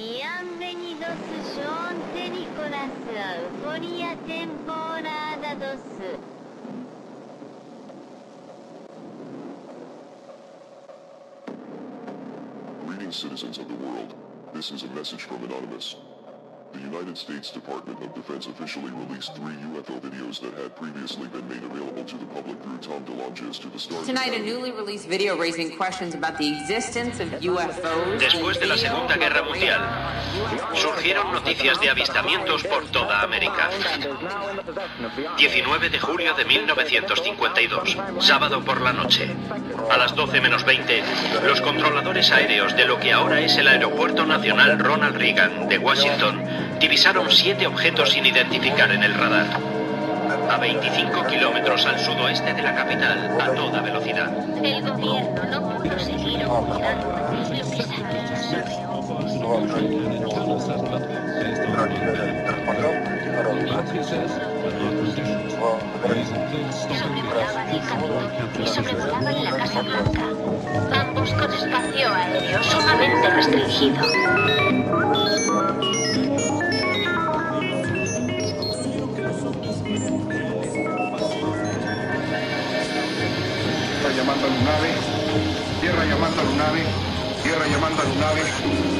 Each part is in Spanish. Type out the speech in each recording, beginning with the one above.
Bienvenidos Sean Nicolas temporada 2. Greetings, citizens of the world. This is a message from Anonymous. The United States Department of Defense officially released three UFO videos that had previously been made available to the public through Tom DeLonges to the Star Tonight, a newly released video raising questions about the existence of UFOs. Después de la Segunda Guerra Mundial, surgieron noticias de avistamientos por toda América. 19 de julio de 1952, sábado por la noche. A las 12 menos 20, los controladores aéreos de lo que ahora es el Aeropuerto Nacional Ronald Reagan de Washington divisaron siete objetos sin identificar en el radar. A 25 kilómetros al sudoeste de la capital, a toda velocidad. El gobierno no pudo seguir ocultando lo Sobrevolaban el y sobrevolaban la Casa Blanca. Ambos con espacio aéreo sumamente restringido. Llamando a Lunave, tierra llamando a Lunave.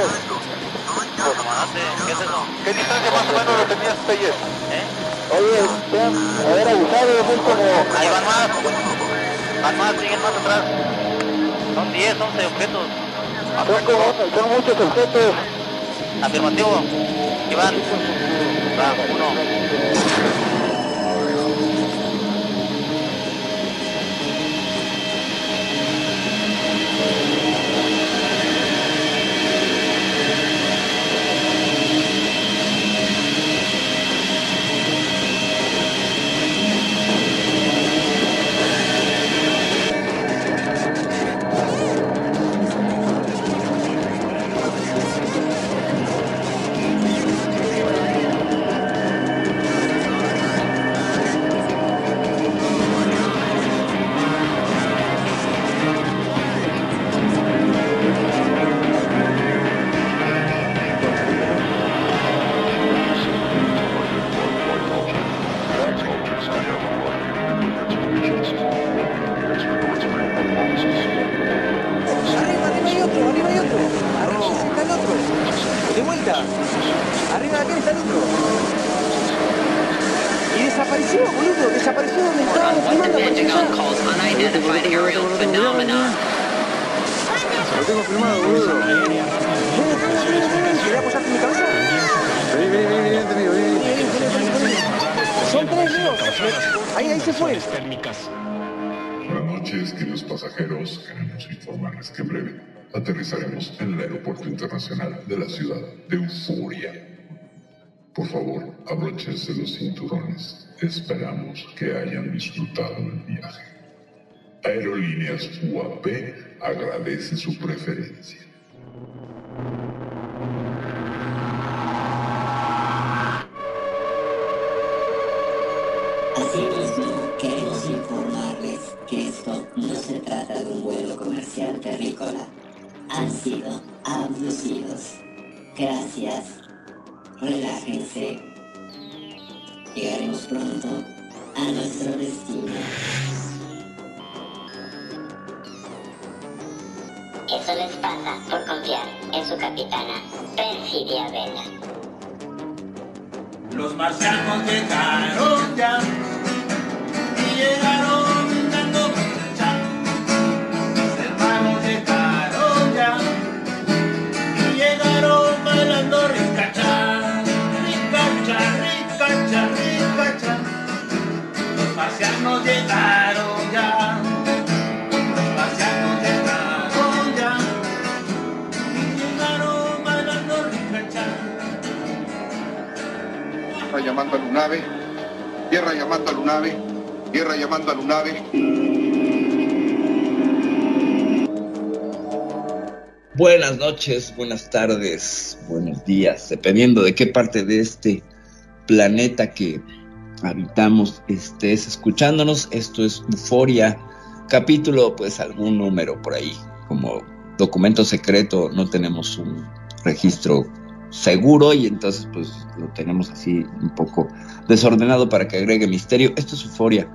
Comandante, ¿qué es eso? ¿Qué distancia más o menos lo tenías ayer? ¿Eh? Oye, Sam, haber abusado muy como... Ahí van más. Van más, siguen más atrás. Son 10, 11 objetos. Son, como, son muchos objetos. Afirmativo. Iván. Va, uno. Ahí, ahí se fue. Buenas noches, queridos pasajeros. Queremos informarles que en breve aterrizaremos en el Aeropuerto Internacional de la ciudad de Euforia. Por favor, abróchense los cinturones. Esperamos que hayan disfrutado del viaje. Aerolíneas UAP agradece su preferencia. No se trata de un vuelo comercial terrícola. Han sido abducidos. Gracias. Relájense. Llegaremos pronto a nuestro destino. Eso les pasa por confiar en su capitana, Perfidia Vela. Los marcianos llegaron ya y llegaron marcianos llegaron ya. Y llegaron bailando llamando a nave. Tierra llamando al nave. Tierra llamando a nave. Buenas noches, buenas tardes, buenos días, dependiendo de qué parte de este planeta que habitamos estés escuchándonos. Esto es Euforia, capítulo, pues algún número por ahí. Como documento secreto no tenemos un registro seguro y entonces pues lo tenemos así un poco desordenado para que agregue misterio. Esto es Euforia,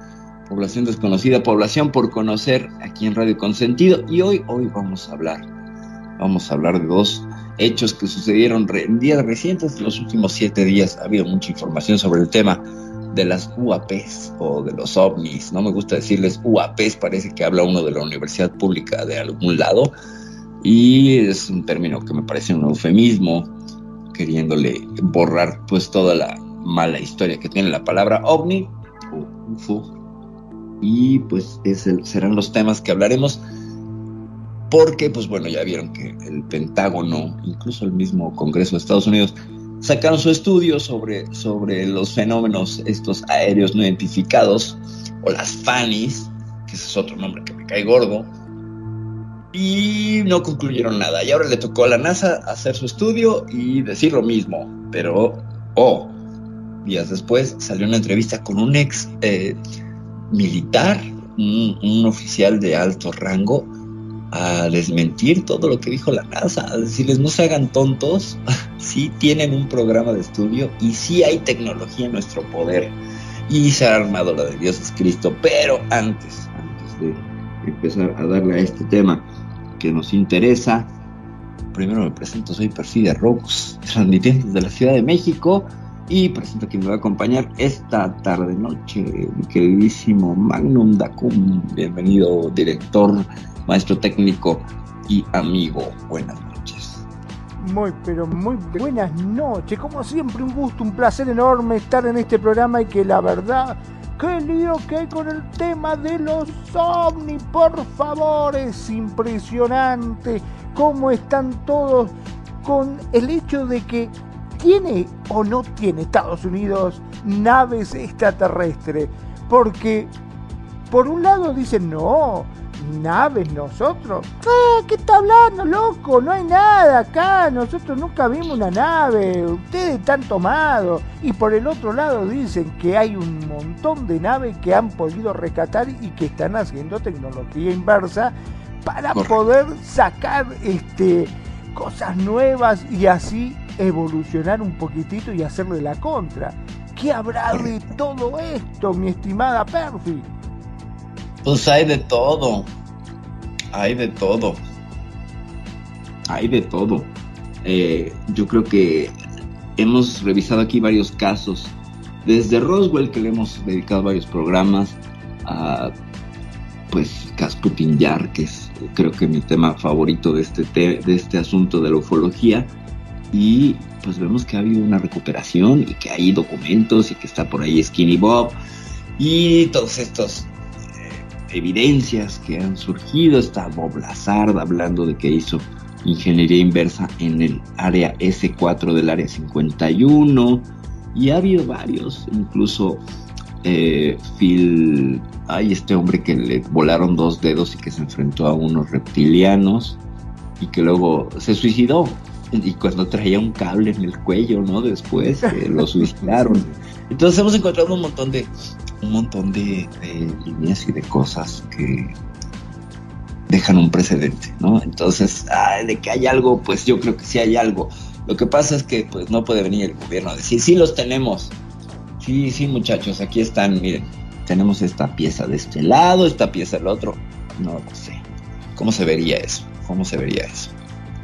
población desconocida, población por conocer aquí en Radio Consentido y hoy, hoy vamos a hablar, vamos a hablar de dos hechos que sucedieron en días recientes, en los últimos siete días ha habido mucha información sobre el tema de las UAPs o de los ovnis, no me gusta decirles UAPs, parece que habla uno de la universidad pública de algún lado y es un término que me parece un eufemismo, queriéndole borrar pues toda la mala historia que tiene la palabra ovni o UFO. Y pues serán los temas que hablaremos porque pues bueno, ya vieron que el Pentágono, incluso el mismo Congreso de Estados Unidos, sacaron su estudio sobre, sobre los fenómenos estos aéreos no identificados o las FANIs, que ese es otro nombre que me cae gordo, y no concluyeron nada. Y ahora le tocó a la NASA hacer su estudio y decir lo mismo. Pero, oh, días después salió una entrevista con un ex eh, militar, un, oficial de alto rango, a desmentir todo lo que dijo la NASA, a decirles no se hagan tontos, sí tienen un programa de estudio y sí hay tecnología en nuestro poder. Y se ha armado la de Dios es Cristo. Pero antes, antes de empezar a darle a este tema, que nos interesa. Primero me presento, soy Perfidia Rocks, transmitiendo desde la Ciudad de México y presento a quien me va a acompañar esta tarde noche, mi queridísimo Magnum Dacum. Bienvenido, director, maestro técnico y amigo. Buenas noches. Muy, pero muy buenas noches. Como siempre, un gusto, un placer enorme estar en este programa y que la verdad qué lío que hay con el tema de los ovnis, por favor, es impresionante cómo están todos con el hecho de que tiene o no tiene Estados Unidos naves extraterrestres, porque por un lado dicen, no, naves nosotros. Ah, ¿Qué está hablando, loco? No hay nada acá. Nosotros nunca vimos una nave. Ustedes están tomados. Y por el otro lado dicen que hay un montón de naves que han podido rescatar y que están haciendo tecnología inversa para poder sacar este cosas nuevas y así evolucionar un poquitito y hacerle la contra. ¿Qué habrá de todo esto, mi estimada Perfi? Pues hay de todo. Hay de todo. Hay de todo. Eh, yo creo que hemos revisado aquí varios casos. Desde Roswell, que le hemos dedicado varios programas, a pues Casputin Yar, que es creo que mi tema favorito de este, de este asunto de la ufología. Y pues vemos que ha habido una recuperación y que hay documentos y que está por ahí Skinny Bob y todos estos evidencias que han surgido. Está Bob Lazard hablando de que hizo ingeniería inversa en el área S4 del área 51. Y ha habido varios, incluso eh, Phil, hay este hombre que le volaron dos dedos y que se enfrentó a unos reptilianos y que luego se suicidó. Y cuando traía un cable en el cuello, ¿no? Después lo suicidaron. Entonces hemos encontrado un montón de, un montón de, líneas y de cosas que dejan un precedente, ¿no? Entonces, de que hay algo, pues yo creo que sí hay algo. Lo que pasa es que pues no puede venir el gobierno a decir, sí los tenemos. Sí, sí, muchachos, aquí están, miren, tenemos esta pieza de este lado, esta pieza del otro. No lo sé. ¿Cómo se vería eso? ¿Cómo se vería eso?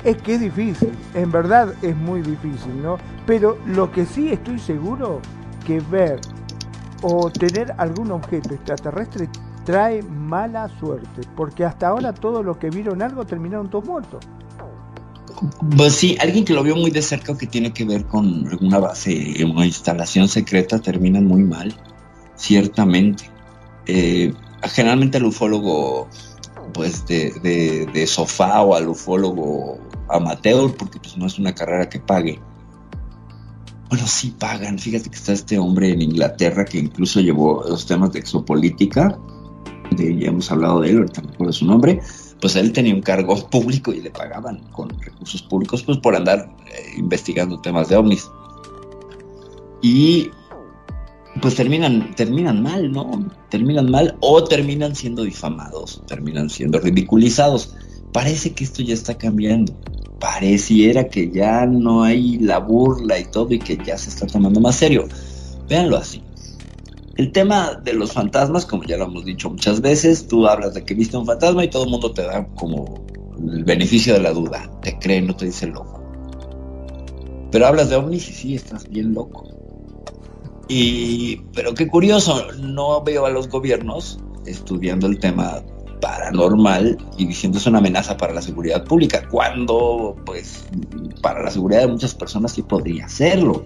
Es que es difícil, en verdad es muy difícil, ¿no? Pero lo que sí estoy seguro que ver o tener algún objeto extraterrestre trae mala suerte, porque hasta ahora todos los que vieron algo terminaron todos muertos. Pues sí, alguien que lo vio muy de cerca o que tiene que ver con alguna base, una instalación secreta, termina muy mal, ciertamente. Eh, generalmente al ufólogo, pues de, de, sofá o al ufólogo amateur, porque pues no es una carrera que pague, bueno, sí pagan. Fíjate que está este hombre en Inglaterra que incluso llevó los temas de exopolítica. Ya hemos hablado de él, ahorita no recuerdo su nombre. Pues él tenía un cargo público y le pagaban con recursos públicos pues por andar eh, investigando temas de ovnis. Y pues terminan, terminan mal, ¿no? Terminan mal o terminan siendo difamados, terminan siendo ridiculizados. Parece que esto ya está cambiando pareciera que ya no hay la burla y todo y que ya se está tomando más serio. Véanlo así. El tema de los fantasmas, como ya lo hemos dicho muchas veces, tú hablas de que viste un fantasma y todo el mundo te da como el beneficio de la duda. Te cree, no te dice loco. Pero hablas de ovnis y sí, estás bien loco. Y, pero qué curioso, no veo a los gobiernos estudiando el tema paranormal y diciendo es una amenaza para la seguridad pública, cuando pues para la seguridad de muchas personas sí podría serlo.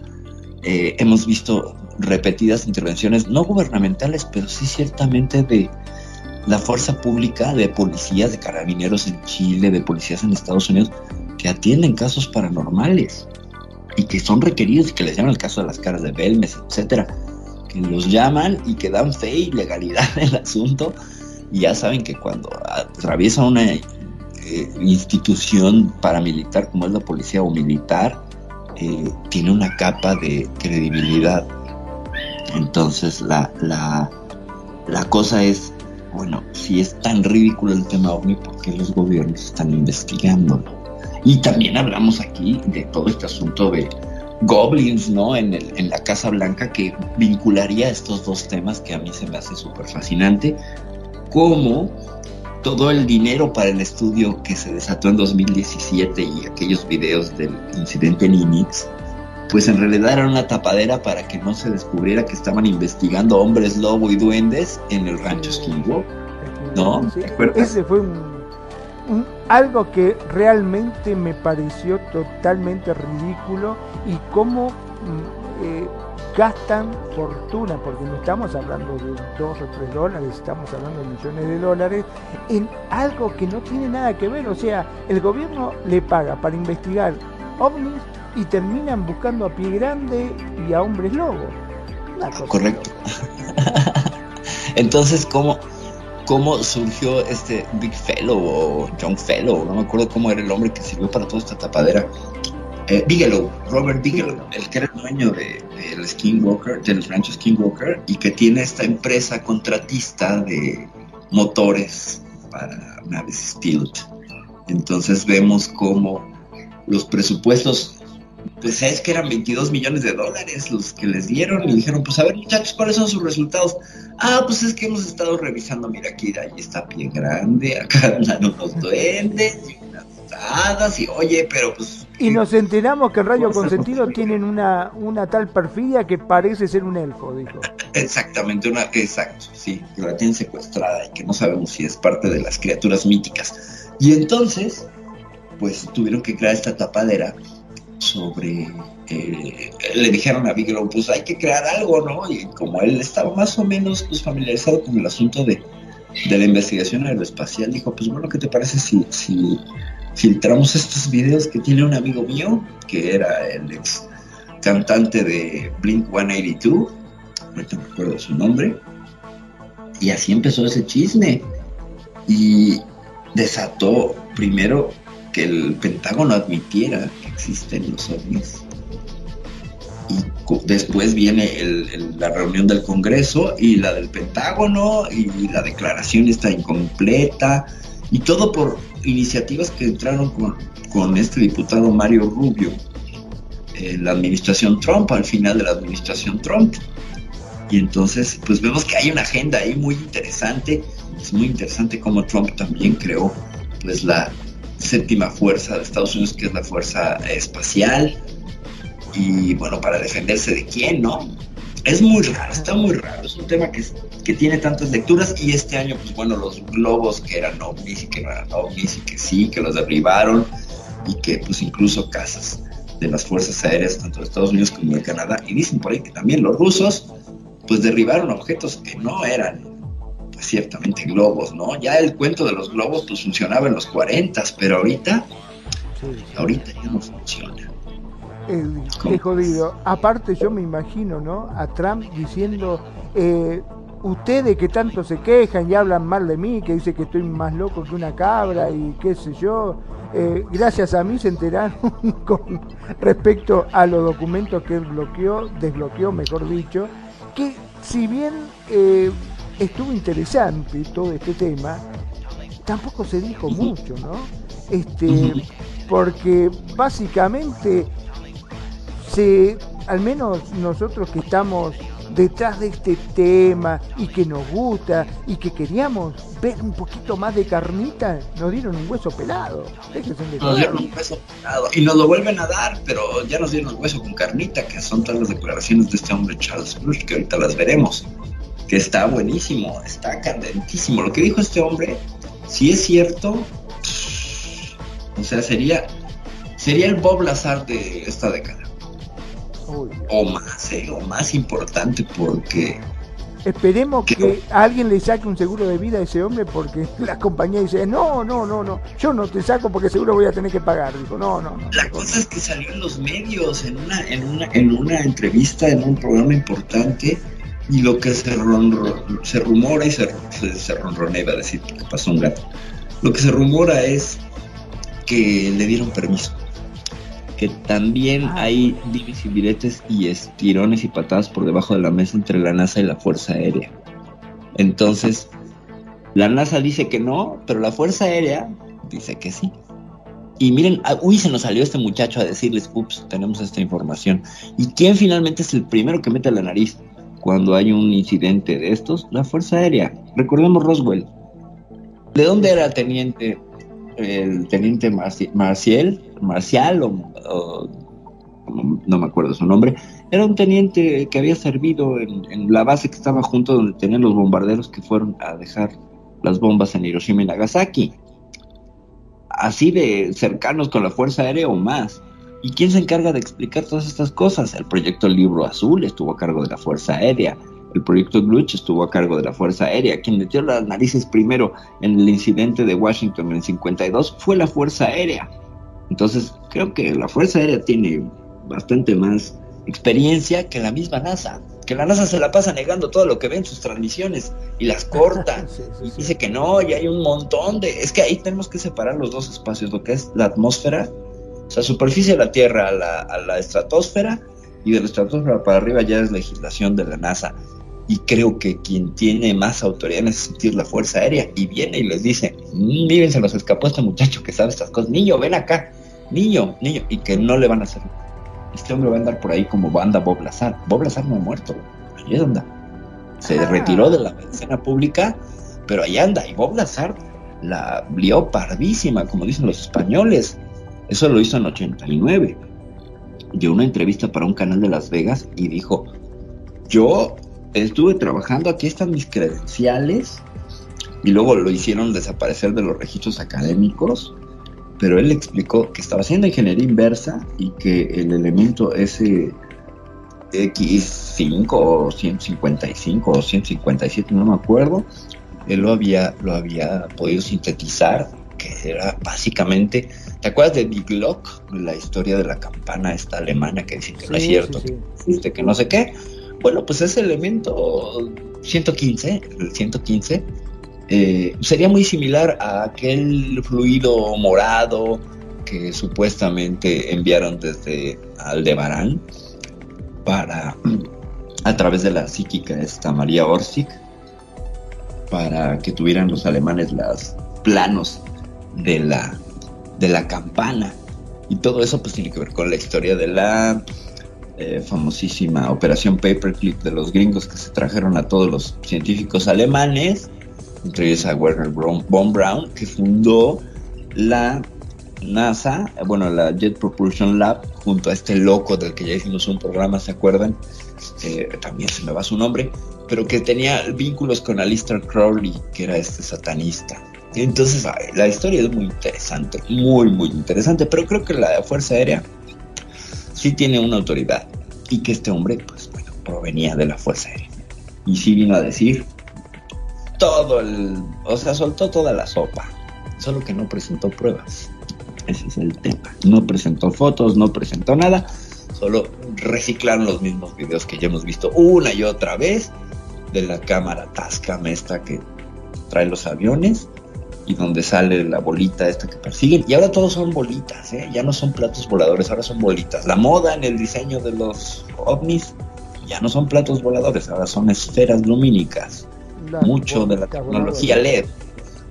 Eh, hemos visto repetidas intervenciones, no gubernamentales, pero sí ciertamente de la fuerza pública, de policías, de carabineros en Chile, de policías en Estados Unidos, que atienden casos paranormales y que son requeridos y que les llaman el caso de las caras de Belmes, etcétera, que los llaman y que dan fe y legalidad en el asunto ya saben que cuando atraviesa una eh, institución paramilitar como es la policía o militar, eh, tiene una capa de credibilidad. Entonces la, la, la cosa es, bueno, si es tan ridículo el tema OVNI, ¿por qué los gobiernos están investigándolo? Y también hablamos aquí de todo este asunto de goblins, ¿no? En, el, en la Casa Blanca que vincularía estos dos temas que a mí se me hace súper fascinante cómo todo el dinero para el estudio que se desató en 2017 y aquellos videos del incidente en Inix, pues en realidad era una tapadera para que no se descubriera que estaban investigando hombres lobo y duendes en el rancho Skinwalker, ¿no? ese fue algo que realmente me pareció totalmente ridículo y cómo mm, eh, gastan fortuna, porque no estamos hablando de 2 o 3 dólares, estamos hablando de millones de dólares, en algo que no tiene nada que ver. O sea, el gobierno le paga para investigar ovnis y terminan buscando a pie grande y a hombres lobos. Correcto. Entonces, ¿cómo, ¿cómo surgió este Big Fellow o John Fellow? No me acuerdo cómo era el hombre que sirvió para toda esta tapadera eh, Bigelow, Robert Bigelow, el que era el dueño de, Skinwalker, del rancho Skinwalker, y que tiene esta empresa contratista de motores para naves Stilt. Entonces vemos como los presupuestos, pues es que eran 22 millones de dólares los que les dieron y dijeron, pues a ver muchachos, ¿cuáles son sus resultados? Ah, pues es que hemos estado revisando, mira aquí, ahí está pie grande, acá andan unos duendes y oye, pero pues y nos enteramos que el Rayo Consentido tienen una, una tal perfidia que parece ser un elfo, dijo. Exactamente, una, exacto, sí, que la tienen secuestrada y que no sabemos si es parte de las criaturas míticas. Y entonces, pues tuvieron que crear esta tapadera sobre eh, le dijeron a Bigelow, pues hay que crear algo, ¿no? Y como él estaba más o menos pues, familiarizado con el asunto de, de la investigación aeroespacial, dijo, pues bueno, ¿qué te parece si, si filtramos estos videos que tiene un amigo mío, que era el ex cantante de Blink 182, no me acuerdo su nombre, y así empezó ese chisme. Y desató primero que el Pentágono admitiera que existen los ovnis. Y después viene la reunión del Congreso y la del Pentágono y la declaración está incompleta y todo por iniciativas que entraron con, este diputado Mario Rubio en la administración Trump, al final de la administración Trump. Y entonces, pues vemos que hay una agenda ahí muy interesante. Es muy interesante cómo Trump también creó pues la séptima fuerza de Estados Unidos, que es la fuerza espacial. Y bueno, para defenderse de quién, ¿no? Es muy raro, está muy raro. Es un tema que, que tiene tantas lecturas y este año, pues bueno, los globos que eran ovnis y que no eran ovnis y que sí, que los derribaron y que pues incluso casas de las fuerzas aéreas, tanto de Estados Unidos como de Canadá, y dicen por ahí que también los rusos, pues derribaron objetos que no eran ciertamente globos, ¿no? Ya el cuento de los globos pues funcionaba en los 40, pero ahorita, ahorita ya no funciona. Eh, qué jodido. Aparte yo me imagino, ¿no? A Trump diciendo, eh, ustedes que tanto se quejan y hablan mal de mí, que dice que estoy más loco que una cabra y qué sé yo, eh, gracias a mí se enteraron con respecto a los documentos que bloqueó, desbloqueó, mejor dicho, que si bien eh, estuvo interesante todo este tema, tampoco se dijo mucho, ¿no? Este, porque básicamente se, al menos nosotros que estamos detrás de este tema y que nos gusta y que queríamos ver un poquito más de carnita, nos dieron un hueso pelado. Nos dieron un hueso pelado y nos lo vuelven a dar, pero ya nos dieron hueso con carnita, que son todas las declaraciones de este hombre Charles Bush, que ahorita las veremos. Que está buenísimo, está candentísimo. Lo que dijo este hombre, si es cierto, o sea, sería, sería el Bob Lazar de esta década. Uy. O más, ¿eh? o más importante, porque Esperemos que alguien le saque un seguro de vida a ese hombre porque la compañía dice, no, no, no, no, yo no te saco porque seguro voy a tener que pagar. Dijo, no, no, no. La cosa es que salió en los medios, en una, en una, en una entrevista, en un programa importante, y lo que se, se rumora y se, se, se ronronea, a decir, porque pasó un gato. Lo que se rumora es que le dieron permiso. Que también hay divis y y estirones y patadas por debajo de la mesa entre la NASA y la Fuerza Aérea. Entonces, la NASA dice que no, pero la Fuerza Aérea dice que sí. Y miren, ah, uy, se nos salió este muchacho a decirles, ups, tenemos esta información. ¿Y quién finalmente es el primero que mete la nariz cuando hay un incidente de estos? La Fuerza Aérea. Recordemos Roswell. ¿De dónde era teniente, el teniente Marci- Marcial, Marcial o, no me acuerdo su nombre? Era un teniente que había servido en, en la base que estaba junto donde tenían los bombarderos que fueron a dejar las bombas en Hiroshima y Nagasaki así de cercanos con la Fuerza Aérea o más. ¿Y quién se encarga de explicar todas estas cosas? El proyecto Libro Azul estuvo a cargo de la Fuerza Aérea. El proyecto Glutch estuvo a cargo de la Fuerza Aérea. Quien metió las narices primero en el incidente de Washington en el 52 fue la Fuerza Aérea. Entonces, creo que la Fuerza Aérea tiene bastante más experiencia que la misma NASA. Que la NASA se la pasa negando todo lo que ve en sus transmisiones y las corta. y dice que no, y hay un montón de... Es que ahí tenemos que separar los dos espacios, lo que es la atmósfera, o sea, superficie de la Tierra a la, a la estratosfera, y de la estratosfera para arriba ya es legislación de la NASA. Y creo que quien tiene más autoridad en ese sentido es la Fuerza Aérea, y viene y les dice, "Mm, miren, se nos escapó este muchacho que sabe estas cosas, niño, ven acá, niño, niño, y que no le van a hacer. Este hombre va a andar por ahí como banda Bob Lazar. Bob Lazar no ha muerto, ahí anda. Se Ah. retiró de la escena pública, pero ahí anda. Y Bob Lazar la lió pardísima, como dicen los españoles. Eso lo hizo en 89. Dio una entrevista para un canal de Las Vegas y dijo, yo estuve trabajando, aquí están mis credenciales, y luego lo hicieron desaparecer de los registros académicos, pero él explicó que estaba haciendo ingeniería inversa y que el elemento ese X5 o 155 o 157, no me acuerdo, él lo había, lo había podido sintetizar, que era básicamente, ¿te acuerdas de Die Glock? La historia de la campana esta alemana que dicen que no es cierto, sí, sí. que existe, que no sé qué. Bueno, pues ese elemento 115, el 115, eh, sería muy similar a aquel fluido morado que supuestamente enviaron desde Aldebarán para a través de la psíquica esta María Orsic para que tuvieran los alemanes los planos de la de la campana. Y todo eso pues tiene que ver con la historia de la eh, famosísima operación Paperclip de los gringos que se trajeron a todos los científicos alemanes entre ellos a Werner von Braun que fundó la NASA, bueno, la Jet Propulsion Lab, junto a este loco del que ya hicimos un programa, ¿se acuerdan? Eh, también se me va su nombre, pero que tenía vínculos con Alistair Crowley, que era este satanista. Entonces, la historia es muy interesante, muy, muy interesante, pero creo que la Fuerza Aérea sí tiene una autoridad y que este hombre, pues bueno, provenía de la Fuerza Aérea. Y sí vino a decir todo el, o sea, soltó toda la sopa, solo que no presentó pruebas. Ese es el tema. No presentó fotos, no presentó nada. Solo reciclaron los mismos videos que ya hemos visto una y otra vez de la cámara Tascam esta que trae los aviones y donde sale la bolita esta que persiguen. Y ahora todos son bolitas, ¿eh? ya no son platos voladores, ahora son bolitas. La moda en el diseño de los ovnis ya no son platos voladores, ahora son esferas lumínicas. mucho de la tecnología LED,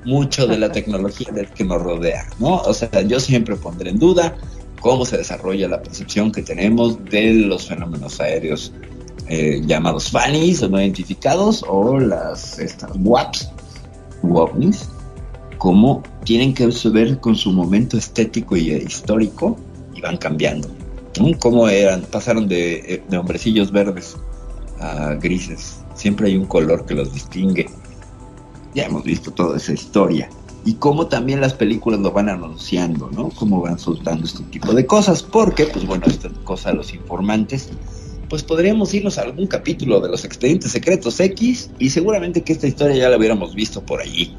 mucho de la tecnología LED que nos rodea, ¿no? O sea, yo siempre pondré en duda cómo se desarrolla la percepción que tenemos de los fenómenos aéreos eh, llamados FANIs o no identificados o las estas WAPs, ovnis, cómo tienen que ver con su momento estético y histórico y van cambiando. Cómo eran, pasaron de, eh, de hombrecillos verdes a grises. Siempre hay un color que los distingue. Ya hemos visto toda esa historia y cómo también las películas lo van anunciando, ¿no? Cómo van soltando este tipo de cosas, porque, pues bueno, esta cosa de los informantes, pues podríamos irnos a algún capítulo de los expedientes secretos X y seguramente que esta historia ya la hubiéramos visto por allí.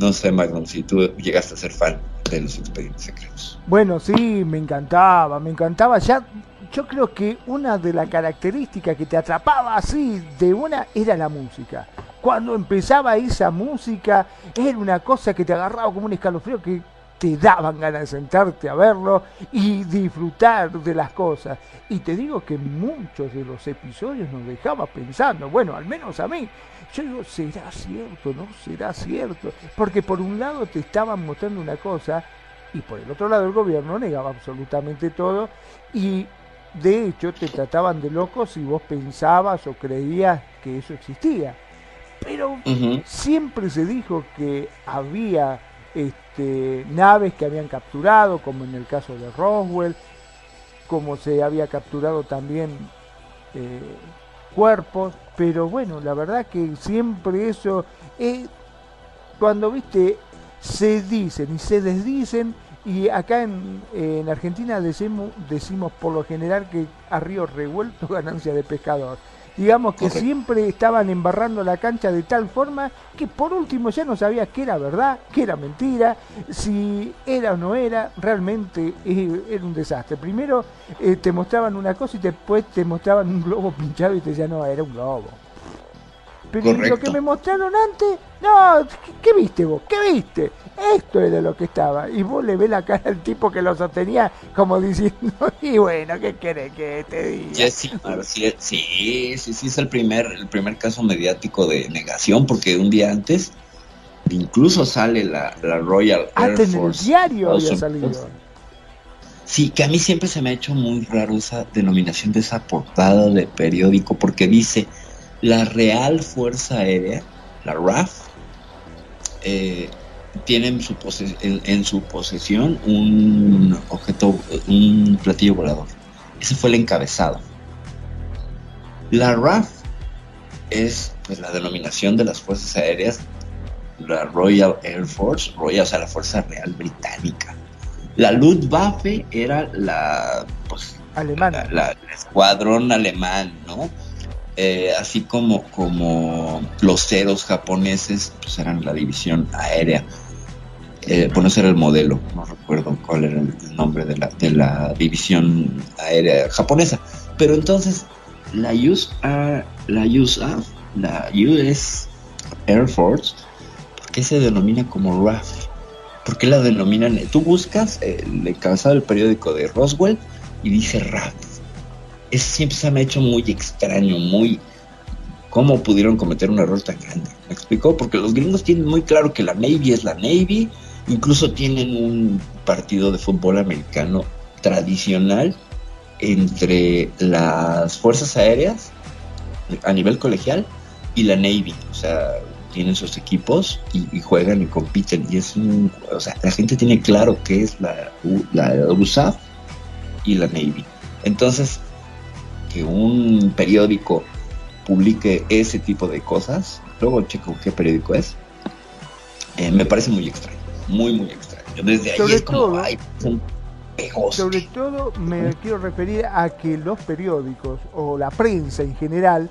No sé, Magnum, si tú llegaste a ser fan de los expedientes secretos. Bueno, sí, me encantaba, me encantaba. Ya, yo creo que una de las características que te atrapaba así de una era la música cuando empezaba esa música, era una cosa que te agarraba como un escalofrío que te daban ganas de sentarte a verlo y disfrutar de las cosas. Y te digo que muchos de los episodios nos dejaba pensando, bueno, al menos a mí, yo digo, ¿será cierto? ¿No será cierto? Porque por un lado te estaban mostrando una cosa y por el otro lado el gobierno negaba absolutamente todo y de hecho te trataban de loco si vos pensabas o creías que eso existía. Pero siempre se dijo que había este, naves que habían capturado, como en el caso de Roswell, como se había capturado también eh, cuerpos, pero bueno, la verdad que siempre eso, es cuando viste, se dicen y se desdicen, y acá en, en Argentina decimos, decimos por lo general que a río revuelto ganancia de pescador digamos que siempre estaban embarrando la cancha de tal forma que por último ya no sabías qué era verdad, qué era mentira, si era o no era, realmente eh, era un desastre. Primero eh, te mostraban una cosa y después te mostraban un globo pinchado y te decían, no, era un globo. Pero lo que me mostraron antes, no, ¿qué, viste vos? ¿Qué viste? Esto era lo que estaba. Y vos le ves la cara al tipo que lo sostenía como diciendo, y bueno, ¿qué querés que te diga? sí, sí, sí, sí, es el primer, el primer caso mediático de negación, porque un día antes incluso sale la, Royal Air Force. en el diario había salido. Sí, que a mí siempre se me ha hecho muy raro esa denominación de esa portada de periódico, porque dice la Real Fuerza Aérea, la RAF, eh, tiene en su, en, su, posesión un objeto, un platillo volador. Ese fue el encabezado. La RAF es pues, la denominación de las fuerzas aéreas, la Royal Air Force, Royal, o sea, la Fuerza Real Británica. La Luftwaffe era la, pues, alemana, la, el escuadrón alemán, ¿no? Eh, así como, como los ceros japoneses, pues eran la división aérea. Eh, bueno, ese era el modelo, no recuerdo cuál era el nombre de la, de la división aérea japonesa. Pero entonces, la US, la USAF, la US Air Force, ¿por qué se denomina como RAF? ¿Por qué la denominan? Tú buscas el encabezado del periódico de Roswell y dice RAF eso siempre se me ha hecho muy extraño, muy... ¿Cómo pudieron cometer un error tan grande? ¿Me explicó? Porque los gringos tienen muy claro que la Navy es la Navy, incluso tienen un partido de fútbol americano tradicional entre las fuerzas aéreas a nivel colegial y la Navy. O sea, tienen sus equipos y, juegan y compiten. Y es un, o sea, la gente tiene claro que es la, la USAF y la Navy. Entonces, que un periódico publique ese tipo de cosas, luego checo qué periódico es, eh, me parece muy extraño, muy, muy extraño. Desde ahí es como, ay, un Sobre todo me quiero referir a que los periódicos o la prensa en general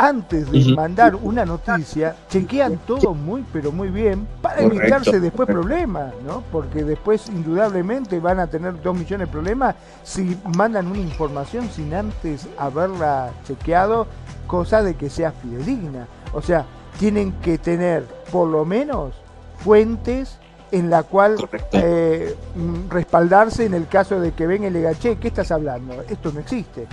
antes de mandar una noticia, chequean todo muy pero muy bien para Correcto, evitarse después correcto. problemas, ¿no? Porque después indudablemente van a tener dos millones de problemas si mandan una información sin antes haberla chequeado, cosa de que sea fidedigna. O sea, tienen que tener por lo menos fuentes en la cual eh, mm, respaldarse en el caso de que venga y le diga, che, ¿qué estás hablando? Esto no existe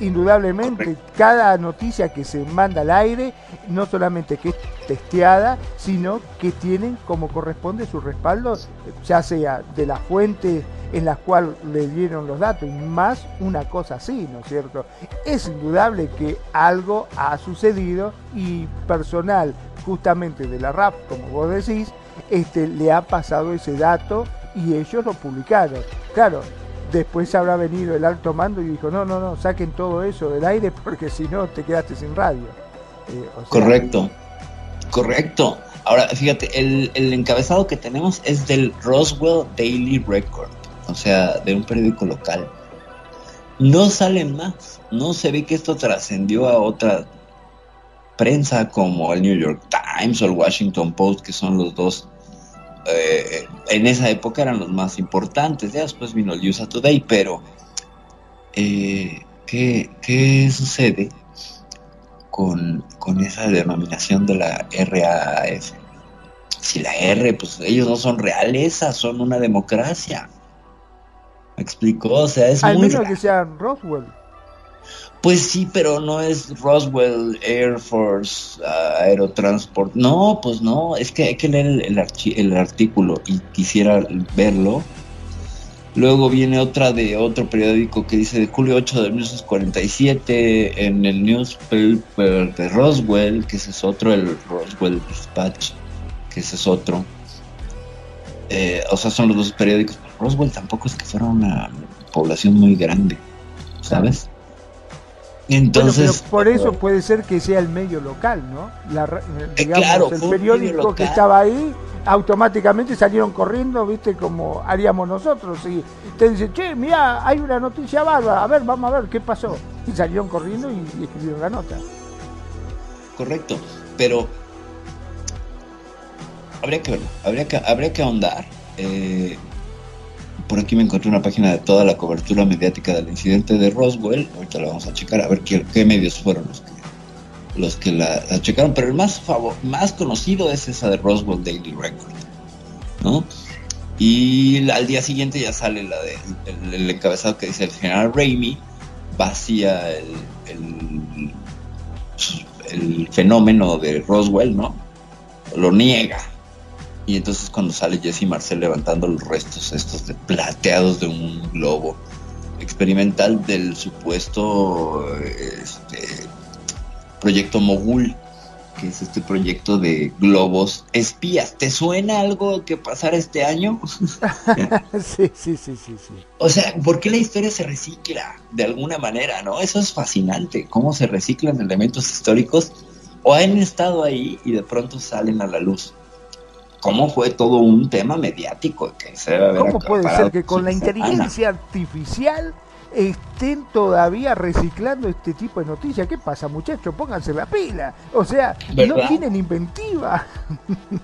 indudablemente cada noticia que se manda al aire no solamente que es testeada sino que tienen como corresponde su respaldo ya sea de la fuente en la cual le dieron los datos y más una cosa así no es cierto es indudable que algo ha sucedido y personal justamente de la RAP como vos decís este le ha pasado ese dato y ellos lo publicaron. Claro Después habrá venido el alto mando y dijo, no, no, no, saquen todo eso del aire porque si no te quedaste sin radio. Eh, Correcto, correcto. Ahora, fíjate, el, el encabezado que tenemos es del Roswell Daily Record, o sea, de un periódico local. No sale más, no se ve que esto trascendió a otra prensa como el New York Times o el Washington Post, que son los dos, eh, en esa época eran los más importantes. Ya después vino el USA Today, pero eh, ¿qué, qué sucede con, con esa denominación de la RAF? Si la R, pues ellos no son realezas, son una democracia. ¿Me explicó? O sea, es al muy menos raro. que sea Roswell. Pues sí, pero no es Roswell Air Force ah, Aerotransport. No, pues no, es que hay que leer el, el artículo y quisiera verlo. Luego viene otra de otro periódico que dice de julio 8 de 1947 en el newspaper de Roswell, que ese es otro, el Roswell Dispatch, que ese es otro. Eh, o sea, son los dos periódicos. Roswell tampoco es que fuera una población muy grande, ¿sabes? Entonces, bueno, pero por eso puede ser que sea el medio local, ¿no? La, ra- digamos, claro, el periódico que estaba ahí, automáticamente salieron corriendo, ¿viste? Como haríamos nosotros. Y te dicen, che, mira, hay una noticia bárbara, a ver, vamos a ver qué pasó. Y salieron corriendo y, y escribieron la nota. correcto, pero habría que verlo, habría que, habría que ahondar. Eh, por aquí me encontré una página de toda la cobertura mediática del incidente de Roswell. Ahorita la vamos a checar a ver qué, medios fueron los que, los que la, checaron. Pero el más, más conocido es esa de Roswell Daily Record. ¿no? Y al día siguiente ya sale la de, el, el encabezado que dice el general Raimi vacía el, el, el fenómeno de Roswell, ¿no? Lo niega. Y entonces cuando sale Jesse Marcel levantando los restos estos de plateados de un globo experimental del supuesto este, proyecto Mogul, que es este proyecto de globos espías. ¿Te suena algo que pasara este año? sí, sí, sí, sí, sí. O sea, ¿por qué la historia se recicla de alguna manera, no? Eso es fascinante, cómo se reciclan elementos históricos o han estado ahí y de pronto salen a la luz. ¿Cómo fue todo un tema mediático que se debe haber ¿Cómo puede ser que con la inteligencia artificial estén todavía reciclando este tipo de noticias? ¿Qué pasa, muchachos? Pónganse la pila. O sea, no ¿Verdad? tienen inventiva.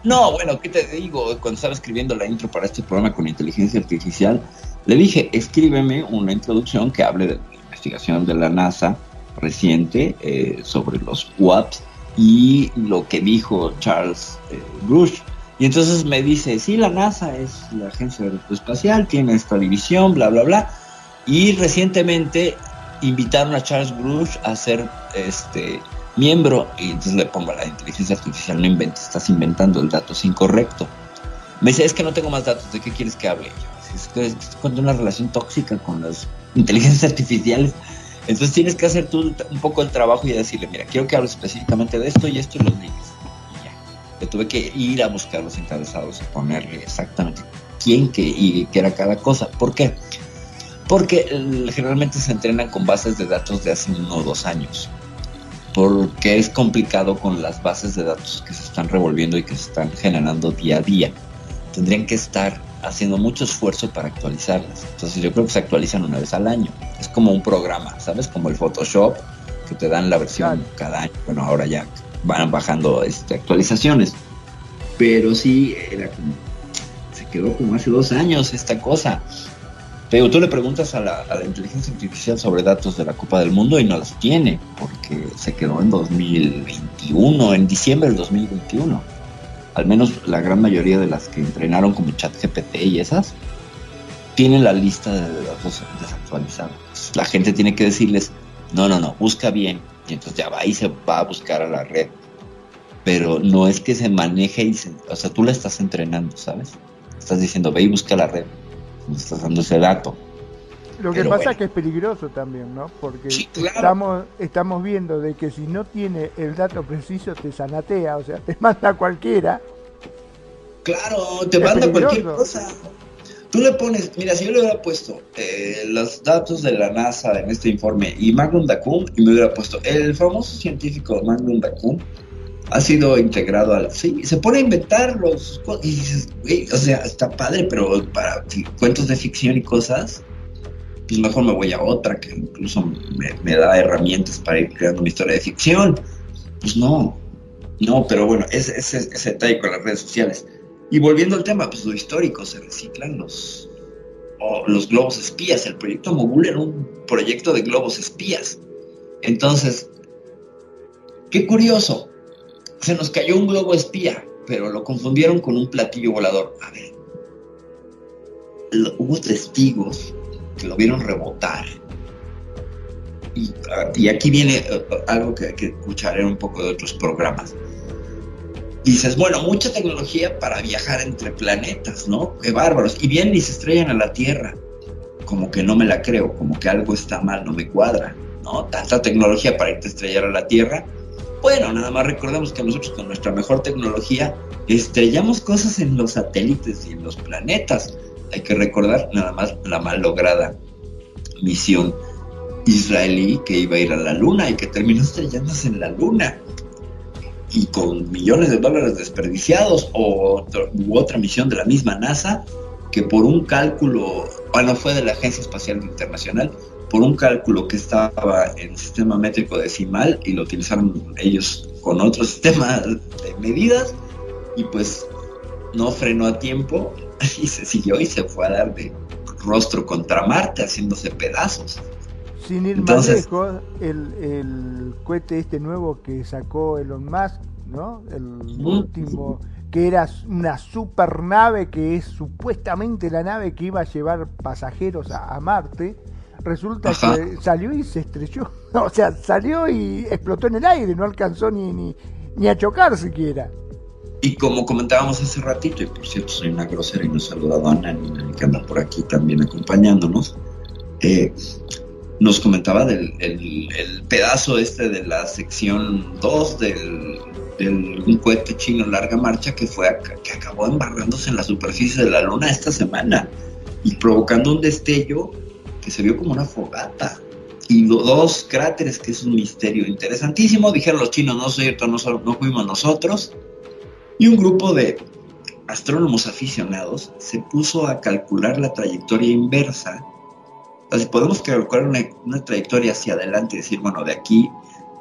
No, bueno, ¿qué te digo? Cuando estaba escribiendo la intro para este programa con inteligencia artificial, le dije, escríbeme una introducción que hable de la investigación de la NASA reciente eh, sobre los WAPs y lo que dijo Charles eh, Bruce. Y entonces me dice, sí, la NASA es la agencia aeroespacial, tiene esta división, bla, bla, bla. Y recientemente invitaron a Charles Bruce a ser este miembro y entonces le pongo a la inteligencia artificial, no inventes, estás inventando, el dato es incorrecto. Me dice, es que no tengo más datos, ¿de qué quieres que hable? Yo, Es que una relación tóxica con las inteligencias artificiales. Entonces tienes que hacer tú un poco el trabajo y decirle, mira, quiero que hable específicamente de esto y esto y los links. Y ya. Le tuve que ir a buscar los encabezados y ponerle exactamente quién que, y qué era cada cosa. ¿Por qué? Porque eh, generalmente se entrenan con bases de datos de hace uno o dos años. Porque es complicado con las bases de datos que se están revolviendo y que se están generando día a día. Tendrían que estar haciendo mucho esfuerzo para actualizarlas. Entonces yo creo que se actualizan una vez al año. Es como un programa, ¿sabes? Como el Photoshop, que te dan la versión cada año. Bueno, ahora ya van bajando este, actualizaciones. Pero sí, era como, se quedó como hace dos años esta cosa. Pero tú le preguntas a la, a la, inteligencia artificial sobre datos de la Copa del Mundo y no los tiene, porque se quedó en 2021, en diciembre del 2021. Al menos la gran mayoría de las que entrenaron como ChatGPT y esas, tienen la lista de datos desactualizada. La gente tiene que decirles, no, no, no, busca bien. Y entonces ya va y se va a buscar a la red. Pero no es que se maneje y se, o sea, tú la estás entrenando, ¿sabes? Estás diciendo, ve y busca la red estás dando ese dato. Lo que pasa es que es peligroso también, ¿no? Porque estamos, estamos viendo de que si no tiene el dato preciso te sanatea, o sea, te manda cualquiera. Claro, te manda cualquier cosa. Tú le pones, mira, si yo le hubiera puesto eh, los datos de la NASA en este informe y Magnum Dacum, y me hubiera puesto el famoso científico Magnum Dacum, ha sido integrado al... Sí, se pone a inventar los... Y dices, güey, o sea, está padre, pero para cuentos de ficción y cosas, pues mejor me voy a otra que incluso me, da herramientas para ir creando una historia de ficción. Pues no, no, pero bueno, ese, ese, ese detalle con las redes sociales. Y volviendo al tema, pues lo histórico, se reciclan los, los globos espías. El proyecto Mogul era un proyecto de globos espías. Entonces, qué curioso, se nos cayó un globo espía, pero lo confundieron con un platillo volador. A ver, hubo testigos que lo vieron rebotar. Y, ah, aquí viene eh, algo que, que escucharé un poco de otros programas. Dices, bueno, mucha tecnología para viajar entre planetas, ¿no? Qué bárbaros. Y vienen y se estrellan a la Tierra. Como que no me la creo, como que algo está mal, no me cuadra, ¿no? Tanta tecnología para irte a estrellar a la Tierra bueno, nada más recordemos que nosotros con nuestra mejor tecnología estrellamos cosas en los satélites y en los planetas. Hay que recordar nada más la mal lograda misión israelí que iba a ir a la luna y que terminó estrellándose en la luna y con millones de dólares desperdiciados o u otra misión de la misma NASA que por un cálculo, bueno, fue de la Agencia Espacial Internacional, por un cálculo que estaba en sistema métrico decimal y lo utilizaron ellos con otro sistema de medidas y pues no frenó a tiempo y se siguió y se fue a dar de rostro contra Marte haciéndose pedazos. Sin ir más lejos, el, el cohete este nuevo que sacó Elon Musk, ¿no? El último, que era una super nave que es supuestamente la nave que iba a llevar pasajeros a Marte, resulta que salió y se estrelló. O sea, salió y explotó en el aire, no alcanzó ni, ni, ni a chocar siquiera. Y como comentábamos hace ratito, y por cierto soy una grosera y no he saludado a Nani, que anda por aquí también acompañándonos, eh, nos comentaba del el, pedazo este de la sección 2 del, un cohete chino larga marcha que fue que acabó embarrándose en la superficie de la luna esta semana y provocando un destello que se vio como una fogata. Y dos cráteres, que es un misterio interesantísimo, dijeron los chinos, no es cierto, no, no fuimos nosotros. Y un grupo de astrónomos aficionados se puso a calcular la trayectoria inversa. Si podemos calcular una, una trayectoria hacia adelante y decir, bueno, de aquí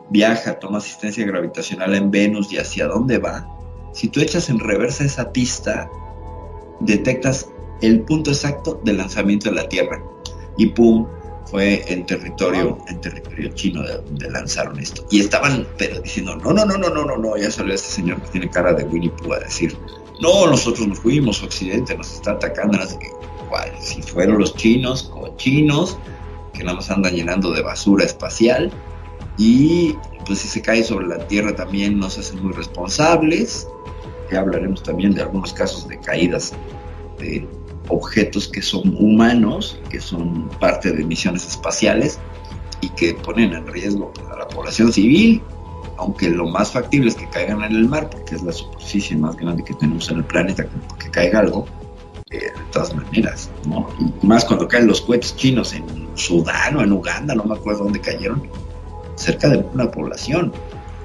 viaja, toma asistencia gravitacional en Venus y hacia dónde va, si tú echas en reversa esa pista, detectas el punto exacto del lanzamiento de la Tierra. Y pum, fue en territorio, en territorio chino de donde lanzaron esto. Y estaban, pero diciendo, no, no, no, no, no, no, no, ya salió este señor que tiene cara de Winnie Pooh a decir, no, nosotros nos fuimos, Occidente nos está atacando, Si fueron los chinos, cochinos, que nada más andan llenando de basura espacial, y pues si se cae sobre la Tierra también nos hacen muy responsables, ya hablaremos también de algunos casos de caídas de objetos que son humanos, que son parte de misiones espaciales y que ponen en riesgo a la población civil, aunque lo más factible es que caigan en el mar, porque es la superficie más grande que tenemos en el planeta, que caiga algo, de todas maneras, ¿no? Y más cuando caen los cohetes chinos en Sudán o en Uganda, no me acuerdo dónde cayeron, cerca de una población.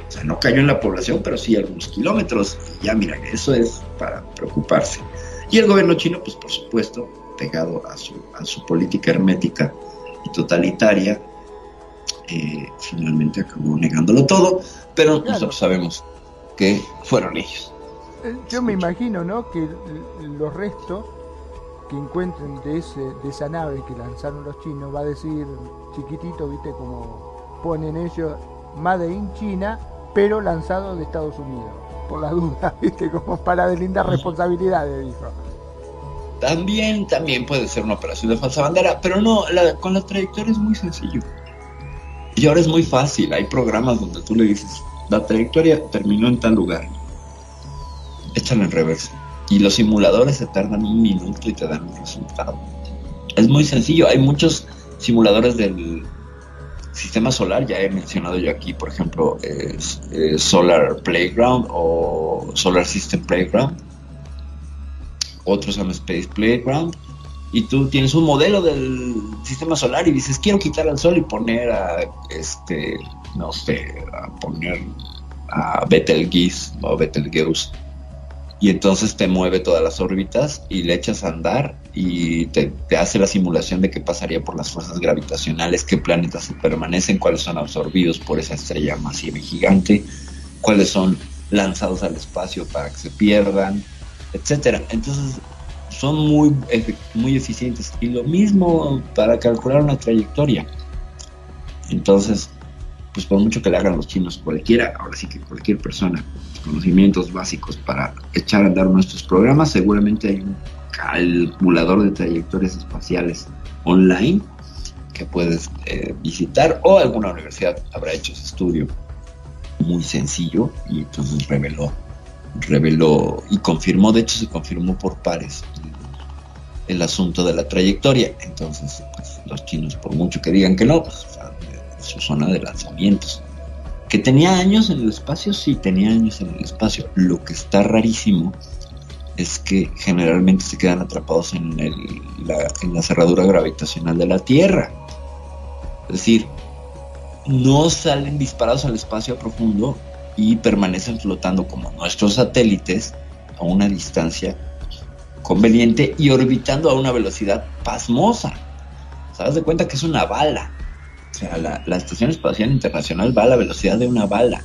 O sea, no cayó en la población, pero sí algunos kilómetros. Y ya, mira, eso es para preocuparse. Y el gobierno chino, pues por supuesto, pegado a su, a su política hermética y totalitaria, eh, finalmente acabó negándolo todo, pero nosotros sabemos que fueron ellos. Eh, Yo me imagino, ¿no? Que los restos que encuentren de, ese, de esa nave que lanzaron los chinos va a decir chiquitito, ¿viste? Como ponen ellos, Made in China, pero lanzado de Estados Unidos. Por las dudas, ¿viste? Como para deslindar responsabilidades, dijo. También, también puede ser una operación de falsa bandera, pero no, la- con la trayectoria es muy sencillo. Y ahora es muy fácil, hay programas donde tú le dices, la trayectoria terminó en tal lugar, échalo en reversa. Y los simuladores se tardan un minuto y te dan un resultado. Es muy sencillo, hay muchos simuladores del sistema solar, ya he mencionado yo aquí, por ejemplo, es Solar Playground o Solar System Playground otros llama Space Playground, y tú tienes un modelo del sistema solar y dices, quiero quitar al sol y poner a, este, no sé, poner a Betelgeuse o Betelgeuse. Y entonces te mueve todas las órbitas y le echas a andar y te, hace la simulación de qué pasaría por las fuerzas gravitacionales, qué planetas permanecen, cuáles son absorbidos por esa estrella masiva y gigante, cuáles son lanzados al espacio para que se pierdan, etcétera. Entonces son muy, muy eficientes. Y lo mismo para calcular una trayectoria. Entonces, pues por mucho que le hagan los chinos, cualquiera, ahora sí que cualquier persona, conocimientos básicos para echar a andar nuestros programas, seguramente hay un calculador de trayectorias espaciales online que puedes eh, visitar o alguna universidad habrá hecho ese estudio muy sencillo y entonces reveló reveló y confirmó, de hecho se confirmó por pares el, asunto de la trayectoria. Entonces, pues, los chinos, por mucho que digan que no, pues, su zona de lanzamientos. Que tenía años en el espacio, sí, tenía años en el espacio. Lo que está rarísimo es que generalmente se quedan atrapados en, la, cerradura gravitacional de la Tierra. Es decir, no salen disparados al espacio profundo y permanecen flotando como nuestros satélites a una distancia conveniente y orbitando a una velocidad pasmosa. ¿Sabes de cuenta que es una bala? O sea, la, Estación Espacial Internacional va a la velocidad de una bala,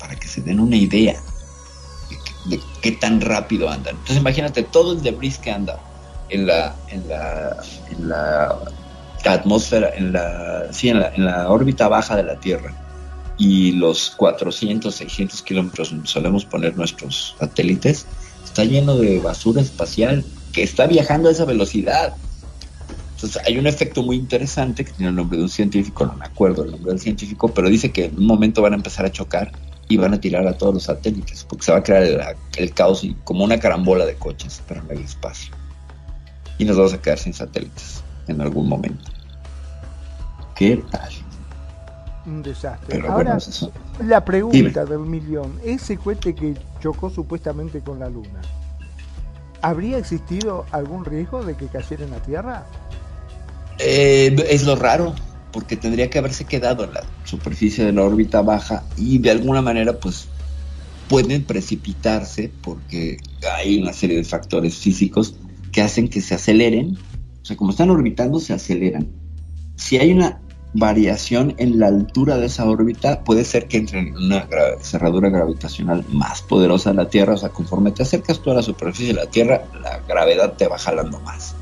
para que se den una idea de, qué- tan rápido andan. Entonces imagínate todo el debris que anda en la atmósfera, en la, sí, en la, en la órbita baja de la Tierra y los 400, 600 kilómetros donde solemos poner nuestros satélites, está lleno de basura espacial que está viajando a esa velocidad. Entonces hay un efecto muy interesante que tiene el nombre de un científico, no me acuerdo el nombre del científico, pero dice que en un momento van a empezar a chocar y van a tirar a todos los satélites, porque se va a crear el, el caos y como una carambola de coches, pero en el espacio. Y nos vamos a quedar sin satélites en algún momento. ¿Qué tal? Un desastre. Pero Ahora, bueno, eso- la pregunta Dime. del millón, ese cohete que chocó supuestamente con la Luna, ¿habría existido algún riesgo de que cayera en la Tierra? Eh, es lo raro, porque tendría que haberse quedado en la superficie de la órbita baja y de alguna manera pues pueden precipitarse porque hay una serie de factores físicos que hacen que se aceleren. O sea, como están orbitando, se aceleran. Si hay una variación en la altura de esa órbita, puede ser que entre en una cerradura gravitacional más poderosa de la Tierra. O sea, conforme te acercas tú a la superficie de la Tierra, la gravedad te va jalando más.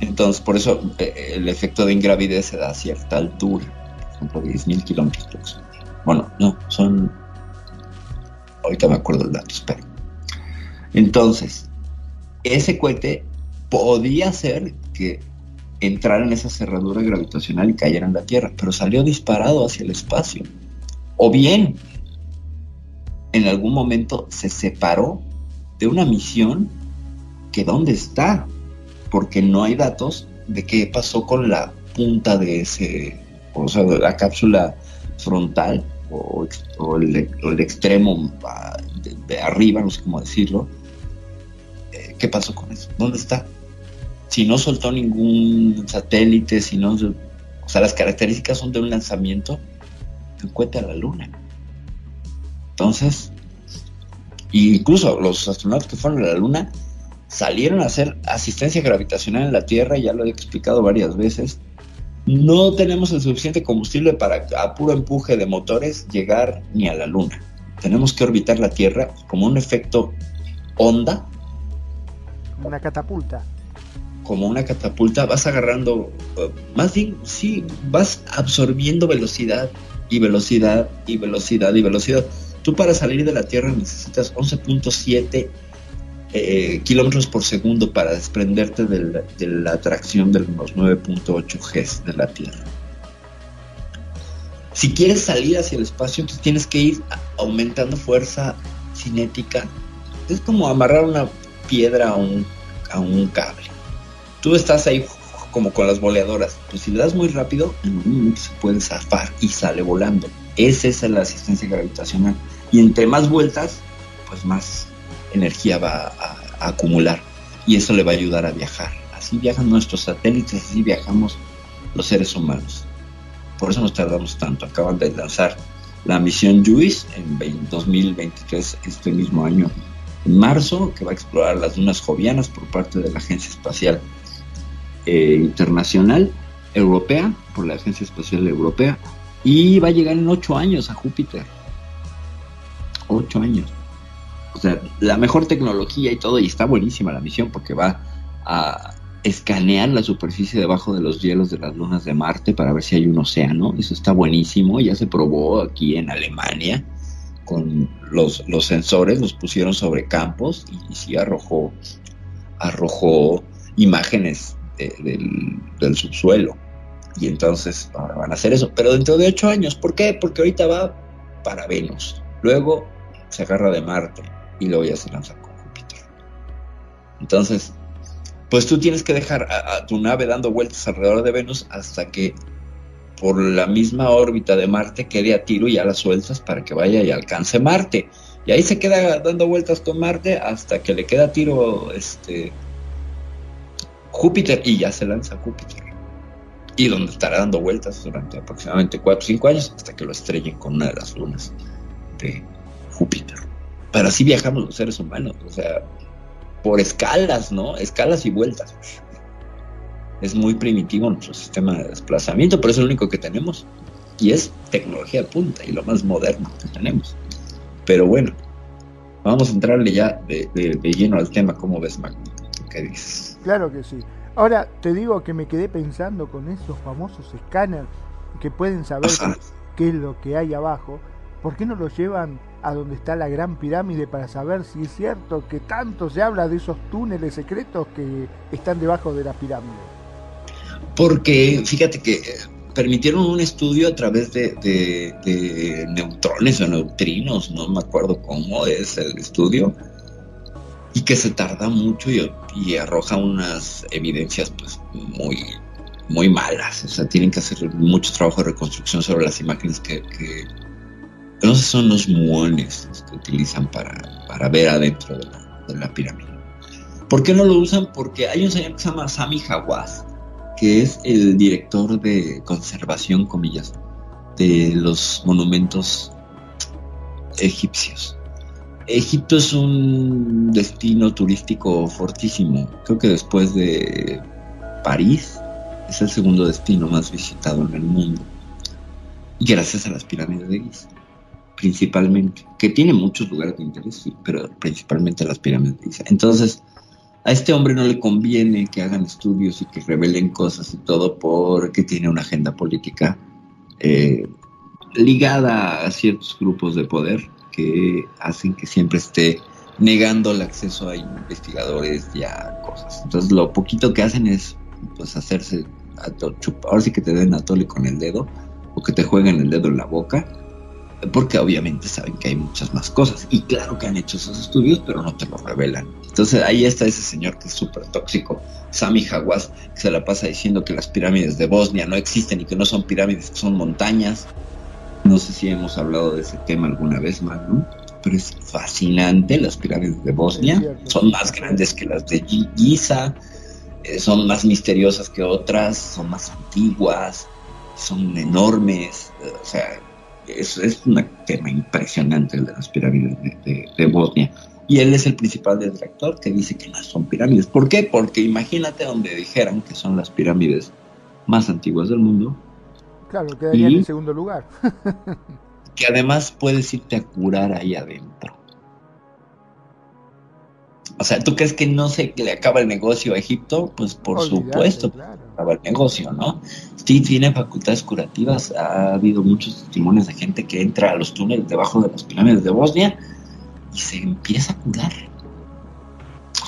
Entonces, por eso eh, el efecto de ingravidez se da a cierta altura, por ejemplo, 10.000 kilómetros. Bueno, no, son. Ahorita me acuerdo el dato, espera. Entonces, ese cohete podía ser que entrara en esa cerradura gravitacional y cayera en la Tierra, pero salió disparado hacia el espacio. O bien, en algún momento se separó de una misión que dónde está, porque no hay datos de qué pasó con la punta de ese, o sea, la cápsula frontal o, el, extremo ah, de, arriba, no sé cómo decirlo. Eh, ¿Qué pasó con eso? ¿Dónde está? Si no soltó ningún satélite, si no, o sea, las características son de un lanzamiento de un cohete a la luna. Entonces, incluso los astronautas que fueron a la luna salieron a hacer asistencia gravitacional en la Tierra, ya lo he explicado varias veces, no tenemos el suficiente combustible para a puro empuje de motores llegar ni a la Luna. Tenemos que orbitar la Tierra como un efecto onda, Como una catapulta. como una catapulta, vas agarrando, eh, más bien, sí, vas absorbiendo velocidad y velocidad y velocidad y velocidad. Tú para salir de la Tierra necesitas 11.7 eh, kilómetros por segundo para desprenderte de la atracción de los 9.8 Gs de la Tierra. Si quieres salir hacia el espacio, entonces tienes que ir aumentando fuerza cinética. Es como amarrar una piedra a un, a un cable. Tú estás ahí como con las boleadoras. Pues si le das muy rápido, en un momento se puede zafar y sale volando. Esa es la asistencia gravitacional. Y entre más vueltas, pues más energía va a, acumular. Y eso le va a ayudar a viajar. Así viajan nuestros satélites, así viajamos los seres humanos. Por eso nos tardamos tanto. Acaban de lanzar la misión JUICE en 20 2023, este mismo año, en marzo, que va a explorar las lunas jovianas por parte de la Agencia Espacial eh, Internacional Europea, por la Agencia Espacial Europea, y va a llegar en ocho años a Júpiter. Ocho años. O sea, la mejor tecnología y todo, y está buenísima la misión porque va a escanear la superficie debajo de los hielos de las lunas de Marte para ver si hay un océano. Eso está buenísimo, ya se probó aquí en Alemania con los, los sensores, los pusieron sobre campos y, sí arrojó, arrojó imágenes de- del, del subsuelo. Y entonces ahora van a hacer eso, pero dentro de ocho años. ¿Por qué? Porque ahorita va para Venus, luego se agarra de Marte y luego ya se lanza con Júpiter. Entonces, pues tú tienes que dejar a, a tu nave dando vueltas alrededor de Venus hasta que por la misma órbita de Marte quede a tiro y ya la sueltas para que vaya y alcance Marte. Y ahí se queda dando vueltas con Marte hasta que le queda a tiro este Júpiter y ya se lanza Júpiter. Y donde estará dando vueltas durante aproximadamente 4 o 5 años hasta que lo estrellen con una de las lunas de Júpiter. Pero así viajamos los seres humanos, o sea, por escalas, ¿no? Escalas y vueltas. Es muy primitivo nuestro sistema de desplazamiento, pero es el único que tenemos. Y es tecnología punta y lo más moderno que tenemos. Pero bueno, vamos a entrarle ya de, de- de lleno al tema. ¿Cómo ves, Magno? ¿Qué dices? Claro que sí. Ahora te digo que me quedé pensando con esos famosos escáneres que pueden saber qué, qué es lo que hay abajo. ¿Por qué no los llevan a donde está la gran pirámide para saber si es cierto que tanto se habla de esos túneles secretos que están debajo de la pirámide? Porque fíjate que eh, permitieron un estudio a través de, neutrones o neutrinos, no me acuerdo cómo es el estudio, y que se tarda mucho y, arroja unas evidencias pues muy, muy malas. O sea, tienen que hacer mucho trabajo de reconstrucción sobre las imágenes que sé, son los muones los que utilizan para, para ver adentro de la, de la pirámide. ¿Por qué no lo usan? Porque hay un señor que se llama Sami Hawass, que es el director de conservación, comillas, de los monumentos egipcios. Egipto es un destino turístico fortísimo. Creo que después de París es el segundo destino más visitado en el mundo. Y gracias a las pirámides de Giza, principalmente, que tiene muchos lugares de interés, sí, pero principalmente las pirámides. Entonces, a este hombre no le conviene que hagan estudios y que revelen cosas y todo porque tiene una agenda política eh, ligada a ciertos grupos de poder que hacen que siempre esté negando el acceso a investigadores y a cosas. Entonces lo poquito que hacen es pues hacerse, chup- ahora sí que te den a tole con el dedo o que te jueguen el dedo en la boca porque obviamente saben que hay muchas más cosas. Y claro que han hecho esos estudios, pero no te lo revelan. Entonces ahí está ese señor que es súper tóxico, Sami Hawass, que se la pasa diciendo que las pirámides de Bosnia no existen y que no son pirámides, que son montañas. No sé si hemos hablado de ese tema alguna vez más, ¿no? Pero es fascinante, las pirámides de Bosnia son más grandes que las de Gi- Giza, eh, son más misteriosas que otras, son más antiguas, son enormes, eh, o sea, es, es un tema impresionante el de las pirámides de, de- de Bosnia. Y él es el principal detractor que dice que no son pirámides. ¿Por qué? Porque imagínate donde dijeran que son las pirámides más antiguas del mundo, Claro, quedaría en segundo lugar. que además puedes irte a curar ahí adentro. O sea, ¿tú crees que no se le acaba el negocio a Egipto? Pues por supuesto, claro. El negocio, ¿no? Sí, tiene facultades curativas. Ha habido muchos testimonios de gente que entra a los túneles debajo de las pirámides de Bosnia y se empieza a curar.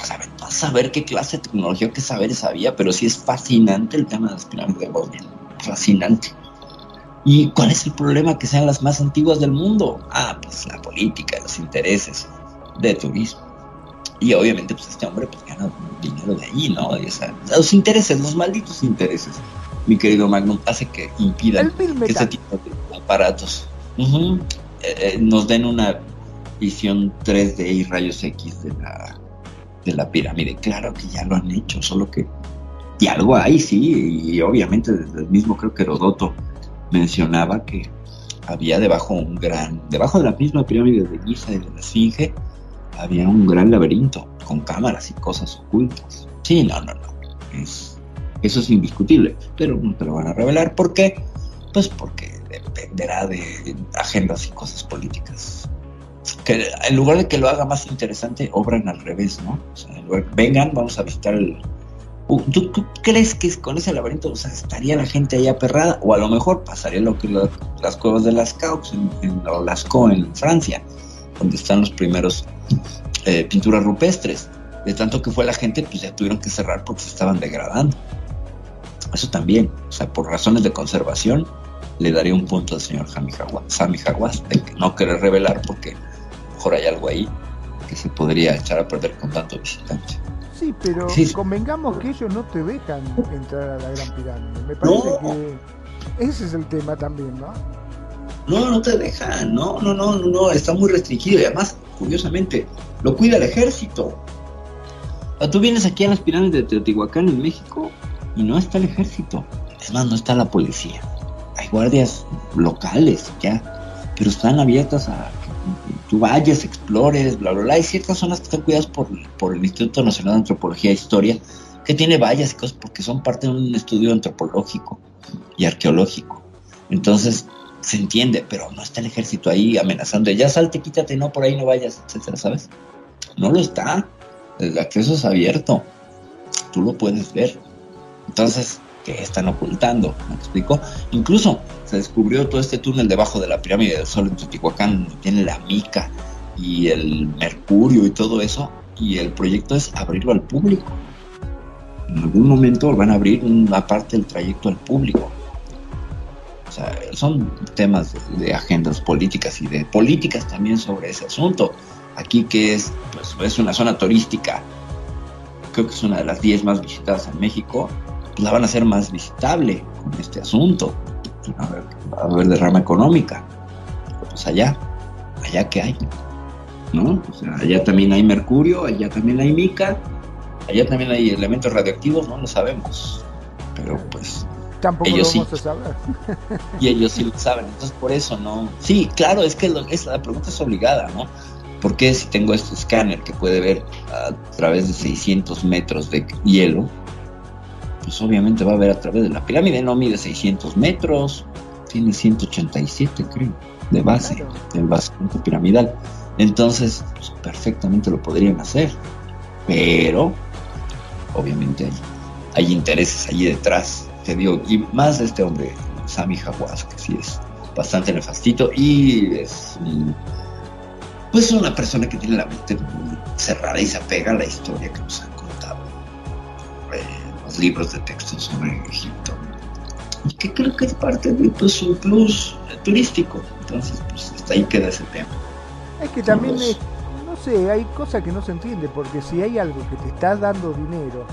O sea, saber qué clase de tecnología qué saberes había, pero sí es fascinante el tema de las pirámides de Bosnia. Fascinante. ¿Y cuál es el problema que sean las más antiguas del mundo? Ah, pues la política, los intereses de turismo. Y obviamente, pues este hombre pues gana dinero de allí, ¿no? Y, o sea, los intereses, los malditos intereses, mi querido Magnum, hace que impidan que este tipo de aparatos eh, eh, nos den una visión 3D y rayos X de la, de la pirámide. Claro que ya lo han hecho, solo que. Y algo hay, sí, y obviamente desde el mismo, creo que Herodoto mencionaba que había debajo un gran. Debajo de la misma pirámide de Giza y de la Esfinge, había un gran laberinto con cámaras y cosas ocultas. Sí, no, no, no. Es, eso es indiscutible, pero no te lo van a revelar. ¿Por qué? Pues porque dependerá de agendas y cosas políticas. Que en lugar de que lo haga más interesante, obran al revés, ¿no? O sea, vengan, vamos a visitar el. ¿Tú, crees que con ese laberinto o sea, estaría la gente ahí aperrada? O a lo mejor pasaría lo que las cuevas de las Caux en, en o en Francia, donde están los primeros eh, pinturas rupestres. De tanto que fue la gente, pues ya tuvieron que cerrar porque se estaban degradando. Eso también, o sea, por razones de conservación, le daría un punto al señor Sami Hawass, de que no querer revelar porque mejor hay algo ahí que se podría echar a perder con tanto visitante. Sí, pero sí. convengamos que ellos no te dejan entrar a la Gran Pirámide. Me parece No. que ese es el tema también, ¿no? No, no te dejan, no, no, no, no, no, está muy restringido y además, curiosamente, lo cuida el ejército. O sea, tú vienes aquí a las pirámides de Teotihuacán en México y no está el ejército. Es más, no está la policía. Hay guardias locales ya, pero están abiertas a que tú vayas, explores, bla, bla, bla. Hay ciertas zonas que están cuidadas por, por el Instituto Nacional de Antropología e Historia que tiene vallas y cosas porque son parte de un estudio antropológico y arqueológico. Entonces, se entiende, pero no está el ejército ahí amenazando, ya salte, quítate, no, por ahí no vayas, etcétera, ¿sabes? No lo está. El acceso es abierto. Tú lo puedes ver. Entonces, ¿qué están ocultando? ¿Me explico? Incluso se descubrió todo este túnel debajo de la pirámide del Sol en Teotihuacán, tiene la mica y el mercurio y todo eso. Y el proyecto es abrirlo al público. En algún momento van a abrir una parte del trayecto al público. Son temas de, agendas políticas y de políticas también sobre ese asunto. Aquí que es, pues, es una zona turística, creo que es una de las 10 más visitadas en México, pues la van a hacer más visitable con este asunto. A haber, va a haber derrama económica. Pues allá, allá que hay, ¿no? Allá también hay mercurio, allá también hay mica, allá también hay elementos radioactivos, no lo sabemos. Pero pues Tampoco Ellos lo sí. a saber. y ellos sí lo saben. Entonces, por eso no. Sí, claro, es que lo- es, la pregunta es obligada, ¿no? Porque si tengo este escáner que puede ver a través de 600 metros de hielo, pues obviamente va a ver a través de la pirámide. No mide 600 metros, tiene 187, creo, de base, Claro. del basamento piramidal. Entonces, pues, perfectamente lo podrían hacer. Pero, obviamente, hay, hay intereses allí detrás. Digo, y más este hombre, Sami Hawass, que sí es bastante nefastito y es un- pues una persona que tiene la mente muy cerrada y se apega a la historia que nos han contado eh, los libros de texto sobre Egipto y que creo que es parte de pues, su plus turístico. Entonces pues hasta ahí queda ese tema. Es que también, es- no sé, hay cosas que no se entiende, porque si hay algo que te está dando dinero,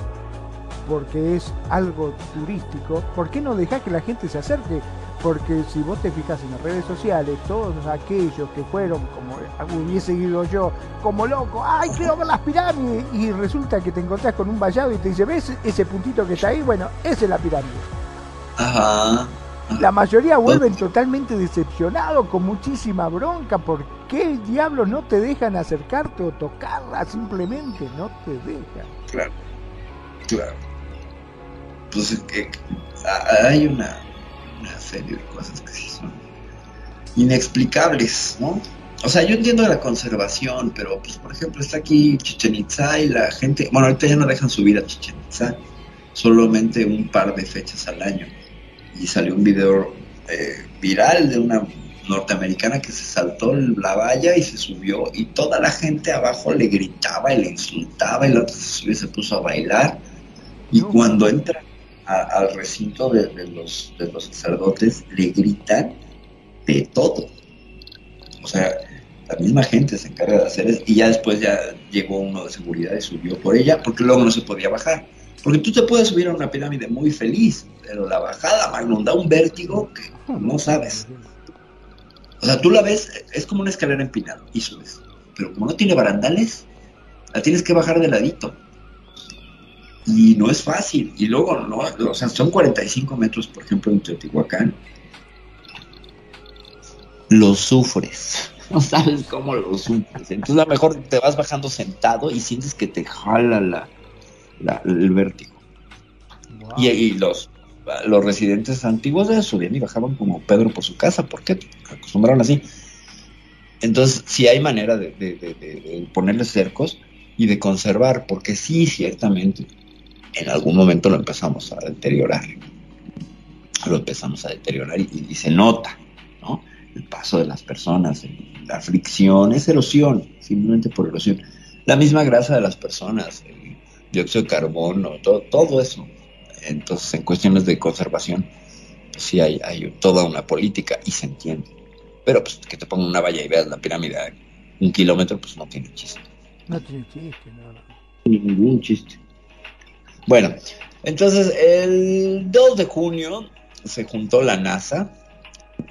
porque es algo turístico, ¿por qué no dejar que la gente se acerque? Porque si vos te fijas en las redes sociales, todos aquellos que fueron, como hubiese ido yo, como loco, ¡ay, quiero ver las pirámides! Y resulta que te encontrás con un vallado y te dice, ¿ves ese puntito que está ahí? Bueno, esa es la pirámide. ajá La mayoría vuelven totalmente decepcionados, con muchísima bronca. ¿Por qué diablos no te dejan acercarte o tocarla? Simplemente no te dejan. claro claro pues que a- hay una, una serie de cosas que sí son inexplicables, ¿no? O sea, yo entiendo la conservación, pero pues por ejemplo está aquí Chichen Itza y la gente, bueno, ahorita ya no dejan subir a Chichen Itza, solamente un par de fechas al año. Y salió un video eh, viral de una norteamericana que se saltó la valla y se subió y toda la gente abajo le gritaba y le insultaba y la otra se subió y se puso a bailar. Y cuando entra al recinto de, de los, de los sacerdotes, le gritan de todo. O sea, la misma gente se encarga de hacer eso. Y ya después ya llegó uno de seguridad y subió por ella, porque luego no se podía bajar. Porque tú te puedes subir a una pirámide muy feliz, pero la bajada, Magnum, da un vértigo que no sabes. O sea, tú la ves, es como una escalera empinada y subes. Pero como no tiene barandales, la tienes que bajar de ladito. Y no es fácil. Y luego, no, o sea, son 45 metros, por ejemplo, en Teotihuacán. Lo sufres. No sabes cómo lo sufres. Entonces, a lo mejor te vas bajando sentado y sientes que te jala la, la- el vértigo. Y, y los, los residentes antiguos eh, subían y bajaban como Pedro por su casa. ¿Por qué? Acostumbraron así. Entonces, sí hay manera de, de, de- de- de ponerle cercos y de conservar, porque sí, ciertamente, en algún momento lo empezamos a deteriorar. Lo empezamos a deteriorar y, y se nota, ¿no? El paso de las personas, el- la fricción, es erosión, simplemente por erosión. La misma grasa de las personas, el dióxido de carbono, todo, todo eso. Entonces, en cuestiones de conservación, pues sí hay, hay toda una política y se entiende. Pero pues que te pongan una valla y veas la pirámide un kilómetro, pues no tiene chiste. No tiene chiste, no. Ningún chiste. Bueno, entonces el 2 de junio se juntó la NASA.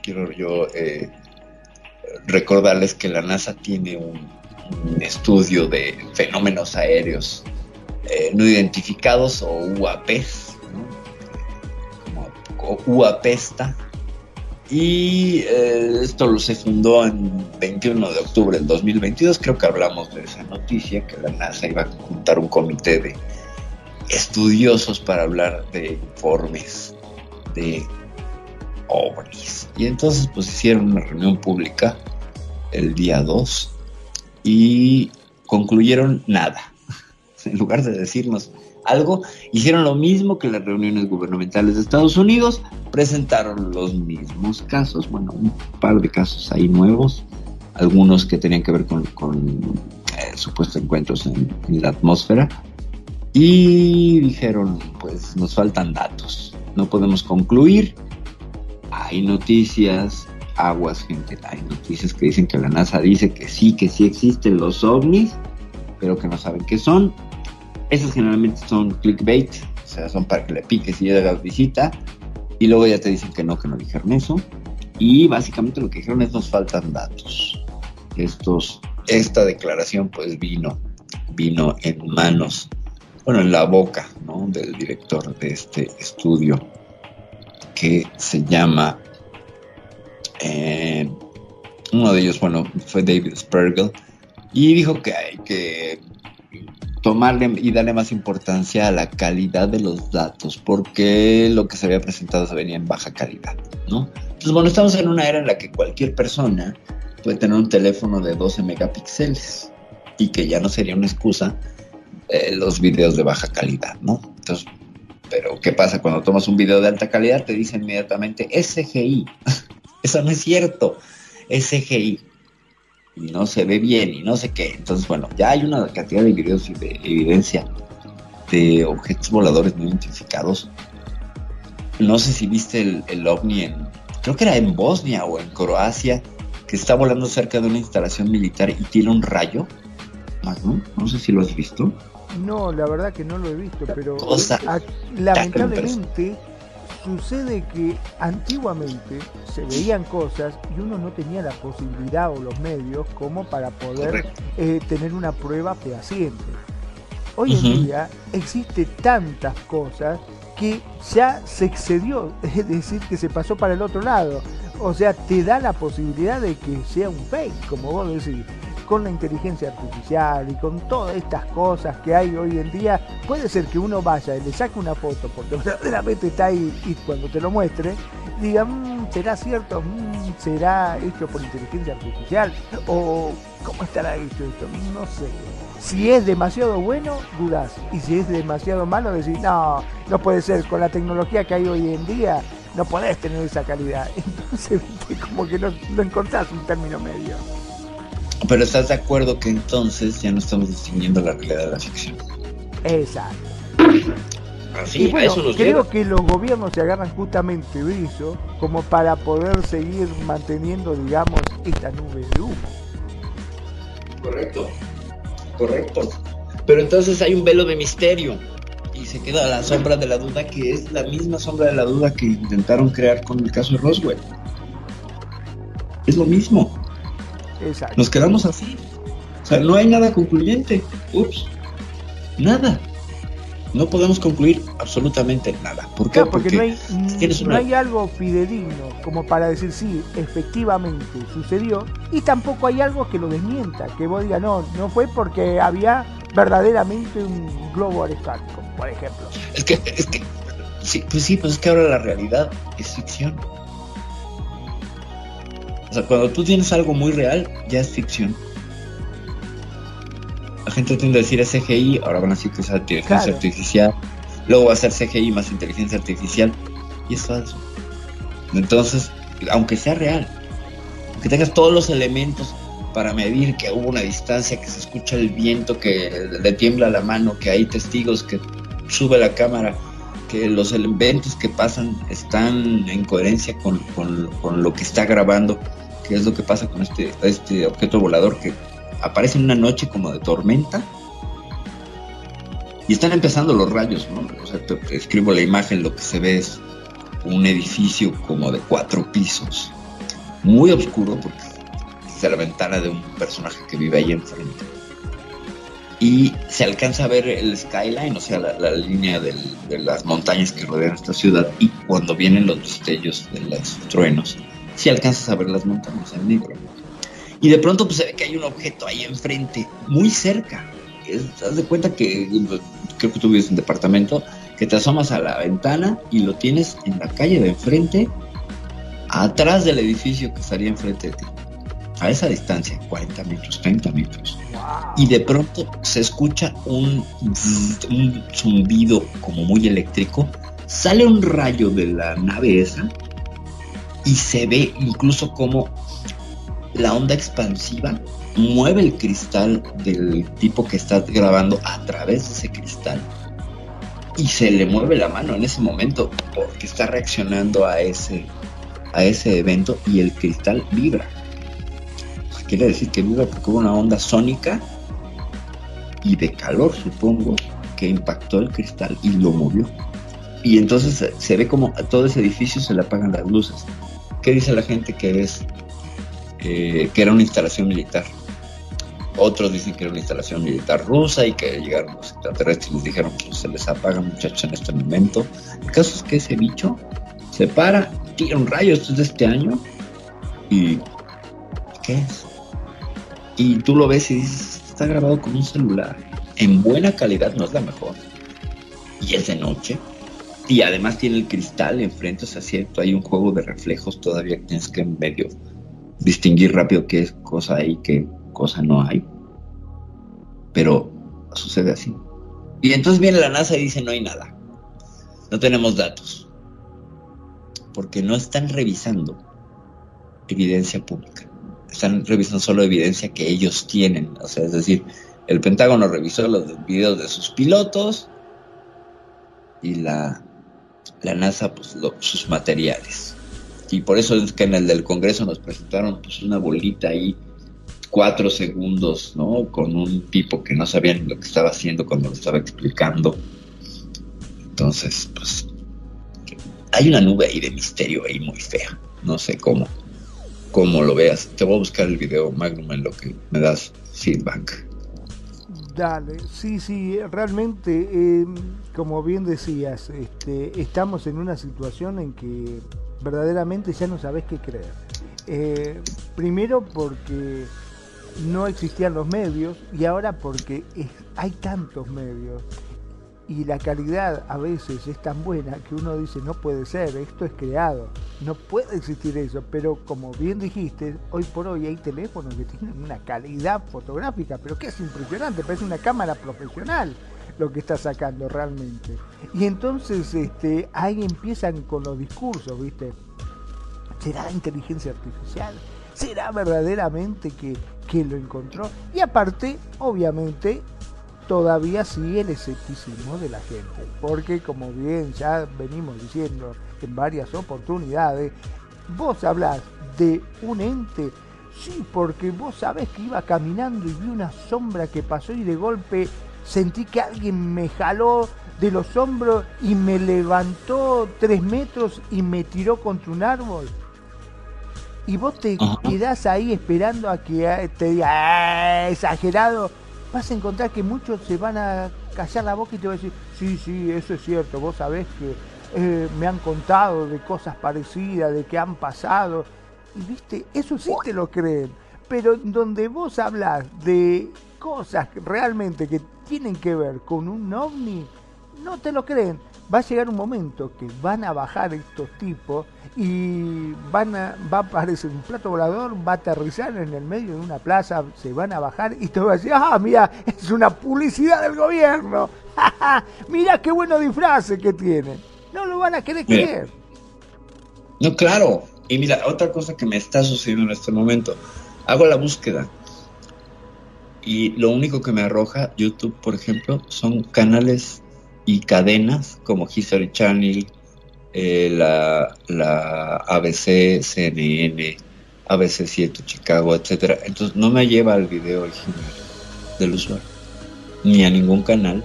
Quiero yo eh, recordarles que la NASA tiene un, estudio de fenómenos aéreos eh, no identificados o UAPs, ¿no? Como- UAPesta. Y eh, esto lo se fundó en 21 de octubre del 2022. Creo que hablamos de esa noticia, que la NASA iba a juntar un comité de estudiosos para hablar de informes de ovnis. Y entonces pues hicieron una reunión pública el día 2 y concluyeron nada. En lugar de decirnos algo, hicieron lo mismo que las reuniones gubernamentales de Estados Unidos, presentaron los mismos casos, bueno, un par de casos ahí nuevos, algunos que tenían que ver con, eh, supuestos encuentros en, en la atmósfera, y dijeron, pues nos faltan datos, no podemos concluir, hay noticias, aguas gente, hay noticias que dicen que la NASA dice que sí, que sí existen los ovnis, pero que no saben qué son. Esas generalmente son clickbait, o sea, son para que le piques y hagas visita, y luego ya te dicen que no, que no dijeron eso. Y básicamente lo que dijeron es nos faltan datos. Estos, esta declaración pues vino, vino en manos, bueno, en la boca, ¿no? Del director de este estudio que se llama, eh, uno de ellos, bueno, fue David Spergel, y dijo que hay que tomarle y darle más importancia a la calidad de los datos, porque lo que se había presentado se venía en baja calidad, ¿no? Entonces, bueno, estamos en una era en la que cualquier persona puede tener un teléfono de 12 megapíxeles y que ya no sería una excusa eh, los videos de baja calidad, ¿no? Entonces, pero ¿qué pasa cuando tomas un video de alta calidad? Te dicen inmediatamente SGI. Eso no es cierto. SGI. Y no se ve bien y no sé qué. Entonces, bueno, ya hay una cantidad de videos y de evidencia de objetos voladores no identificados. No sé si viste el, ovni en, creo que era en Bosnia o en Croacia, que está volando cerca de una instalación militar y tiene un rayo. No sé si lo has visto. No, la verdad que no lo he visto, pero a- lamentablemente sucede que antiguamente se veían cosas y uno no tenía la posibilidad o los medios como para poder eh, tener una prueba fehaciente. Hoy en día existe tantas cosas que ya se excedió, es decir, que se pasó para el otro lado. O sea, te da la posibilidad de que sea un fake, como vos decís. Con la inteligencia artificial y con todas estas cosas que hay hoy en día, puede ser que uno vaya y le saque una foto porque verdaderamente está ahí y cuando te lo muestre, diga, "Mm, ¿será cierto? Mm, ¿Será hecho por inteligencia artificial? ¿O cómo estará hecho esto? No sé. Si es demasiado bueno, dudás. Y si es demasiado malo, decís, no, no puede ser. Con la tecnología que hay hoy en día, no podés tener esa calidad. Entonces, como que no, no encontrás un término medio. Pero estás de acuerdo que entonces ya no estamos distinguiendo la realidad de la ficción. Exacto. Así, y a bueno, eso nos creo lleva. que los gobiernos se agarran justamente de eso como para poder seguir manteniendo, digamos, esta nube de humo. Correcto. Correcto. Pero entonces hay un velo de misterio y se queda la sombra de la duda que es la misma sombra de la duda que intentaron crear con el caso de Roswell. Es lo mismo. Exacto. Nos quedamos así. O sea, no hay nada concluyente. Ups. Nada. No podemos concluir absolutamente nada. ¿Por qué? Claro, porque, no, hay, no hay algo fidedigno como para decir sí, efectivamente sucedió, y tampoco hay algo que lo desmienta, que vos digas no, no fue porque había verdaderamente un globo aerostático, por ejemplo. Es que, es que, sí, pues sí, pues es que ahora la realidad es ficción. O sea, cuando tú tienes algo muy real, ya es ficción. La gente tiende a decir es CGI, ahora van a decir que es inteligencia Claro. artificial, luego va a ser CGI más inteligencia artificial, y es falso. Entonces, aunque sea real, aunque tengas todos los elementos para medir que hubo una distancia, que se escucha el viento, que le tiembla la mano, que hay testigos, que sube la cámara, que los elementos que pasan están en coherencia con, con- con lo que está grabando, que es lo que pasa con este, este objeto volador que aparece en una noche como de tormenta. Y están empezando los rayos, ¿no? Escribo la imagen, lo que se ve es un edificio como de cuatro pisos, muy oscuro porque es la ventana de un personaje que vive ahí enfrente. Y se alcanza a ver el skyline, o sea, la, línea de las montañas que rodean esta ciudad. Y cuando vienen los destellos de los truenos, si alcanzas a ver las montañas en negro. Y de pronto pues, se ve que hay un objeto ahí enfrente, muy cerca. Haz de cuenta que creo que tú vives en departamento, que te asomas a la ventana y lo tienes en la calle de enfrente, atrás del edificio que estaría enfrente de ti. A esa distancia, 40 metros, 30 metros. Y de pronto se escucha un, un zumbido como muy eléctrico. Sale un rayo de la nave esa y se ve incluso como la onda expansiva mueve el cristal del tipo que está grabando a través de ese cristal y se le mueve la mano en ese momento porque está reaccionando a ese a ese evento y el cristal vibra. Quiere decir que vibra porque hubo una onda sónica y de calor, supongo, que impactó el cristal y lo movió. Y entonces se- ve como a todo ese edificio se le apagan las luces. ¿Qué dice la gente que es que era una instalación militar? Otros dicen que era una instalación militar rusa y que llegaron los extraterrestres y les dijeron pues se les apaga muchachos en este momento. El caso es que ese bicho se para, tira un rayo, esto es de este año, y ¿qué es? Y tú lo ves y dices, está grabado con un celular, en buena calidad, no es la mejor, y es de noche, y además tiene el cristal enfrente, o sea, cierto, hay un juego de reflejos todavía tienes que medio distinguir rápido qué es cosa hay, qué cosa no hay, pero sucede así. Y entonces viene la NASA y dice, no hay nada, no tenemos datos, porque no están revisando evidencia pública. Están revisando solo evidencia que ellos tienen. O sea, es decir, el Pentágono revisó los videos de sus pilotos y la, la NASA, pues, lo- sus materiales. Y por eso es que en el del Congreso nos presentaron pues, una bolita ahí, cuatro segundos, ¿no? Con un tipo que no sabía ni lo que estaba haciendo cuando lo estaba explicando. Entonces, pues, hay una nube ahí de misterio ahí muy fea. No sé cómo, cómo lo veas. Te voy a buscar el video Magnum en lo que me das feedback. Dale, sí, sí, realmente, eh, como bien decías, este, estamos en una situación en que verdaderamente ya no sabes qué creer. Eh, primero porque no existían los medios y ahora porque hay tantos medios y la calidad a veces es tan buena que uno dice no puede ser, esto es creado, no puede existir eso, pero como bien dijiste, hoy por hoy hay teléfonos que tienen una calidad fotográfica, pero que es impresionante, parece una cámara profesional lo que está sacando realmente. Y entonces este, ahí empiezan con los discursos, ¿viste? ¿Será inteligencia artificial? ¿Será verdaderamente que, que lo encontró? Y aparte, obviamente, todavía sigue el escepticismo de la gente. Porque como bien ya venimos diciendo en varias oportunidades, vos hablás de un ente, sí, porque vos sabés que iba caminando y vi una sombra que pasó y de golpe sentí que alguien me jaló de los hombros y me levantó tres metros y me tiró contra un árbol. Y vos te quedás ahí esperando a que te diga "Ah, exagerado. Vas a encontrar que muchos se van a callar la boca y te van a decir, sí, sí, eso es cierto, vos sabés que eh, me han contado de cosas parecidas, de que han pasado. Y viste, eso sí te lo creen. Pero donde vos hablas de cosas realmente que tienen que ver con un ovni, no te lo creen. Va a llegar un momento que van a bajar estos tipos y van a, va a aparecer un plato volador, va a aterrizar en el medio de una plaza, se van a bajar y te va a decir, ah, mira, es una publicidad del gobierno. mira qué bueno disfraz que tiene. No lo van a querer Mira. creer. No, claro. Y mira, otra cosa que me está sucediendo en este momento. Hago la búsqueda. Y lo único que me arroja YouTube, por ejemplo, son canales y cadenas como History Channel, eh, la, la ABC, CNN, ABC 7 Chicago, etcétera. Entonces no me lleva al video original del usuario, ni a ningún canal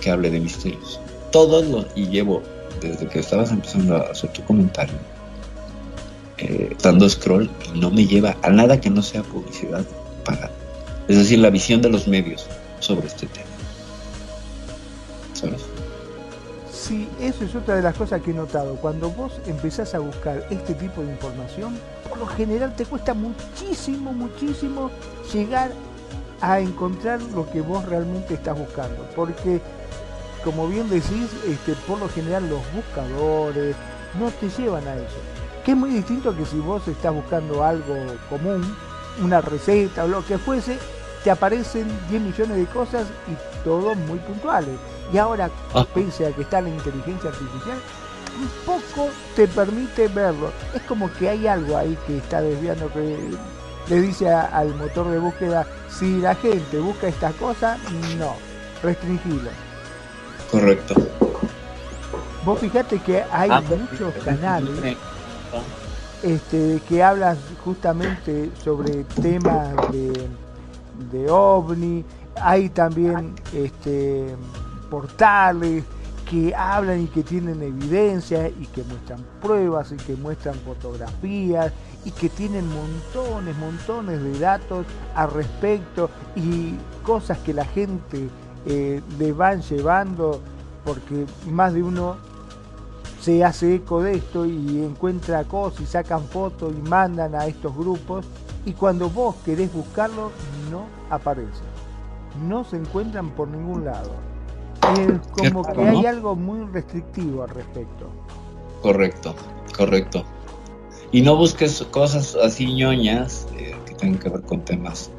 que hable de misterios. Todos los, y llevo desde que estabas empezando a hacer tu comentario, eh, dando scroll no me lleva a nada que no sea publicidad pagada. Es decir, la visión de los medios sobre este tema. ¿Sabes? Sí, eso es otra de las cosas que he notado. Cuando vos empezás a buscar este tipo de información, por lo general te cuesta muchísimo, muchísimo llegar a encontrar lo que vos realmente estás buscando. Porque, como bien decís, este, por lo general los buscadores no te llevan a eso. Que es muy distinto que si vos estás buscando algo común, una receta o lo que fuese, te aparecen 10 millones de cosas y todos muy puntuales. Y ahora, Ah. pese a que está la inteligencia artificial, un poco te permite verlo. Es como que hay algo ahí que está desviando, que le dice a- al motor de búsqueda, si la gente busca estas cosas, no, restringilo. Correcto. Vos fijate que hay Ah, muchos canales este, que hablan justamente sobre temas de, de ovni, hay también este, portales que hablan y que tienen evidencia y que muestran pruebas y que muestran fotografías y que tienen montones, montones de datos al respecto y cosas que la gente eh, le van llevando porque más de uno se hace eco de esto y encuentra cosas y sacan fotos y mandan a estos grupos y cuando vos querés buscarlo no aparece. No se encuentran por ningún lado. Como que hay ¿no? algo muy restrictivo al respecto. Correcto, correcto. Y no busques cosas así ñoñas eh, que tengan que ver con temas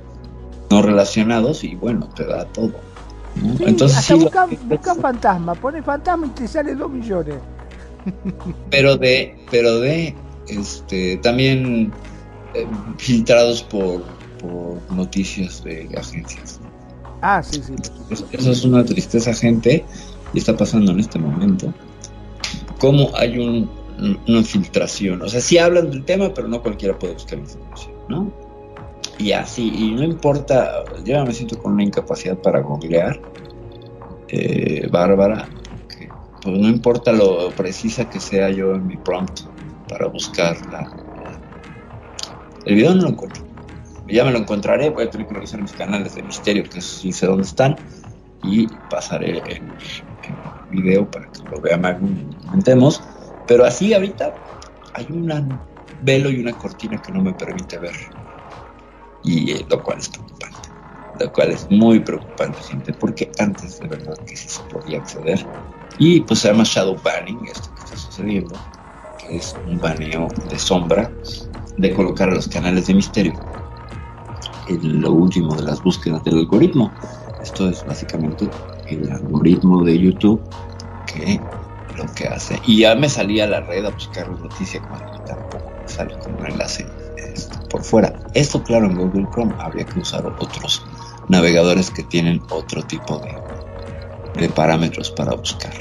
no relacionados y bueno, te da todo. ¿no? Sí, Entonces hasta sí, lo- busca, busca fantasma, pone fantasma y te sale 2 millones. pero de, pero de, este, también eh, filtrados por, por noticias de agencias. Ah, sí, sí. Es- Eso es una tristeza, gente, y está pasando en este momento. Cómo hay un, una filtración. O sea, sí hablan del tema, pero no cualquiera puede buscar información, ¿no? Y así, y no importa, yo me siento con una incapacidad para googlear, eh, bárbara, pues no importa lo precisa que sea yo en mi prompt para buscar la- el video no lo encuentro. Ya me lo encontraré, voy a tener que revisar mis canales de misterio, que sí sé dónde están, y pasaré el, el video para que lo vean, comentemos. Pero así ahorita hay un velo y una cortina que no me permite ver Y eh, lo cual es preocupante. Lo cual es muy preocupante, gente, porque antes de verdad que sí se podía acceder. Y pues se llama shadow banning, esto que está sucediendo, que es un baneo de sombra de colocar a los canales de misterio en lo último de las búsquedas del algoritmo. Esto es básicamente el algoritmo de YouTube que lo que hace. Y ya me salía a la red a buscar la noticia cuando tampoco sale como un enlace este, por fuera. Esto, claro, en Google Chrome habría que usar otros navegadores que tienen otro tipo de, de parámetros para buscar.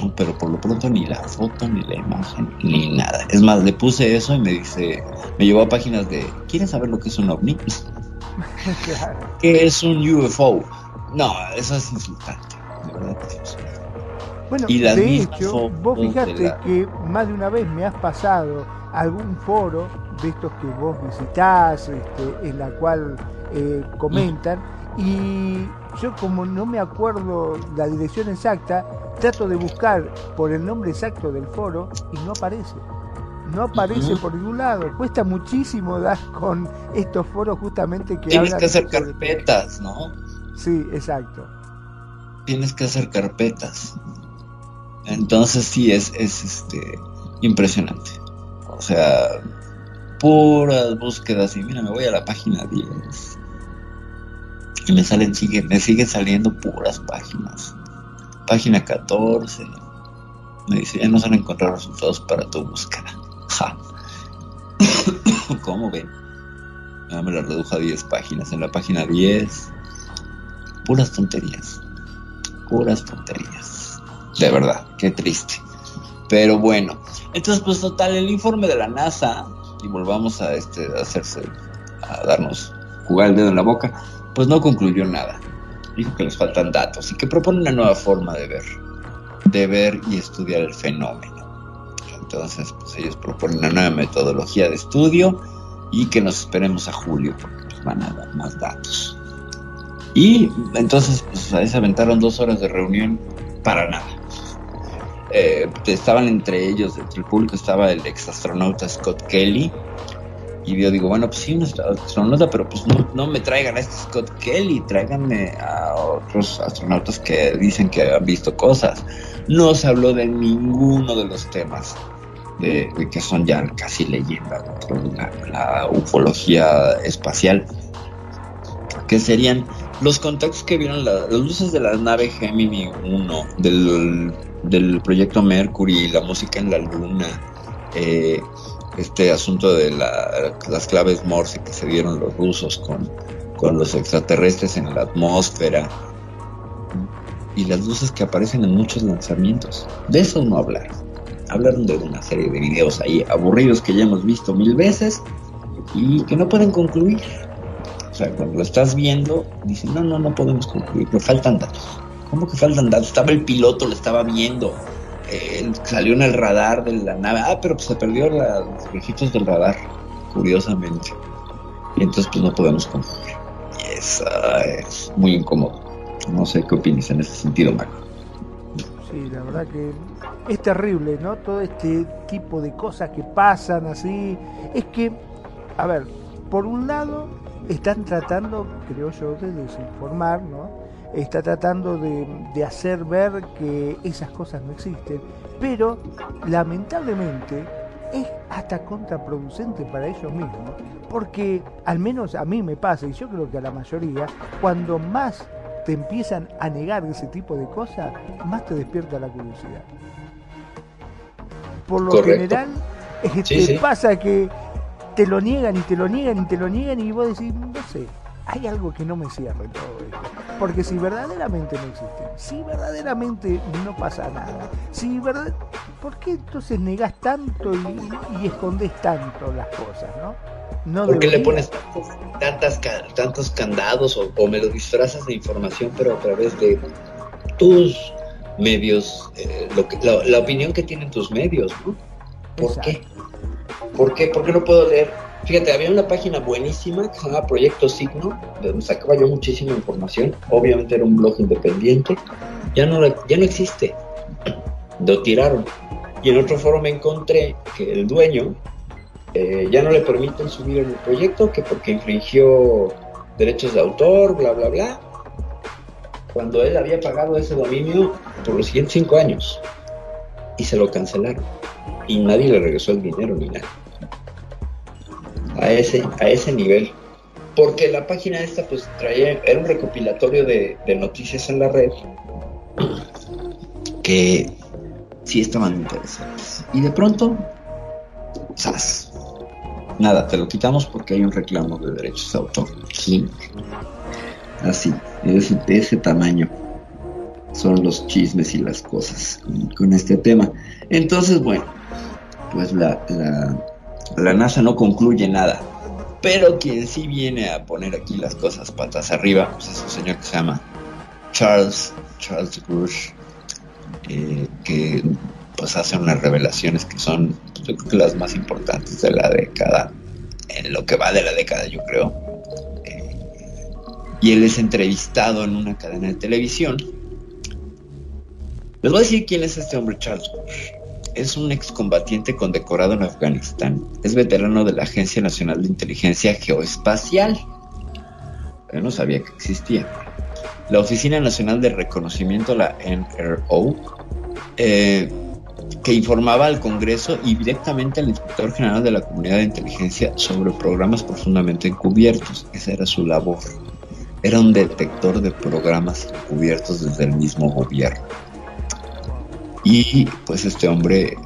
¿no? Pero por lo pronto ni la foto, ni la imagen, ni nada. Es más, le puse eso y me dice, me llevó a páginas de, ¿quieren saber lo que es un ovni? Claro. ¿Qué es un UFO? No, eso es insultante. De verdad que es insultante. Bueno, Y de hecho, vos fijate la- que más de una vez me has pasado algún foro de estos que vos visitás, este, en la cual eh, comentan, y yo como no me acuerdo la dirección exacta, trato de buscar por el nombre exacto del foro y no aparece. No aparece por ningún lado. Cuesta muchísimo dar con estos foros justamente que Tienes hablan que hacer carpetas, ¿no? Sí, exacto. Tienes que hacer carpetas. Entonces sí es, es este impresionante. O sea, puras búsquedas y mira, me voy a la página 10 y me salen sigue, me siguen saliendo puras páginas. Página 14 me dice, ya no se han encontrado resultados para tu búsqueda. ¿Cómo ven? Ya me la redujo a 10 páginas. En la página 10, puras tonterías. Puras tonterías. De verdad, qué triste. Pero bueno, entonces pues total, el informe de la NASA, y volvamos a este a hacerse, a darnos, jugar el dedo en la boca, pues no concluyó nada. Dijo que les faltan datos y que propone una nueva forma de ver, de ver y estudiar el fenómeno. Entonces, pues ellos proponen una nueva metodología de estudio y que nos esperemos a julio porque nos van a dar más datos. Y entonces, pues ahí se aventaron dos horas de reunión para nada. Eh, estaban entre ellos, entre el público estaba el ex astronauta Scott Kelly. Y yo digo, bueno, pues sí, un astronauta, pero pues no, no me traigan a este Scott Kelly, tráiganme a otros astronautas que dicen que han visto cosas. No se habló de ninguno de los temas de, que son ya casi leyenda dentro de la, ufología espacial, que serían los contactos que vieron la- las luces de la nave Gemini 1 del, del proyecto Mercury, la música en la luna, eh, este asunto de la- las claves Morse que se dieron los rusos con, con los extraterrestres en la atmósfera y las luces que aparecen en muchos lanzamientos. De eso no hablaron. Hablaron de una serie de videos ahí aburridos que ya hemos visto mil veces y que no pueden concluir. O sea, cuando lo estás viendo, dicen, no, no, no podemos concluir, pero faltan datos. ¿Cómo que faltan datos? Estaba el piloto, lo estaba viendo. eh, salió en el radar de la nave. Ah, pero pues se perdió los registros del radar, curiosamente. Y entonces pues no podemos concluir. Es muy incómodo. No sé qué opinas en ese sentido, Marco. Sí, la verdad que es terrible, ¿no? Todo este tipo de cosas que pasan así. Es que, a ver, por un lado están tratando, creo yo, de desinformar, ¿no? Está tratando de, de hacer ver que esas cosas no existen, pero lamentablemente es hasta contraproducente para ellos mismos, porque al menos a mí me pasa, y yo creo que a la mayoría, cuando más te empiezan a negar ese tipo de cosas, más te despierta la curiosidad. Por lo Correcto. general, Sí, te sí. pasa que te lo niegan y te lo niegan y te lo niegan y vos decís, no sé, hay algo que no me cierra en todo esto. Porque si verdaderamente no existen, si verdaderamente no pasa nada, si verdad, ¿por qué entonces negás tanto y, y escondés tanto las cosas, no? No ¿Por qué le pones tantos, tantas tantos candados o, o me lo disfrazas de información, pero a través de tus medios, eh, lo que, la, la opinión que tienen tus medios, ¿no? ¿Por qué? ¿Por qué? ¿Por qué no puedo leer? Fíjate, había una página buenísima que se llama Proyecto Signo, de donde sacaba yo muchísima información. Obviamente era un blog independiente. Ya no, ya no existe. Lo tiraron. Y en otro foro me encontré que el dueño eh, ya no le permiten subir en el proyecto, que porque infringió derechos de autor, bla, bla, bla, cuando él había pagado ese dominio por los siguientes cinco años y se lo cancelaron y nadie le regresó el dinero ni nada. A ese, a ese nivel. Porque la página esta pues traía, era un recopilatorio de, noticias en la red que sí estaban interesantes. Y de pronto, ¡zas! Nada, te lo quitamos porque hay un reclamo de derechos de autor. Sí. Así, ese, de ese tamaño son los chismes y las cosas con, este tema. Entonces, bueno, pues la, la NASA no concluye nada. Pero quien sí viene a poner aquí las cosas patas arriba, pues es un señor que se llama Charles, Charles Grush, eh, que pues hace unas revelaciones que son pues, yo creo que las más importantes de la década, en lo que va de la década yo creo. Eh, y él es entrevistado en una cadena de televisión. Les voy a decir quién es este hombre, Charles Bush. Es un excombatiente condecorado en Afganistán. Es veterano de la Agencia Nacional de Inteligencia Geoespacial. Yo no sabía que existía. La Oficina Nacional de Reconocimiento, la NRO, eh, que informaba al Congreso y directamente al Inspector General de la Comunidad de Inteligencia sobre programas profundamente encubiertos. Esa era su labor. Era un detector de programas encubiertos desde el mismo gobierno. Y pues este hombre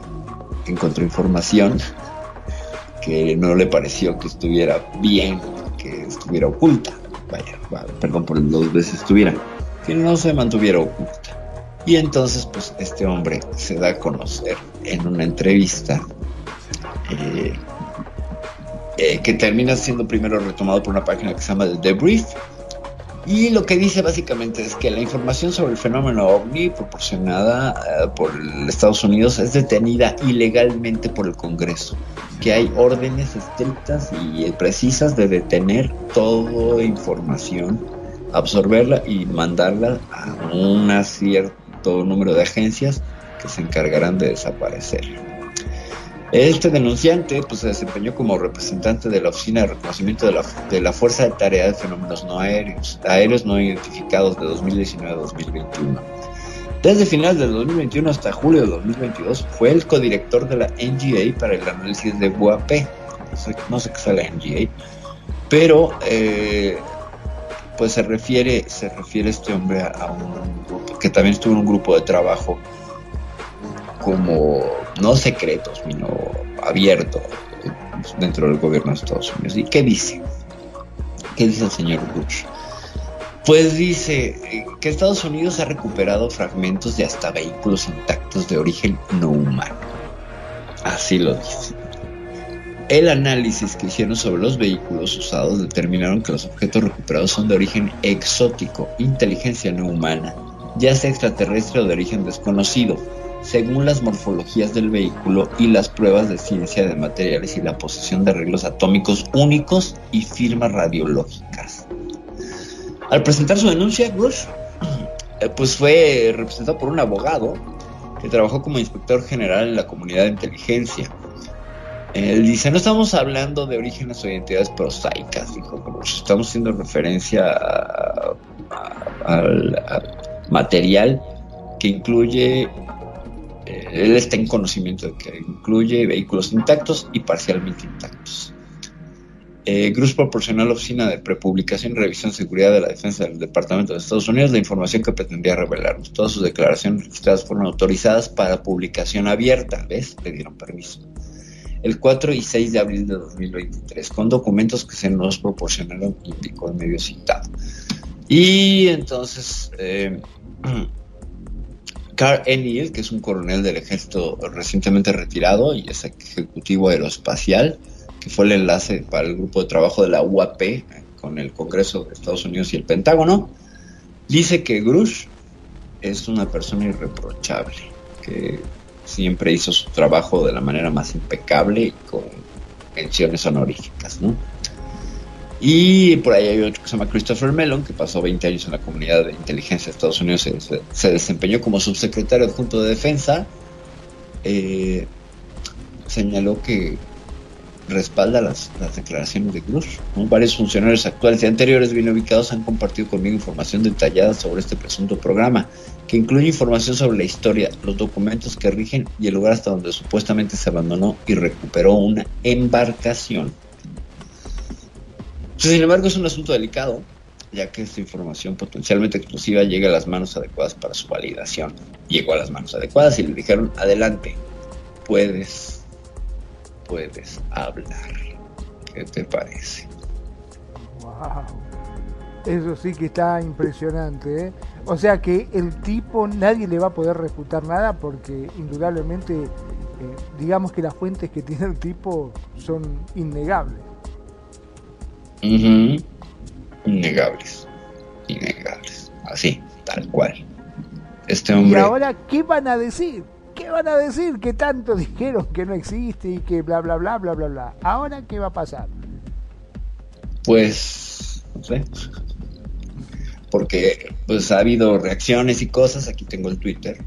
encontró información que no le pareció que estuviera bien, que estuviera oculta. Vaya, perdón por dos veces estuviera, que no se mantuviera oculta. Y entonces, pues este hombre se da a conocer en una entrevista eh, eh, que termina siendo primero retomado por una página que se llama The Debrief. Y lo que dice básicamente es que la información sobre el fenómeno ovni proporcionada eh, por Estados Unidos es detenida ilegalmente por el Congreso, que hay órdenes estrictas y precisas de detener toda información, absorberla y mandarla a un cierto número de agencias que se encargarán de desaparecer. Este denunciante pues, se desempeñó como representante de la Oficina de Reconocimiento de la, de la Fuerza de Tarea de Fenómenos No Aéreos, aéreos no identificados de 2019 a 2021. Desde finales del 2021 hasta julio de 2022 fue el codirector de la NGA para el análisis de UAP. No sé, no sé qué es la NGA, pero eh, pues se refiere, se refiere este hombre a un grupo que también estuvo en un grupo de trabajo como no secretos, sino abierto dentro del gobierno de Estados Unidos. ¿Y qué dice? ¿Qué dice el señor Bush? Pues dice que Estados Unidos ha recuperado fragmentos de hasta vehículos intactos de origen no humano. Así lo dice. El análisis que hicieron sobre los vehículos usados determinaron que los objetos recuperados son de origen exótico, inteligencia no humana, ya sea extraterrestre o de origen desconocido, según las morfologías del vehículo y las pruebas de ciencia de materiales y la posesión de arreglos atómicos únicos y firmas radiológicas. Al presentar su denuncia, Bush eh, pues fue representado por un abogado que trabajó como inspector general en la comunidad de inteligencia. Él dice, no estamos hablando de orígenes o identidades prosaicas, dijo, como estamos haciendo referencia al material que incluye él está en conocimiento de que incluye vehículos intactos y parcialmente intactos. Eh, Cruz proporcionó la Oficina de Prepublicación Revisión de Seguridad de la Defensa del Departamento de Estados Unidos la información que pretendía revelarnos. Todas sus declaraciones registradas fueron autorizadas para publicación abierta, ¿ves? Le dieron permiso. El 4 y 6 de abril de 2023, con documentos que se nos proporcionaron, indicó el medio citado. Y entonces, eh, Carl Enniel, que es un coronel del ejército recientemente retirado y es ejecutivo aeroespacial, que fue el enlace para el grupo de trabajo de la UAP con el Congreso de Estados Unidos y el Pentágono, dice que Grush es una persona irreprochable, que siempre hizo su trabajo de la manera más impecable y con menciones honoríficas, ¿no? Y por ahí hay otro que se llama Christopher Mellon, que pasó 20 años en la comunidad de inteligencia de Estados Unidos, se, se, se desempeñó como subsecretario adjunto de defensa. Eh, señaló que respalda las, declaraciones de Cruz. Varios funcionarios actuales y anteriores bien ubicados han compartido conmigo información detallada sobre este presunto programa, que incluye información sobre la historia, los documentos que rigen y el lugar hasta donde supuestamente se abandonó y recuperó una embarcación. Sin embargo, es un asunto delicado, ya que esta información potencialmente exclusiva llega a las manos adecuadas para su validación. Llegó a las manos adecuadas y le dijeron, adelante, puedes, puedes hablar. ¿Qué te parece? Wow. Eso sí que está impresionante, ¿eh? O sea que el tipo nadie le va a poder refutar nada porque indudablemente eh, digamos que las fuentes que tiene el tipo son innegables. Innegables. Innegables. Así, tal cual. Este ¿Y hombre. ahora qué van a decir? ¿Qué van a decir? Que tanto dijeron que no existe y que bla bla bla bla bla bla. ¿Ahora qué va a pasar? Pues, no sé. Porque pues ha habido reacciones y cosas. Aquí tengo el Twitter.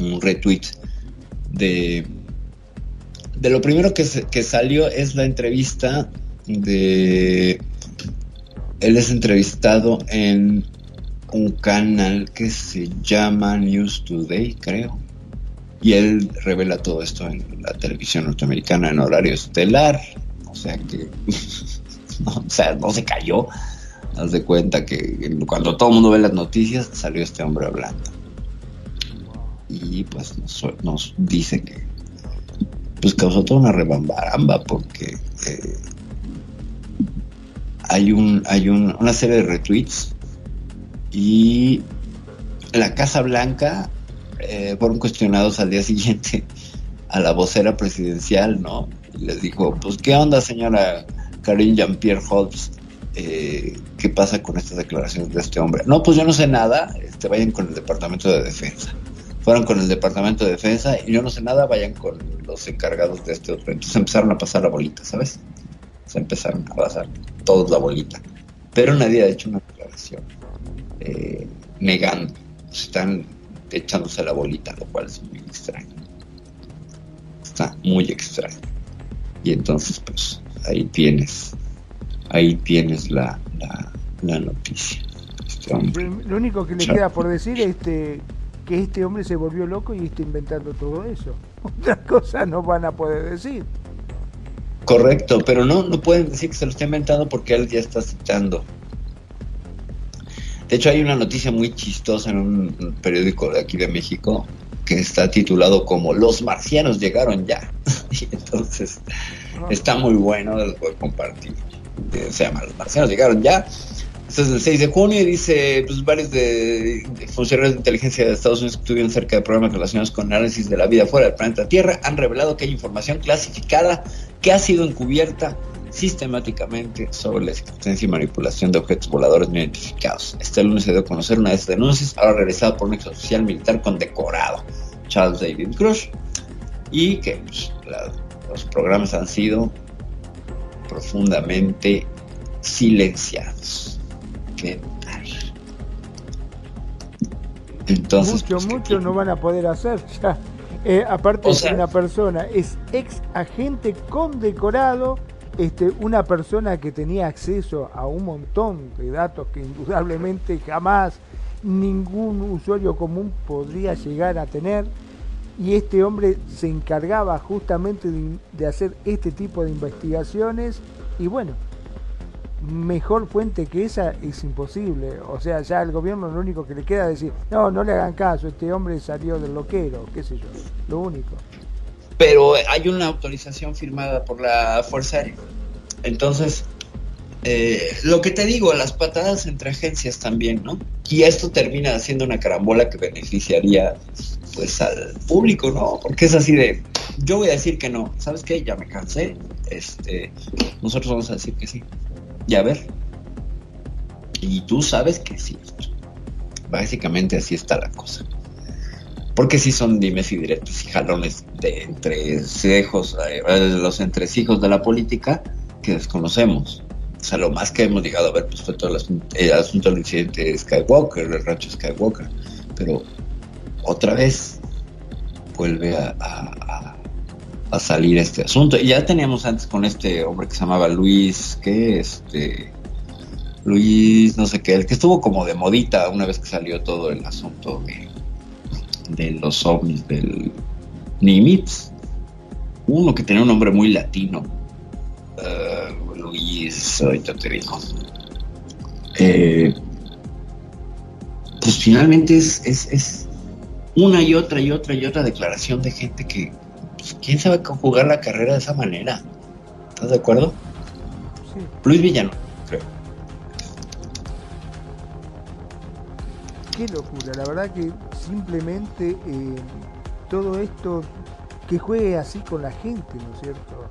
Un retweet de de lo primero que, se- que salió es la entrevista de él es entrevistado en un canal que se llama News Today, creo. Y él revela todo esto en la televisión norteamericana en horario estelar. O sea que no, o sea, no se cayó. Haz de cuenta que cuando todo el mundo ve las noticias, salió este hombre hablando. Y pues nos, dice que pues causó toda una rebambaramba porque eh, hay un hay un- una serie de retweets y la Casa Blanca eh, fueron cuestionados al día siguiente a la vocera presidencial, ¿no? Y les dijo, pues, ¿qué onda, señora Karine Jean-Pierre Hobbs? Eh, ¿Qué pasa con estas declaraciones de este hombre? No, pues yo no sé nada, este, vayan con el Departamento de Defensa. Fueron con el Departamento de Defensa y yo no sé nada, vayan con los encargados de este otro. Entonces empezaron a pasar la bolita, ¿sabes? Se empezaron a pasar todos la bolita. Pero nadie ha hecho una declaración eh, negando. Están echándose la bolita, lo cual es muy extraño. Está muy extraño. Y entonces, pues, ahí tienes, ahí tienes la, la, la noticia. Este. Lo único que le queda por decir es este, que este hombre se volvió loco y está inventando todo eso. Otra cosa no van a poder decir. Correcto, pero no, no pueden decir que se lo está inventando porque él ya está citando. De hecho, hay una noticia muy chistosa en un periódico de aquí de México que está titulado como Los marcianos llegaron ya. y entonces está muy bueno, les voy a compartir. Se llama Los marcianos llegaron ya. Esto es del 6 de junio y dice, pues varios funcionarios de inteligencia de Estados Unidos que estuvieron cerca de programas relacionados con análisis de la vida fuera del planeta Tierra han revelado que hay información clasificada que ha sido encubierta sistemáticamente sobre la existencia y manipulación de objetos voladores no identificados. Este lunes se dio a conocer una de estas denuncias, ahora realizada por un ex oficial militar condecorado, Charles David Cruz, y que pues, los programas han sido profundamente silenciados. Entonces, mucho, pues, ¿qué mucho no van a poder hacer ya. Eh, aparte O sea- una persona es ex agente condecorado, este, una persona que tenía acceso a un montón de datos que indudablemente jamás ningún usuario común podría llegar a tener, y este hombre se encargaba justamente de, de hacer este tipo de investigaciones, y bueno, mejor fuente que esa es imposible. O sea, ya al gobierno lo único que le queda es decir, no, no le hagan caso, este hombre salió del loquero, qué sé yo, lo único. pero hay una autorización firmada por la Fuerza Aérea. Entonces, eh, lo que te digo, las patadas entre agencias también, ¿no? Y esto termina haciendo una carambola que beneficiaría pues al público, ¿no? Porque es así de, yo voy a decir que no, ¿sabes qué? Ya me cansé, este, nosotros vamos a decir que sí. Y a ver. Y tú sabes que sí. Básicamente así está la cosa. Porque sí son dimes y directos y jalones de entre cejos, eh, los entresijos de la política que desconocemos. O sea, lo más que hemos llegado a ver pues, fue todo el asunto, el asunto del incidente de Skywalker, el rancho Skywalker. Pero otra vez vuelve a- a salir este asunto. Ya teníamos antes con este hombre que se llamaba Luis, que este Luis, no sé qué, el que estuvo como de modita una vez que salió todo el asunto de, los ovnis del Nimitz. Uno que tenía un nombre muy latino. Uh, Luis, ahorita te. Eh, pues finalmente es, es, es, una y otra y otra y otra declaración de gente que, pues, quién sabe jugar la carrera de esa manera. ¿Estás de acuerdo? Sí. Luis Villano, creo. Qué locura, la verdad que simplemente eh, todo esto que juegue así con la gente, ¿no es cierto?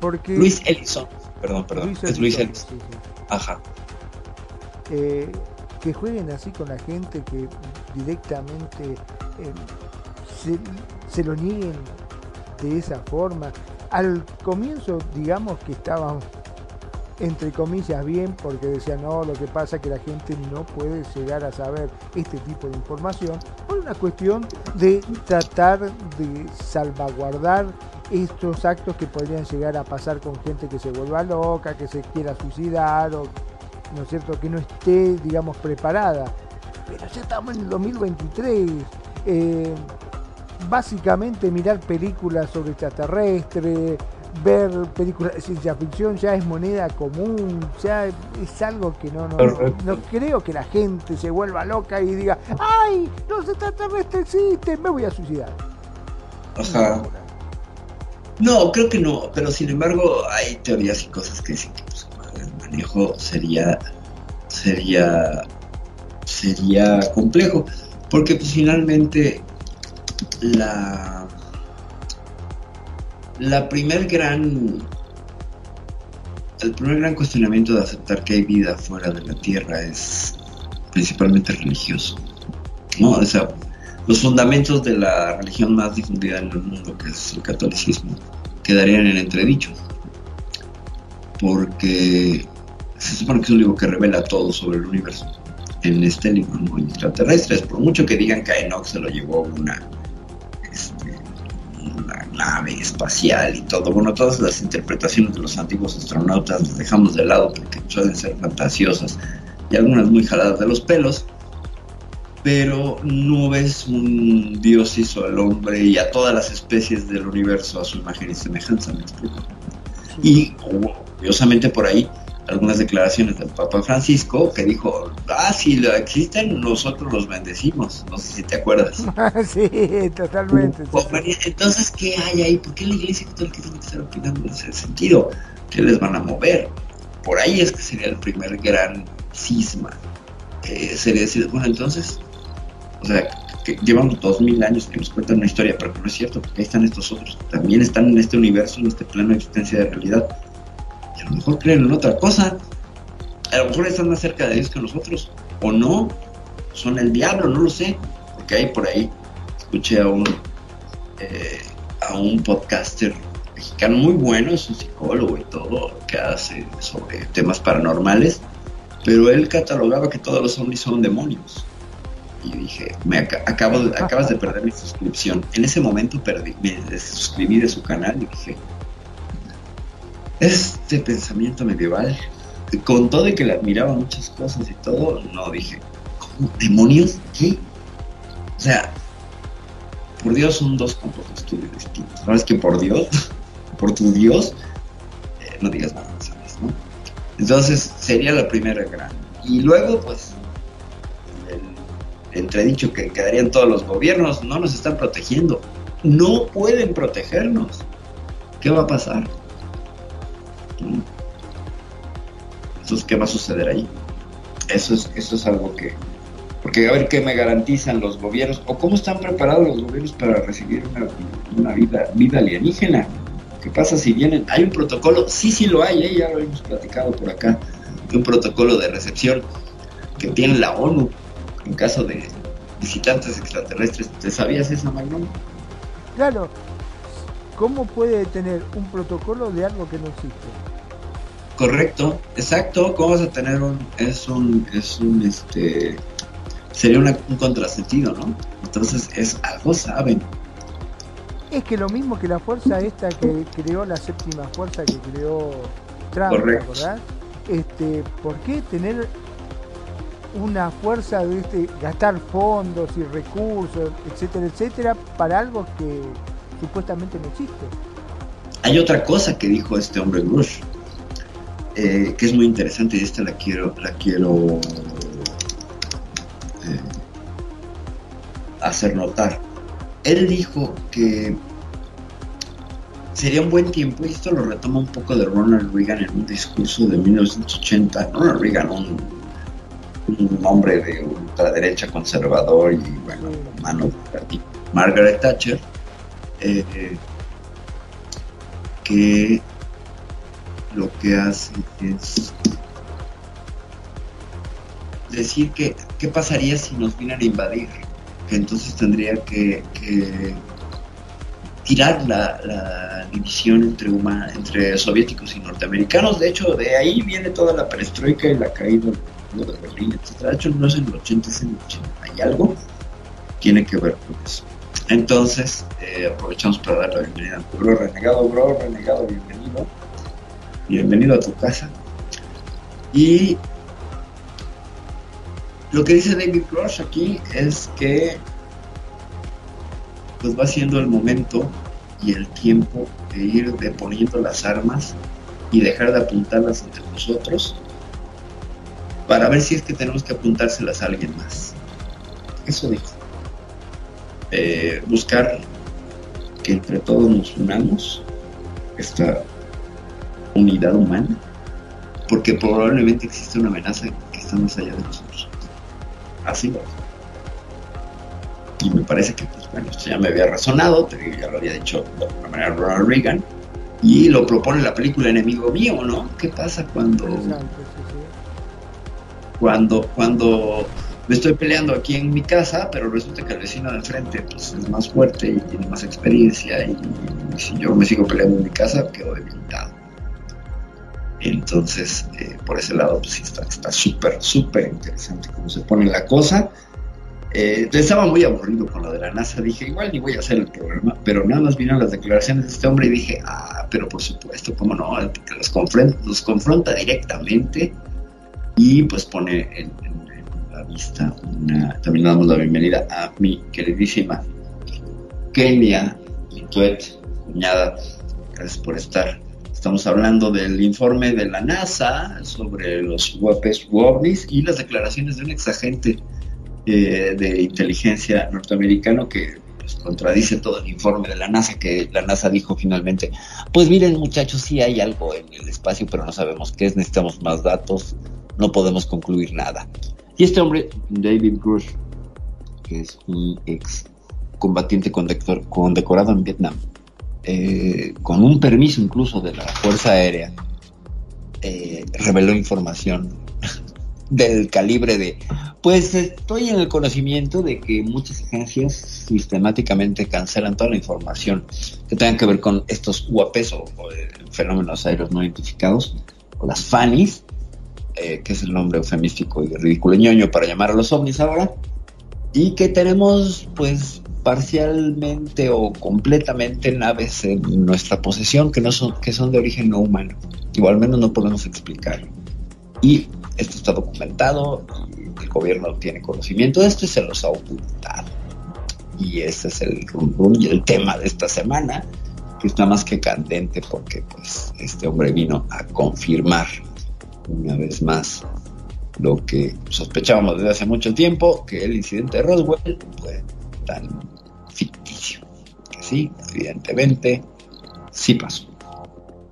Porque Luis Ellison, perdón, perdón, Luis es Luis Ellison, Ellison. sí, sí. Ajá. Eh, que jueguen así con la gente, que directamente eh, se, se lo nieguen de esa forma. Al comienzo, digamos que estaban entre comillas bien porque decían no, lo que pasa es que la gente no puede llegar a saber este tipo de información por una cuestión de tratar de salvaguardar estos actos que podrían llegar a pasar con gente que se vuelva loca, que se quiera suicidar o ¿no es cierto? que no esté, digamos, preparada. Pero ya estamos en el 2023. Eh, básicamente mirar películas sobre extraterrestres, ver películas de ciencia ficción ya es moneda común, ya es algo que no, no, no, no creo que la gente se vuelva loca y diga, ¡ay! Los extraterrestres existen, me voy a suicidar. Ajá. No, creo que no, pero sin embargo hay teorías y cosas que dicen que pues, el manejo sería sería sería complejo, porque pues finalmente la la primer gran el primer gran cuestionamiento de aceptar que hay vida fuera de la Tierra es principalmente religioso. ¿no? O sea, los fundamentos de la religión más difundida en el mundo, que es el catolicismo, quedarían en entredicho. Porque se supone que es un libro que revela todo sobre el universo. En este libro no extraterrestres, por mucho que digan que Enoch se lo llevó una nave espacial y todo. Bueno, todas las interpretaciones de los antiguos astronautas las dejamos de lado porque suelen ser fantasiosas y algunas muy jaladas de los pelos pero no ves un Dios hizo al hombre y a todas las especies del universo a su imagen y semejanza, ¿me explico? Y hubo, curiosamente por ahí, algunas declaraciones del Papa Francisco que dijo, ah, si lo existen, nosotros los bendecimos, no sé si te acuerdas. sí, totalmente. Entonces, ¿qué hay ahí? ¿Por qué la iglesia católica tiene que estar opinando en ese sentido? ¿Qué les van a mover? Por ahí es que sería el primer gran cisma. Eh, sería decir, bueno, entonces, o sea, que llevamos dos mil años que nos cuentan una historia, pero no es cierto, porque ahí están estos otros, también están en este universo, en este plano de existencia de realidad, a lo mejor creen en otra cosa, a lo mejor están más cerca de Dios que nosotros, o no, son el diablo, no lo sé, porque ahí por ahí escuché a un, eh, a un podcaster mexicano muy bueno, es un psicólogo y todo, que hace sobre temas paranormales, pero él catalogaba que todos los zombies son demonios y dije, me ac acabo de, acabas de perder mi suscripción. En ese momento perdí, me suscribí de su canal y dije, este pensamiento medieval, con todo y que le admiraba muchas cosas y todo, no dije, ¿cómo? ¿Demonios? ¿Qué? O sea, por Dios son dos campos de estudio distintos. ¿Sabes que por Dios, por tu Dios, eh, no digas nada, ¿sabes? Entonces sería la primera gran. Y luego, pues, entredicho que quedarían todos los gobiernos, no nos están protegiendo, no pueden protegernos. ¿Qué va a pasar? Entonces, ¿qué va a suceder ahí? Eso es, eso es algo que... Porque a ver qué me garantizan los gobiernos, o cómo están preparados los gobiernos para recibir una, vida, vida alienígena. ¿Qué pasa si vienen? ¿Hay un protocolo? Sí, sí lo hay, ¿eh? ya lo hemos platicado por acá. Un protocolo de recepción que tiene la ONU en caso de visitantes extraterrestres. ¿Te sabías esa, Magnum? Claro. ¿Cómo puede tener un protocolo de algo que no existe? Correcto, exacto. ¿Cómo vas a tener un es un es un este sería una, un contrasentido, ¿no? Entonces es algo saben. es que lo mismo que la fuerza esta que creó la séptima fuerza que creó Trump, ¿te Correcto. acordás? Este, ¿por qué tener una fuerza de este, gastar fondos y recursos, etcétera, etcétera, para algo que supuestamente no existe? Hay otra cosa que dijo este hombre Bush, eh, que es muy interesante y esta la quiero, la quiero eh, hacer notar. Él dijo que sería un buen tiempo, y esto lo retoma un poco de Ronald Reagan en un discurso de 1980. Ronald Reagan, un, un hombre de ultraderecha conservador y, bueno, mano de Margaret Thatcher, eh, que lo que hace es decir que qué pasaría si nos vinieran a invadir, que entonces tendría que, tirar la, división entre, huma- entre soviéticos y norteamericanos. De hecho, de ahí viene toda la perestroika y la caída muro de Berlín, etc. De hecho, no es en el 80, es en el 80 y algo. Tiene que ver con eso. Entonces, eh, aprovechamos para dar la bienvenida al bro renegado, bro renegado, bienvenido. Bienvenido a tu casa. Y lo que dice David Crush aquí es que pues va siendo el momento y el tiempo de ir deponiendo las armas y dejar de apuntarlas entre nosotros para ver si es que tenemos que apuntárselas a alguien más. Eso dijo. Eh, buscar que entre todos nos unamos esta unidad humana porque probablemente existe una amenaza que está más allá de nosotros. Así. Y me parece que, pues bueno, esto ya me había razonado, te digo, ya lo había dicho de alguna manera Ronald Reagan, y lo propone la película Enemigo Mío, ¿no? ¿Qué pasa cuando, cuando, cuando me estoy peleando aquí en mi casa, pero resulta que el vecino de enfrente pues, es más fuerte y tiene más experiencia, y, y si yo me sigo peleando en mi casa, quedo debilitado. Entonces, eh, por ese lado, pues está súper, súper interesante cómo se pone la cosa. Eh, estaba muy aburrido con lo de la NASA, dije, igual ni voy a hacer el programa, pero nada más vieron las declaraciones de este hombre y dije, ah, pero por supuesto, cómo no, porque los confronta, los confronta directamente y pues pone en, la vista una, también damos la bienvenida a mi queridísima Kenia Lituet, cuñada, gracias por estar. Estamos hablando del informe de la NASA sobre los UAPs ovnis y las declaraciones de un exagente eh, de inteligencia norteamericano que pues, contradice todo el informe de la NASA, que la NASA dijo finalmente, pues miren muchachos, sí hay algo en el espacio, pero no sabemos qué es, necesitamos más datos, no podemos concluir nada. Y este hombre, David Grush, que es un ex combatiente condecorado en Vietnam, eh, con un permiso incluso de la Fuerza Aérea, eh, reveló información del calibre de, pues estoy en el conocimiento de que muchas agencias sistemáticamente cancelan toda la información que tenga que ver con estos UAPs o, eh, fenómenos aéreos no identificados, o las FANIs, que es el nombre eufemístico y ridículo ñoño para llamar a los ovnis ahora, y que tenemos pues parcialmente o completamente naves en nuestra posesión que no son que son de origen no humano o al menos no podemos explicarlo y esto está documentado el gobierno tiene conocimiento. De esto y se los ha ocultado. Y ese es el el tema de esta semana que está más que candente porque pues este hombre vino a confirmar una vez más lo que sospechábamos desde hace mucho tiempo que el incidente de Roswell fue tan sí, evidentemente, sí pasó.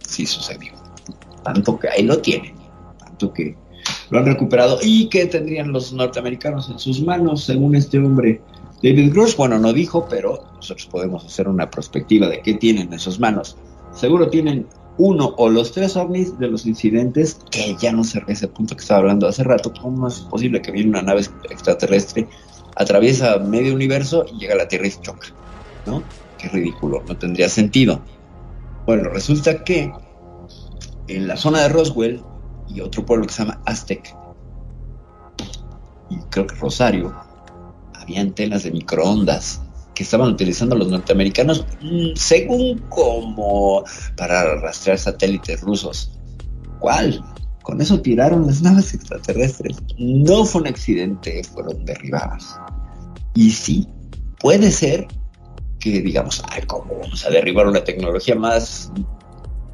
Sí sucedió. Tanto que ahí lo tienen. Tanto que lo han recuperado y que tendrían los norteamericanos en sus manos, según este hombre. David Grush, bueno, no dijo, pero nosotros podemos hacer una perspectiva de qué tienen en sus manos. Seguro tienen uno o los tres ovnis de los incidentes que ya no se ese punto que estaba hablando hace rato. ¿Cómo es posible que viene una nave extraterrestre, atraviesa medio universo y llega a la Tierra y choca? ¿No? Qué ridículo, no tendría sentido. Bueno, resulta que en la zona de Roswell y otro pueblo que se llama Aztec, y creo que Rosario, había antenas de microondas que estaban utilizando los norteamericanos, mm, según como para rastrear satélites rusos. ¿Cuál? Con eso tiraron las naves extraterrestres. No fue un accidente, fueron derribadas. Y sí, puede ser que digamos, ay, ¿cómo vamos a derribar una tecnología más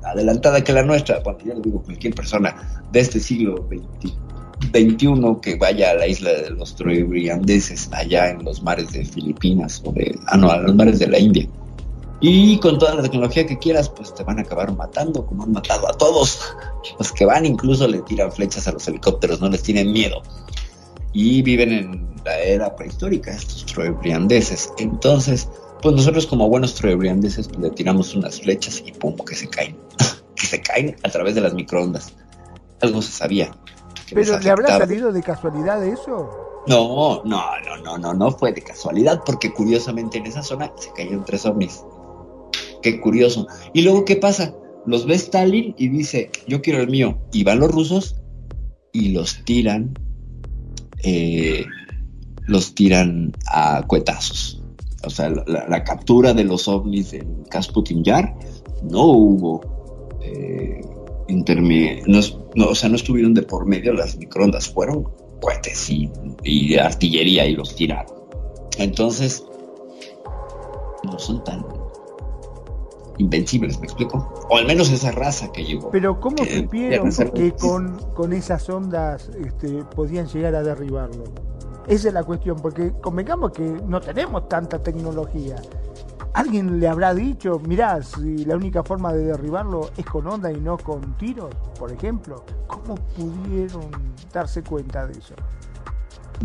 adelantada que la nuestra? Bueno, yo le digo, cualquier persona de este siglo XX 21 que vaya a la isla de los trobriandeses, allá en los mares de Filipinas o de, ah, no, a los mares de la India. Y con toda la tecnología que quieras, pues te van a acabar matando, como han matado a todos. Los que van incluso le tiran flechas a los helicópteros, no les tienen miedo. Y viven en la era prehistórica, estos trobriandeses. Entonces, pues nosotros como buenos trobriandeses pues, le tiramos unas flechas y pum, que se caen. que se caen a través de las microondas. Algo se sabía. ¿Pero le habrá salido de casualidad eso? No, no, no, no, no, no fue de casualidad, porque curiosamente en esa zona se cayeron tres ovnis. Qué curioso. Y luego, ¿qué pasa? Los ve Stalin y dice, yo quiero el mío. Y van los rusos y los tiran, eh, los tiran a cuetazos. O sea, la, captura de los ovnis en Kasputin Yar no hubo eh, no, o sea, no estuvieron de por medio las microondas, fueron cohetes y, artillería y los tiraron. Entonces, no son tan invencibles, ¿me explico? O al menos esa raza que llegó. Pero ¿cómo supieron que con, con, esas ondas este, podían llegar a derribarlo? Esa es la cuestión, porque convengamos que no tenemos tanta tecnología. ¿Alguien le habrá dicho, mirá, si la única forma de derribarlo es con onda y no con tiros, por ejemplo? ¿Cómo pudieron darse cuenta de eso?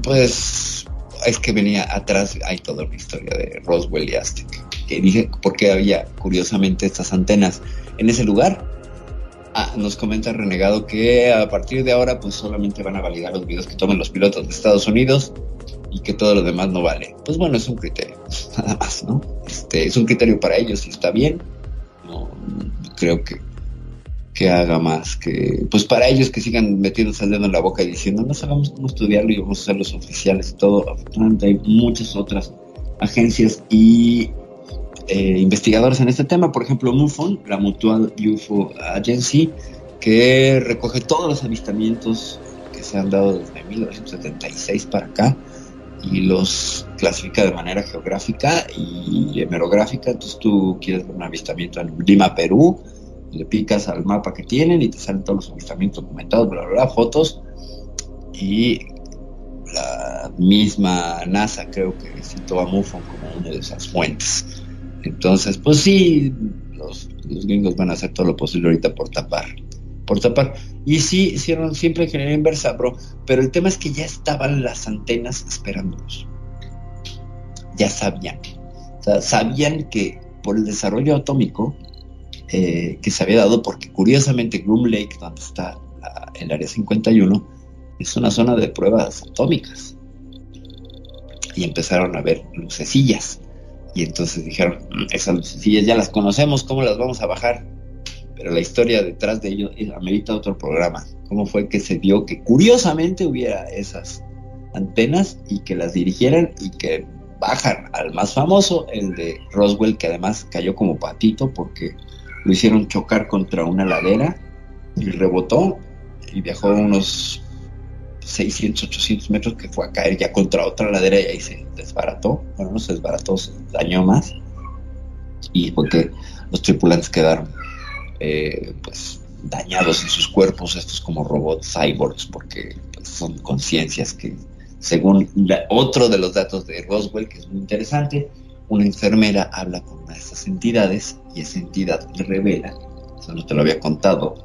Pues es que venía atrás, hay toda una historia de Roswell y Aztec, que dije por qué había curiosamente estas antenas en ese lugar. Ah, nos comenta Renegado que a partir de ahora pues solamente van a validar los videos que tomen los pilotos de Estados Unidos y que todo lo demás no vale. Pues bueno, es un criterio, nada más, ¿no? Este, es un criterio para ellos y está bien. No, creo que, que haga más que, pues para ellos que sigan metiéndose el dedo en la boca y diciendo, no sabemos cómo estudiarlo y vamos a ser los oficiales y todo. Afortunadamente hay muchas otras agencias y eh, investigadores en este tema, por ejemplo, MUFON, la Mutual UFO Agency, que recoge todos los avistamientos que se han dado desde 1976 para acá y los clasifica de manera geográfica y hemerográfica. Entonces tú quieres ver un avistamiento en Lima, Perú, le picas al mapa que tienen y te salen todos los avistamientos documentados, bla, bla, bla, fotos. Y la misma NASA creo que citó a MUFON como una de esas fuentes. Entonces, pues sí, los, gringos van a hacer todo lo posible ahorita por tapar por tapar. Y sí, hicieron siempre ingeniería inversa. Pero el tema es que ya estaban las antenas esperándolos. Ya sabían. O sea, sabían que por el desarrollo atómico eh, que se había dado, porque curiosamente Groom Lake, donde está el área 51, es una zona de pruebas atómicas. Y empezaron a ver lucecillas. Y entonces dijeron, esas lucecillas ya las conocemos, ¿cómo las vamos a bajar? pero la historia detrás de ello amerita otro programa. ¿Cómo fue que se dio que curiosamente hubiera esas antenas y que las dirigieran y que bajan al más famoso, el de Roswell, que además cayó como patito porque lo hicieron chocar contra una ladera y rebotó y viajó unos 600, 800 metros que fue a caer ya contra otra ladera y ahí se desbarató. Bueno, no se desbarató, se dañó más. Y porque los tripulantes quedaron eh, pues dañados en sus cuerpos, estos como robots cyborgs, porque pues, son conciencias que, según otro de los datos de Roswell, que es muy interesante, una enfermera habla con una de estas entidades y esa entidad revela, eso no te lo había contado,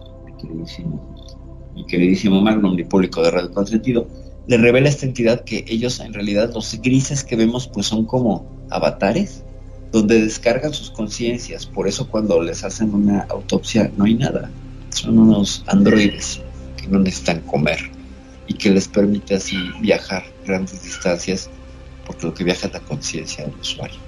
mi queridísimo Magnum, mi público de Radio Consentido, le revela esta entidad que ellos en realidad los grises que vemos pues son como avatares donde descargan sus conciencias. Por eso cuando les hacen una autopsia no hay nada. Son unos androides que no necesitan comer y que les permite así viajar grandes distancias porque lo que viaja es la conciencia del usuario.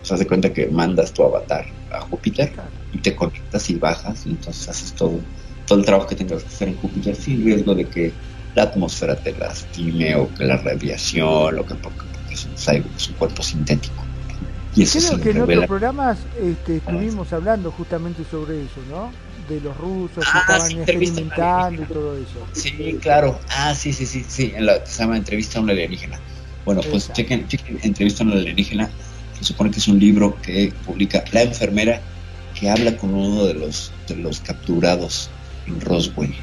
O sea, cuenta que mandas tu avatar a Júpiter y te conectas y bajas y entonces haces todo, todo el trabajo que tengas que hacer en Júpiter sin riesgo de que la atmósfera te lastime o que la radiación, lo que porque es un, es un cuerpo sintético Y eso Creo se que en otros programas este, estuvimos hablando justamente sobre eso, ¿no? De los rusos que Ah, estaban sí, entrevista experimentando y todo eso. Sí, claro. Ah, sí, sí, sí, sí. En la que se llama Entrevista a un alienígena. Bueno, pues chequen, chequen Entrevista a un alienígena. Se supone que es un libro que publica la enfermera que habla con uno de los, de los capturados Roswell.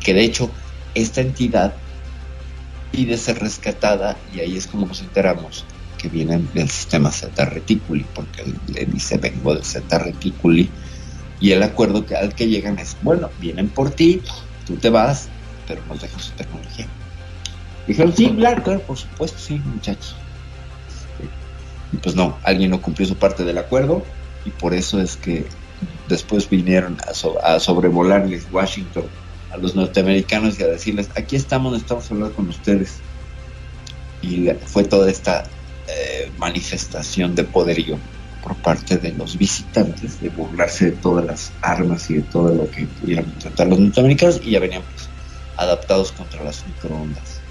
Que de hecho, esta entidad pide ser rescatada y ahí es como nos enteramos que vienen del sistema Zeta Reticuli, porque él le dice vengo del Zeta Reticuli y el acuerdo que al que llegan es, bueno, vienen por ti, tú te vas, pero nos dejas su tecnología. Dijeron, sí, claro, claro, por supuesto, sí, muchachos. Y pues no, alguien no cumplió su parte del acuerdo y por eso es que después vinieron a, so- a sobrevolarles Washington a los norteamericanos y a decirles, aquí estamos, necesitamos hablar con ustedes. Y fue toda esta eh, manifestación de poderío por parte de los visitantes de burlarse de todas las armas y de todo lo que pudieran tratar los norteamericanos y ya venían pues, adaptados contra las microondas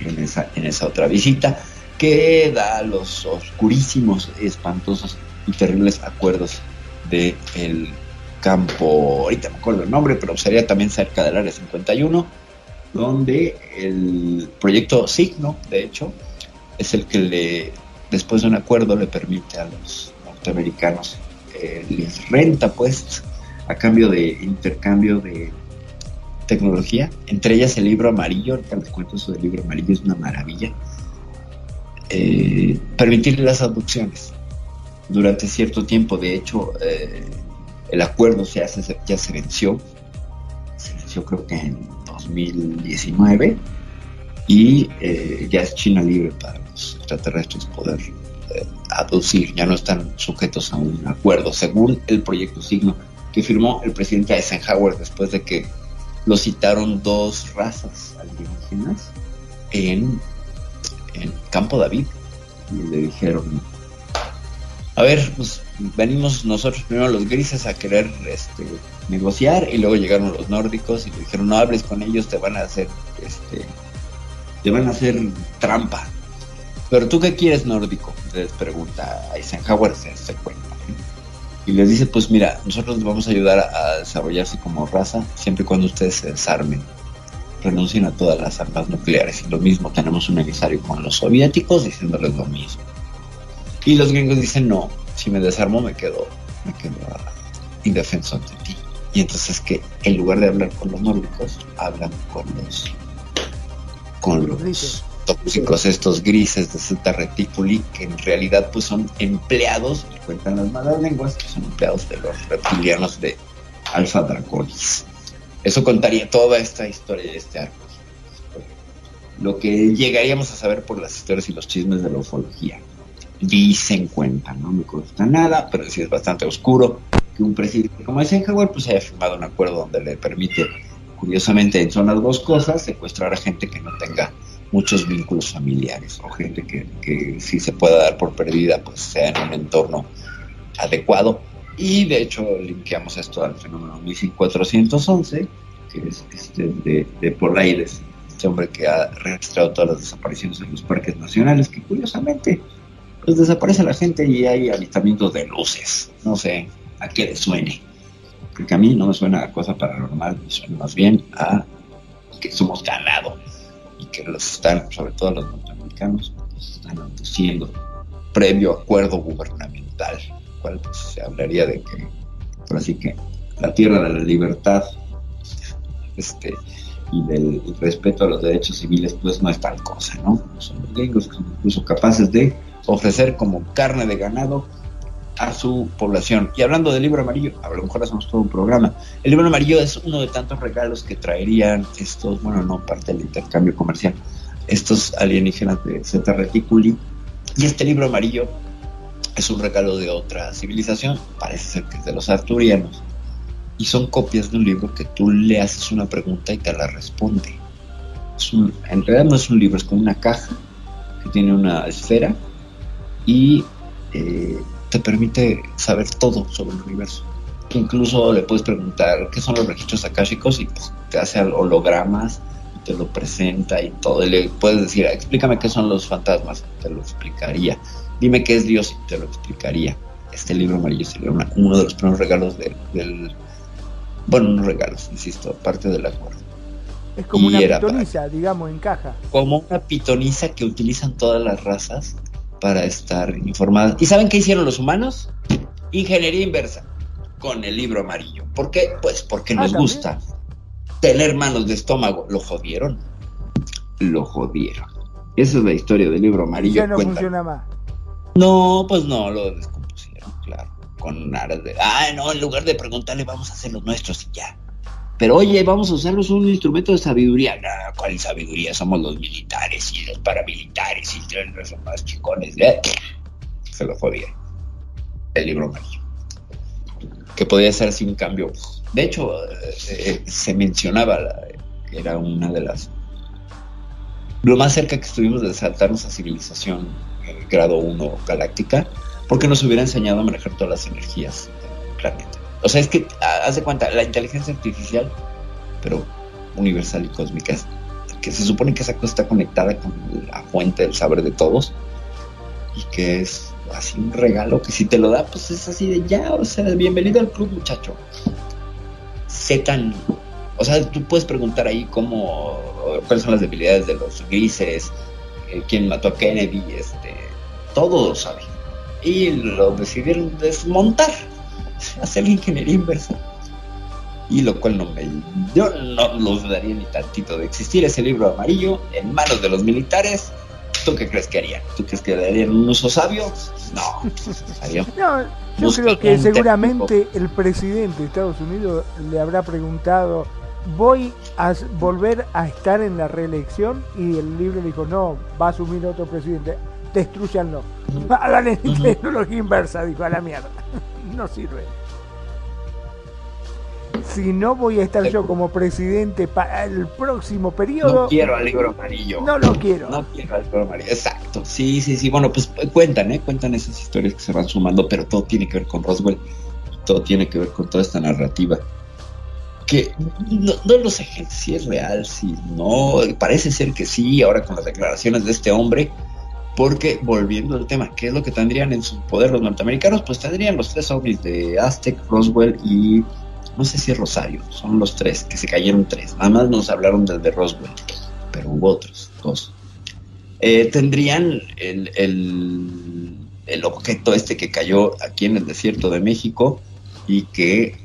en esa, en esa otra visita que da los oscurísimos, espantosos y terribles acuerdos de el campo, ahorita me acuerdo el nombre, pero sería también cerca del área 51, donde el proyecto Signo, de hecho, es el que le, después de un acuerdo, le permite a los norteamericanos, eh, les renta pues, a cambio de intercambio de tecnología, entre ellas el libro amarillo, ahorita les cuento eso del libro amarillo, es una maravilla, eh, las abducciones durante cierto tiempo, de hecho, eh, el acuerdo se hace, ya se venció, se venció creo que en 2019 y eh, ya es China libre para los extraterrestres poder eh, abducir, ya no están sujetos a un acuerdo, según el proyecto Signo que firmó el presidente Eisenhower después de que lo citaron dos razas alienígenas en, en Campo David y le dijeron a ver, pues venimos nosotros primero los grises a querer este, negociar y luego llegaron los nórdicos y le dijeron no hables con ellos, te van a hacer este, te van a hacer trampa. Pero tú qué quieres nórdico? Les pregunta Eisenhower, se, se cuenta. Y les dice, pues mira, nosotros les vamos a ayudar a, a desarrollarse como raza siempre y cuando ustedes se desarmen, renuncien a todas las armas nucleares. Y lo mismo, tenemos un emisario con los soviéticos diciéndoles lo mismo. Y los gringos dicen, no, si me desarmo me quedo, me quedo indefenso ante ti. Y entonces que en lugar de hablar con los nórdicos, hablan con los con los tóxicos estos grises de Zeta Reticuli, que en realidad pues son empleados, cuentan las malas lenguas, que son empleados de los reptilianos de Alpha Draconis. Eso contaría toda esta historia de este arco. Lo que llegaríamos a saber por las historias y los chismes de la ufología. Dicen, cuentan, no me consta nada, pero sí es bastante oscuro que un presidente como Eisenhower pues haya firmado un acuerdo donde le permite, curiosamente, en zonas boscosas, secuestrar a gente que no tenga muchos vínculos familiares o gente que, que si se pueda dar por perdida, pues sea en un entorno adecuado. Y de hecho, linkeamos esto al fenómeno 1411, que es este de, de Polaides, este hombre que ha registrado todas las desapariciones en los parques nacionales, que curiosamente pues desaparece la gente y hay avistamientos de luces. No sé a qué le suene. Porque a mí no me suena a cosa paranormal, me suena más bien a que somos ganado y que los están, sobre todo los norteamericanos, los están abduciendo previo acuerdo gubernamental, cual pues, se hablaría de que, por así que, la tierra de la libertad este, y del respeto a los derechos civiles, pues no es tal cosa, ¿no? Son los gringos que son incluso capaces de ofrecer como carne de ganado a su población. Y hablando del libro amarillo, a lo mejor hacemos todo un programa. El libro amarillo es uno de tantos regalos que traerían estos, bueno, no parte del intercambio comercial, estos alienígenas de Zeta Reticuli. Y este libro amarillo es un regalo de otra civilización, parece ser que es de los arturianos. Y son copias de un libro que tú le haces una pregunta y te la responde. En realidad no es un libro, es como una caja que tiene una esfera y eh, te permite saber todo sobre el universo. Incluso le puedes preguntar qué son los registros akáshicos y pues, te hace hologramas, te lo presenta y todo. Y le puedes decir, explícame qué son los fantasmas, te lo explicaría. Dime qué es Dios y te lo explicaría. Este libro amarillo sería una- uno de los primeros regalos del, del- bueno, no regalos, insisto, parte del acuerdo. Es como Y una para- pitoniza, digamos, en caja. Como una pitoniza que utilizan todas las razas para estar informadas. ¿Y saben qué hicieron los humanos? Ingeniería inversa con el libro amarillo. ¿Por qué? Pues porque Ah, nos gusta tener manos de estómago. Lo jodieron. Lo jodieron. Esa es la historia del libro amarillo. ya no funciona más. No, pues no, lo descompusieron, claro. Con aras de. Ah, no, en lugar de preguntarle, vamos a hacer los nuestros y ya. Pero oye, vamos a usarlos un instrumento de sabiduría. ¿cuál sabiduría? Somos los militares y los paramilitares y los más chicones. ¿eh? Se lo jodieron. El libro amarillo. Que podía ser así un cambio. De hecho, eh, eh, se mencionaba, era una de las. Lo más cerca que estuvimos de saltarnos a civilización eh, grado 1 galáctica, porque nos hubiera enseñado a manejar todas las energías del planeta. O sea, es que, ah, haz de cuenta, la inteligencia artificial, pero universal y cósmica, que se supone que esa cosa está conectada con la fuente del saber de todos, y que es así un regalo que si te lo da, pues es así de ya, o sea, bienvenido al club, muchacho. Sé tan. O sea, tú puedes preguntar ahí cómo, cuáles son las debilidades de los grises, eh, quién mató a Kennedy, este, todo lo sabe. Y lo decidieron desmontar, hacer la ingeniería inversa. Y lo cual no me. Yo no lo dudaría ni tantito de existir ese libro amarillo en manos de los militares. ¿Tú qué crees que harían? ¿Tú crees que le darían un uso sabio? No. Harían No, yo Busca creo que seguramente el presidente de Estados Unidos le habrá preguntado, ¿voy a volver a estar en la reelección? Y el libro le dijo, no, va a asumir otro presidente, destruyanlo. Hagan en tecnología inversa, dijo, a la mierda. No sirve. Si no voy a estar yo como presidente para el próximo periodo, No quiero al libro amarillo. no lo quiero. No quiero al libro amarillo. Exacto. Sí, sí, sí. Bueno, pues eh, cuentan, ¿eh? Cuentan esas historias que se van sumando, pero todo tiene que ver con Roswell. Todo tiene que ver con toda esta narrativa. Que no, no lo sé, si es real, si no. Parece ser que sí, ahora con las declaraciones de este hombre. Porque, volviendo al tema, ¿qué es lo que tendrían en su poder los norteamericanos? Pues tendrían los tres ovnis de Aztec, Roswell y no sé si Rosario, son los tres, que se cayeron tres. Nada más nos hablaron del de Roswell, pero hubo otros, dos. Eh, tendrían el, el, el objeto este que cayó aquí en el desierto de México y que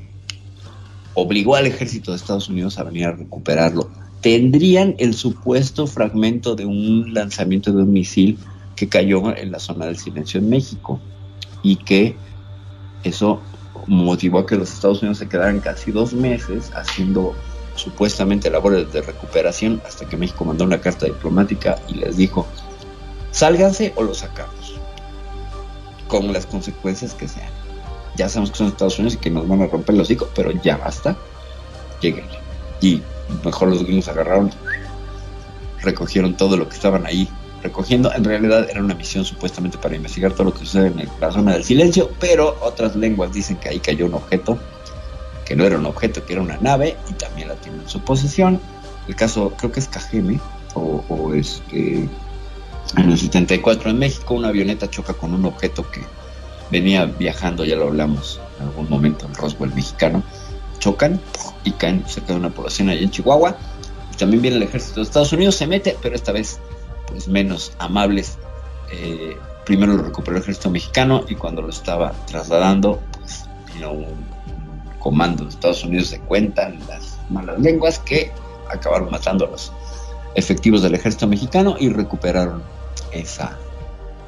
obligó al ejército de Estados Unidos a venir a recuperarlo. Tendrían el supuesto fragmento de un lanzamiento de un misil que cayó en la zona del silencio en México y que eso motivó a que los Estados Unidos se quedaran casi dos meses haciendo supuestamente labores de recuperación hasta que México mandó una carta diplomática y les dijo, sálganse o lo sacamos, con las consecuencias que sean. Ya sabemos que son Estados Unidos y que nos van a romper el hocico, pero ya basta, lleguen. Y mejor los gringos agarraron, recogieron todo lo que estaban ahí recogiendo. En realidad era una misión supuestamente para investigar todo lo que sucede en la zona del silencio, pero otras lenguas dicen que ahí cayó un objeto, que no era un objeto, que era una nave, y también la tiene en su posesión. El caso, creo que es Cajeme, o, o este, en el 74 en México, una avioneta choca con un objeto que venía viajando, ya lo hablamos en algún momento, el Roswell mexicano. Chocan y caen cerca de una población ahí en Chihuahua. También viene el ejército de Estados Unidos, se mete, pero esta vez pues menos amables. Eh, primero lo recuperó el ejército mexicano y cuando lo estaba trasladando, pues vino un, comando de Estados Unidos, se cuentan las malas lenguas que acabaron matando a los efectivos del ejército mexicano y recuperaron esa,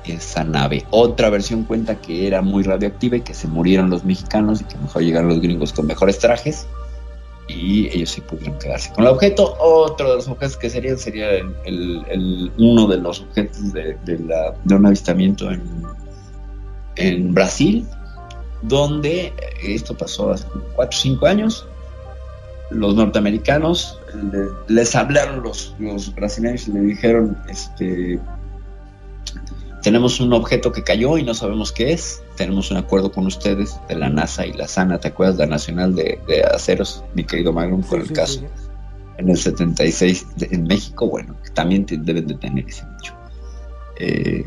esa nave. Otra versión cuenta que era muy radioactiva y que se murieron los mexicanos y que mejor llegaron los gringos con mejores trajes y ellos sí pudieron quedarse con el objeto. Otro de los objetos que serían sería el, el- uno de los objetos de, de la- de un avistamiento en, en Brasil, donde eh, esto pasó hace 4 o 5 años. Los norteamericanos le- les hablaron los, los brasileños y le dijeron, este, tenemos un objeto que cayó y no sabemos qué es. Tenemos un acuerdo con ustedes de la NASA y la SANA, ¿te acuerdas? La Nacional de, de Aceros, mi querido Magnum, con Sí, el sí, caso. sí. en el 76 de- en México, bueno, también te- deben de tener ese dicho. Eh,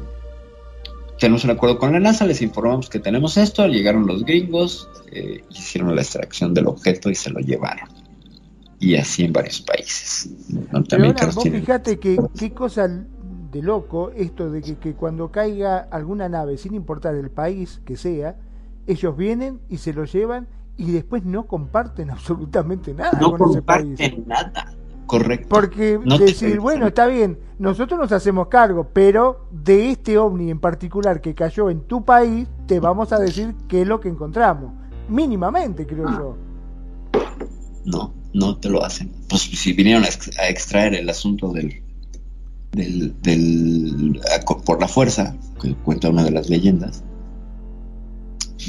tenemos un acuerdo con la NASA, les informamos que tenemos esto, llegaron los gringos, eh, hicieron la extracción del objeto y se lo llevaron. Y así en varios países. Los Pero ahora norteamericanos vos tienen- fijate que qué cosa de loco esto de que, que cuando caiga alguna nave, sin importar el país que sea, ellos vienen y se lo llevan y después no comparten absolutamente nada no con ese país. comparten nada. Correcto. Porque No decir, bueno, está bien, nosotros nos hacemos cargo, pero de este ovni en particular que cayó en tu país, te vamos a decir qué es lo que encontramos. Mínimamente, creo yo. No, no te lo hacen. Pues si vinieron a extraer el asunto del, del, del por la fuerza, que cuenta una de las leyendas.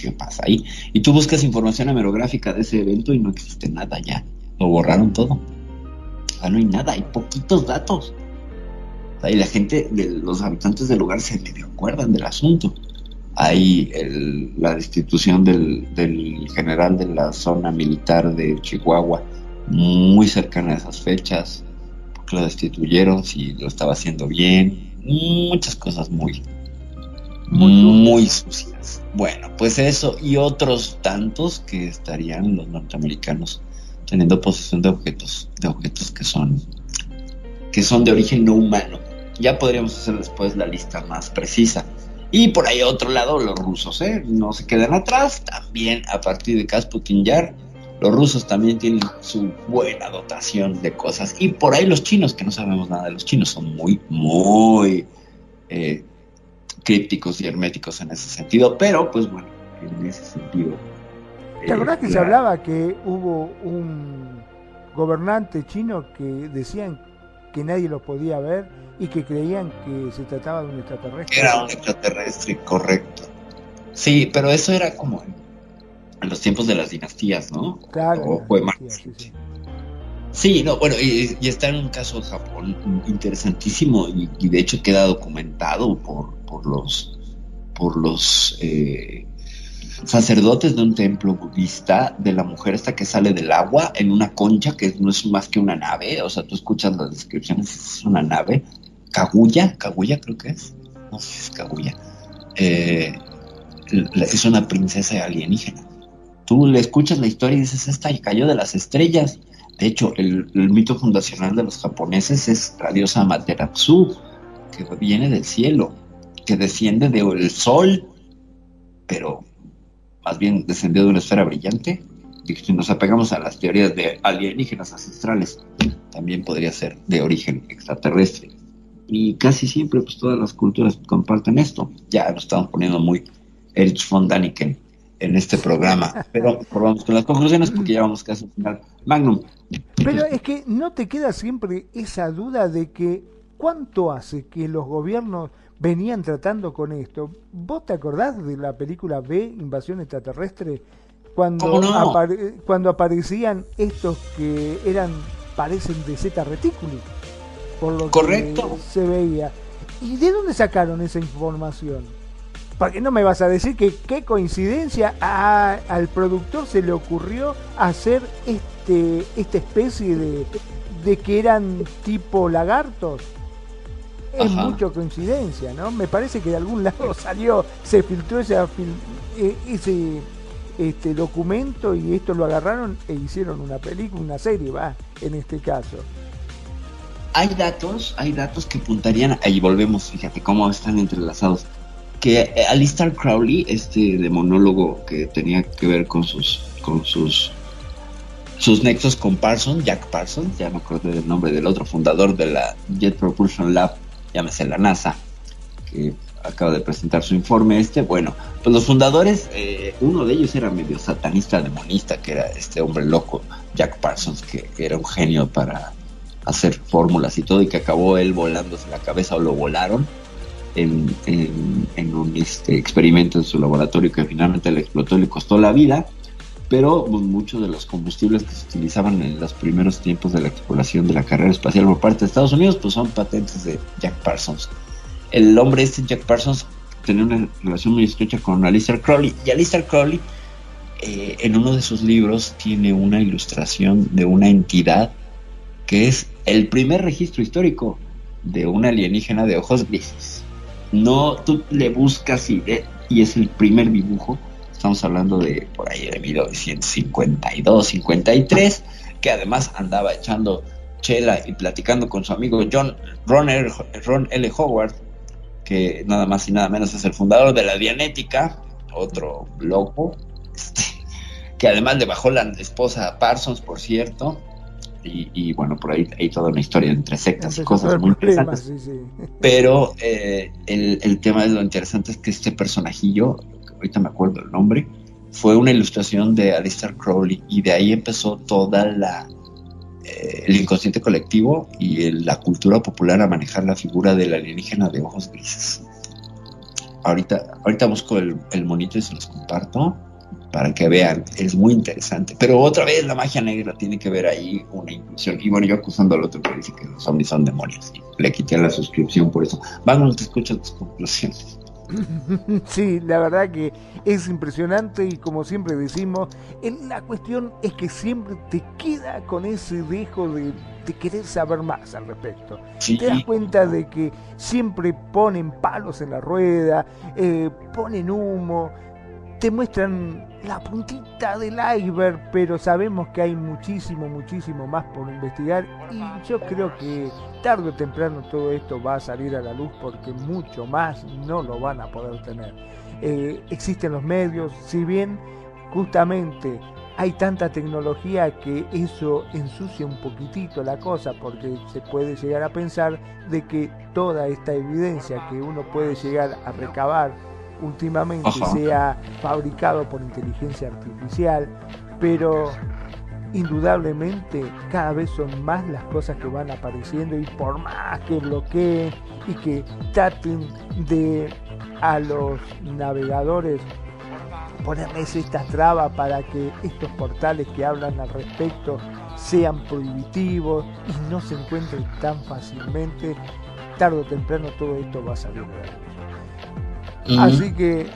¿Qué pasa ahí? Y tú buscas información hemerográfica de ese evento y no existe nada ya. Lo borraron todo. Sea, no hay nada, hay poquitos datos. Y la gente, los habitantes del lugar se medio acuerdan del asunto. Hay la destitución del general de la zona militar de Chihuahua, muy cercana a esas fechas, lo destituyeron si lo estaba haciendo bien, muchas cosas muy, muy sucias. Bueno, pues eso y otros tantos que estarían los norteamericanos teniendo posesión de objetos, de objetos que son que son de origen no humano. Ya podríamos hacer después la lista más precisa. Y por ahí otro lado los rusos, ¿eh? No se quedan atrás. También a partir de Kasputin Yar, los rusos también tienen su buena dotación de cosas. Y por ahí los chinos, que no sabemos nada de los chinos, son muy, muy eh, crípticos y herméticos en ese sentido. Pero, pues bueno, en ese sentido. ¿Te eh, acordás que se la- hablaba que hubo un gobernante chino que decían que nadie lo podía ver y que creían que se trataba de un extraterrestre? Era un extraterrestre, correcto. Sí, pero eso era como en, en los tiempos de las dinastías, ¿no? Claro. O fue más. sí, sí. Sí, no, bueno, y, y está en un caso de Japón interesantísimo y, y de hecho queda documentado por, por los por los eh, sacerdotes de un templo budista de la mujer esta que sale del agua en una concha que no es más que una nave, o sea, tú escuchas las descripciones, es una nave, Kaguya, Kaguya creo que es, no sé si es Kaguya, eh, es una princesa alienígena. Tú le escuchas la historia y dices, esta cayó de las estrellas. De hecho, el, el mito fundacional de los japoneses es la diosa Amaterasu, que viene del cielo, que desciende del sol, pero más bien descendió de una esfera brillante. Y si nos apegamos a las teorías de alienígenas ancestrales, también podría ser de origen extraterrestre. Y casi siempre, pues todas las culturas comparten esto. Ya nos estamos poniendo muy Erich von Daniken en este programa. Pero probamos con las conclusiones porque ya vamos casi al final. Magnum, Pero es que no te queda siempre esa duda de que cuánto hace que los gobiernos venían tratando con esto. ¿Vos te acordás de la película B, Invasión Extraterrestre? Cuando, ¿Cómo no? apare- cuando aparecían estos que eran, parecen de Z Reticuli, por lo Correcto. que se veía. ¿Y de dónde sacaron esa información? Porque no me vas a decir que qué coincidencia a- al productor se le ocurrió hacer este esta especie de, de que eran tipo lagartos. Es Ajá. mucha coincidencia, ¿no? Me parece que de algún lado salió, se filtró ese, ese este documento y esto lo agarraron e hicieron una película, una serie, va, en este caso. hay datos, hay datos que apuntarían, ahí volvemos, fíjate cómo están entrelazados. Que Alistair Crowley, este demonólogo que tenía que ver con sus, con sus, sus nexos con Parsons, Jack Parsons, ya me acuerdo del nombre del otro fundador de la Jet Propulsion Lab, llámese la NASA, que acaba de presentar su informe este. Bueno, pues los fundadores, eh, uno de ellos era medio satanista demonista, que era este hombre loco, Jack Parsons, que era un genio para hacer fórmulas y todo, y que acabó él volándose la cabeza o lo volaron en, un este, experimento en su laboratorio que finalmente le explotó y le costó la vida. Pero pues, muchos de los combustibles que se utilizaban en los primeros tiempos de la exploración de la carrera espacial por parte de Estados Unidos, pues son patentes de Jack Parsons. El hombre este, Jack Parsons, tenía una relación muy estrecha con Alistair Crowley, y Alistair Crowley eh, en uno de sus libros tiene una ilustración de una entidad que es el primer registro histórico de un alienígena de ojos grises. No, tú le buscas y, y es el primer dibujo. Estamos hablando de por ahí de 1952, 53, que además andaba echando chela y platicando con su amigo John Ron L. Ron L. Howard, que nada más y nada menos es el fundador de la Dianética, otro loco, este, que además le bajó la esposa a Parsons, por cierto, y, bueno, por ahí hay toda una historia entre sectas y cosas muy interesantes. Pero eh, el, el, tema de lo interesante es que este personajillo, ahorita me acuerdo el nombre, fue una ilustración de Alistair Crowley y de ahí empezó toda la eh, el inconsciente colectivo y la cultura popular a manejar la figura del alienígena de ojos grises. Ahorita, ahorita busco el, el monito y se los comparto para que vean, es muy interesante. Pero otra vez la magia negra tiene que ver ahí una inclusión. Y bueno, yo acusando al otro que dice que los zombies son demonios. Le quité la suscripción por eso. Vamos, te escucho tus conclusiones. Sí, la verdad que es impresionante y como siempre decimos, la cuestión es que siempre te queda con ese dejo de, querer saber más al respecto. Te das cuenta de que siempre ponen palos en la rueda, eh, ponen humo, te muestran la puntita del iceberg, pero sabemos que hay muchísimo, muchísimo más por investigar y yo creo que tarde o temprano todo esto va a salir a la luz porque mucho más no lo van a poder tener. Eh, existen los medios, si bien justamente hay tanta tecnología que eso ensucia un poquitito la cosa porque se puede llegar a pensar de que toda esta evidencia que uno puede llegar a recabar últimamente sea fabricado por inteligencia artificial, pero indudablemente cada vez son más las cosas que van apareciendo y por más que bloqueen y que traten de a los navegadores ponerles esta traba para que estos portales que hablan al respecto sean prohibitivos y no se encuentren tan fácilmente, tarde o temprano todo esto va a salir Así que,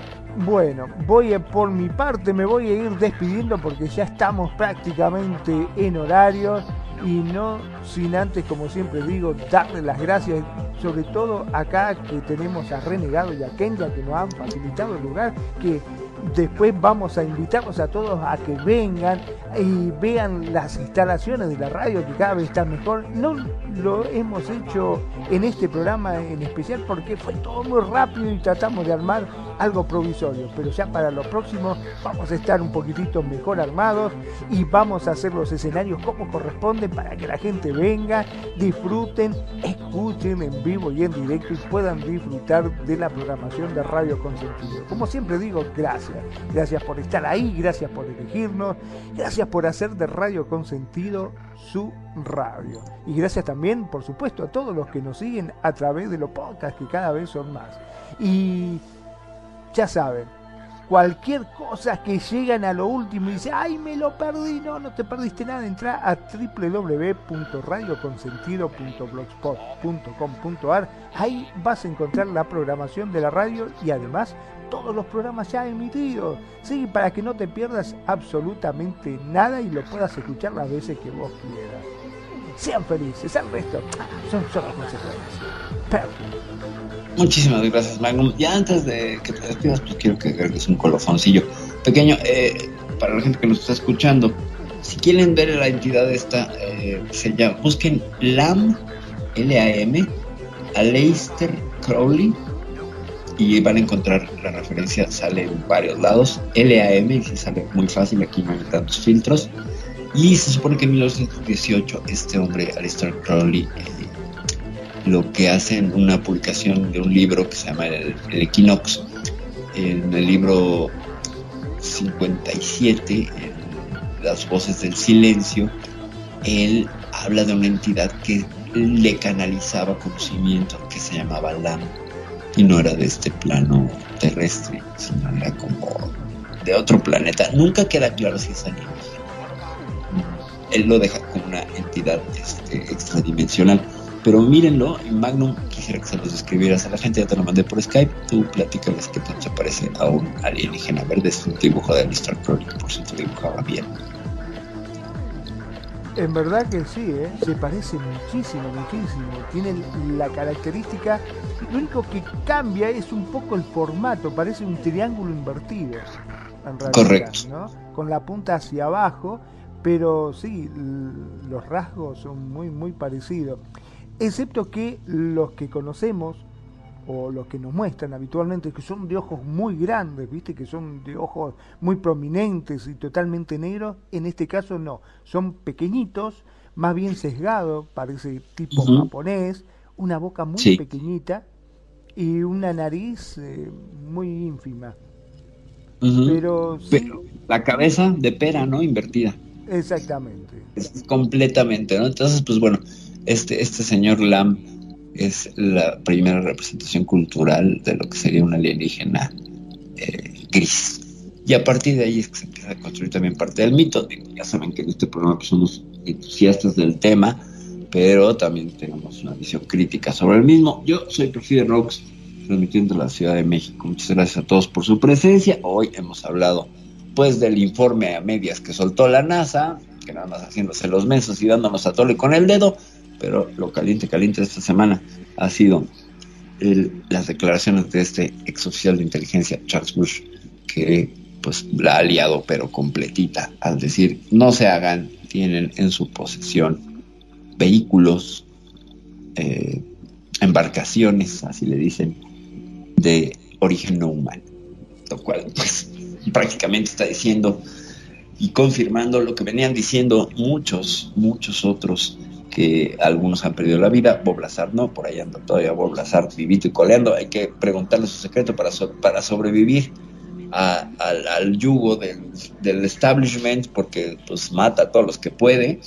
bueno, voy a, por mi parte me voy a ir despidiendo porque ya estamos prácticamente en horario y no sin antes, como siempre digo, darle las gracias, sobre todo acá que tenemos a Renegado y a Kenya que nos han facilitado el lugar, que Después vamos a invitarlos a todos a que vengan y vean las instalaciones de la radio que cada vez están mejor. No lo hemos hecho en este programa en especial porque fue todo muy rápido y tratamos de armar algo provisorio, pero ya para lo próximo vamos a estar un poquitito mejor armados y vamos a hacer los escenarios como corresponde para que la gente venga, disfruten, escuchen en vivo y en directo y puedan disfrutar de la programación de Radio Consentido. Como siempre digo, gracias. Gracias por estar ahí, gracias por elegirnos, gracias por hacer de Radio Consentido su radio. Y gracias también, por supuesto, a todos los que nos siguen a través de los podcasts, que cada vez son más. Y ya saben, cualquier cosa que llegan a lo último y dicen, ay, me lo perdí, no, no te perdiste nada, entra a www.radioconsentido.blogspot.com.ar, ahí vas a encontrar la programación de la radio y además todos los programas ya emitidos, ¿sí? para que no te pierdas absolutamente nada y lo puedas escuchar las veces que vos quieras. Sean felices, el resto son solo consecuencias. Muchísimas gracias, Magnum. Ya antes de que te despidas, pues quiero que agregues un colofoncillo pequeño eh, para la gente que nos está escuchando. Si quieren ver la entidad esta, eh, se llama, busquen LAM, L-A-M, Aleister Crowley, y van a encontrar la referencia, sale en varios lados, LAM, y se sale muy fácil, aquí no hay tantos filtros. Y se supone que en 1918 este hombre, Alistair Crowley, eh, lo que hace en una publicación de un libro que se llama El, Equinox, en el libro 57, Las voces del silencio, él habla de una entidad que le canalizaba conocimiento que se llamaba LAM y no era de este plano terrestre, sino era como de otro planeta. Nunca queda claro si es alienígena. Él lo deja como una entidad este, extradimensional. Pero mírenlo, en Magnum quisiera que se los escribieras a la gente, ya te lo mandé por Skype, tú platícales qué se parece a un alienígena verde, es un dibujo de Alistair Crowley, por si te dibujaba bien. En verdad que sí, ¿eh? se parece muchísimo, muchísimo. Tiene la característica, lo único que cambia es un poco el formato, parece un triángulo invertido. En realidad, Correcto. ¿no? Con la punta hacia abajo, pero sí, los rasgos son muy, muy parecidos. Excepto que los que conocemos o los que nos muestran habitualmente que son de ojos muy grandes, viste, que son de ojos muy prominentes y totalmente negros, en este caso no, son pequeñitos, más bien sesgados, parece tipo japonés, una boca muy Sí. pequeñita y una nariz eh, muy ínfima. Ujú. Pero sí, Pero la cabeza de pera, ¿no? Invertida. exactamente. Es completamente, ¿no? Entonces, pues bueno, este, este señor Lam es la primera representación cultural de lo que sería un alienígena eh, gris. Y a partir de ahí es que se empieza a construir también parte del mito. Ya saben que en este programa pues, somos entusiastas del tema, pero también tenemos una visión crítica sobre el mismo. Yo soy Perfil de Rocks, transmitiendo la Ciudad de México. Muchas gracias a todos por su presencia. Hoy hemos hablado pues del informe a medias que soltó la NASA, que nada más haciéndose los mensos y dándonos a tole con el dedo, pero lo caliente, caliente esta semana ha sido las declaraciones de este ex oficial de inteligencia, Charles Bush, que pues la ha liado pero completita al decir no se hagan, tienen en su posesión vehículos, eh, embarcaciones, así le dicen, de origen no humano, lo cual pues prácticamente está diciendo y confirmando lo que venían diciendo muchos, muchos otros que algunos han perdido la vida, Bob Lazar no, por ahí anda todavía Bob Lazar vivito y coleando, hay que preguntarle su secreto para, para sobrevivir al, al yugo del, del establishment, porque pues mata a todos los que puede,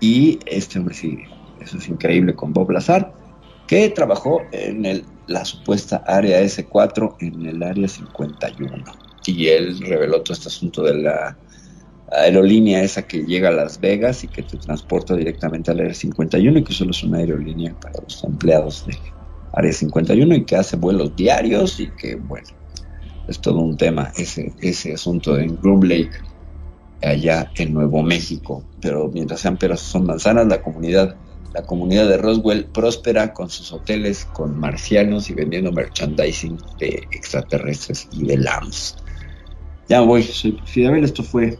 y este hombre sí, eso es increíble con Bob Lazar, que trabajó en el, la supuesta área S4 en el área 51. Y él reveló todo este asunto de la aerolínea esa que llega a Las Vegas y que te transporta directamente al área 51 y que solo es una aerolínea para los empleados de área 51 y que hace vuelos diarios y que bueno, es todo un tema ese, ese asunto en Groom Lake allá en Nuevo México. Pero mientras sean peras son manzanas, la comunidad, la comunidad de Roswell próspera con sus hoteles, con marcianos y vendiendo merchandising de extraterrestres y de lambs. Ya voy, soy Fidel, esto fue,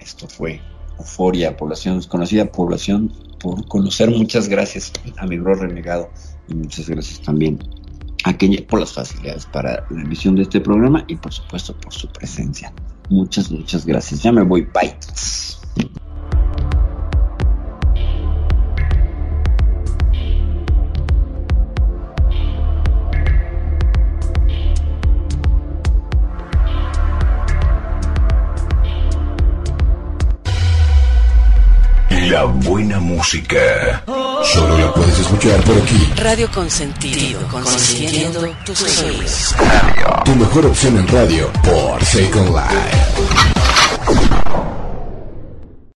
esto fue Euforia, población desconocida, población por conocer. Muchas gracias a mi bro renegado y muchas gracias también a Kenia por las facilidades para la emisión de este programa y por supuesto por su presencia. Muchas, muchas gracias. Ya me voy, bye. La buena música. Solo la puedes escuchar por aquí. Radio Consentido, consintiendo tus oídos. Tu mejor opción en radio por Second Life.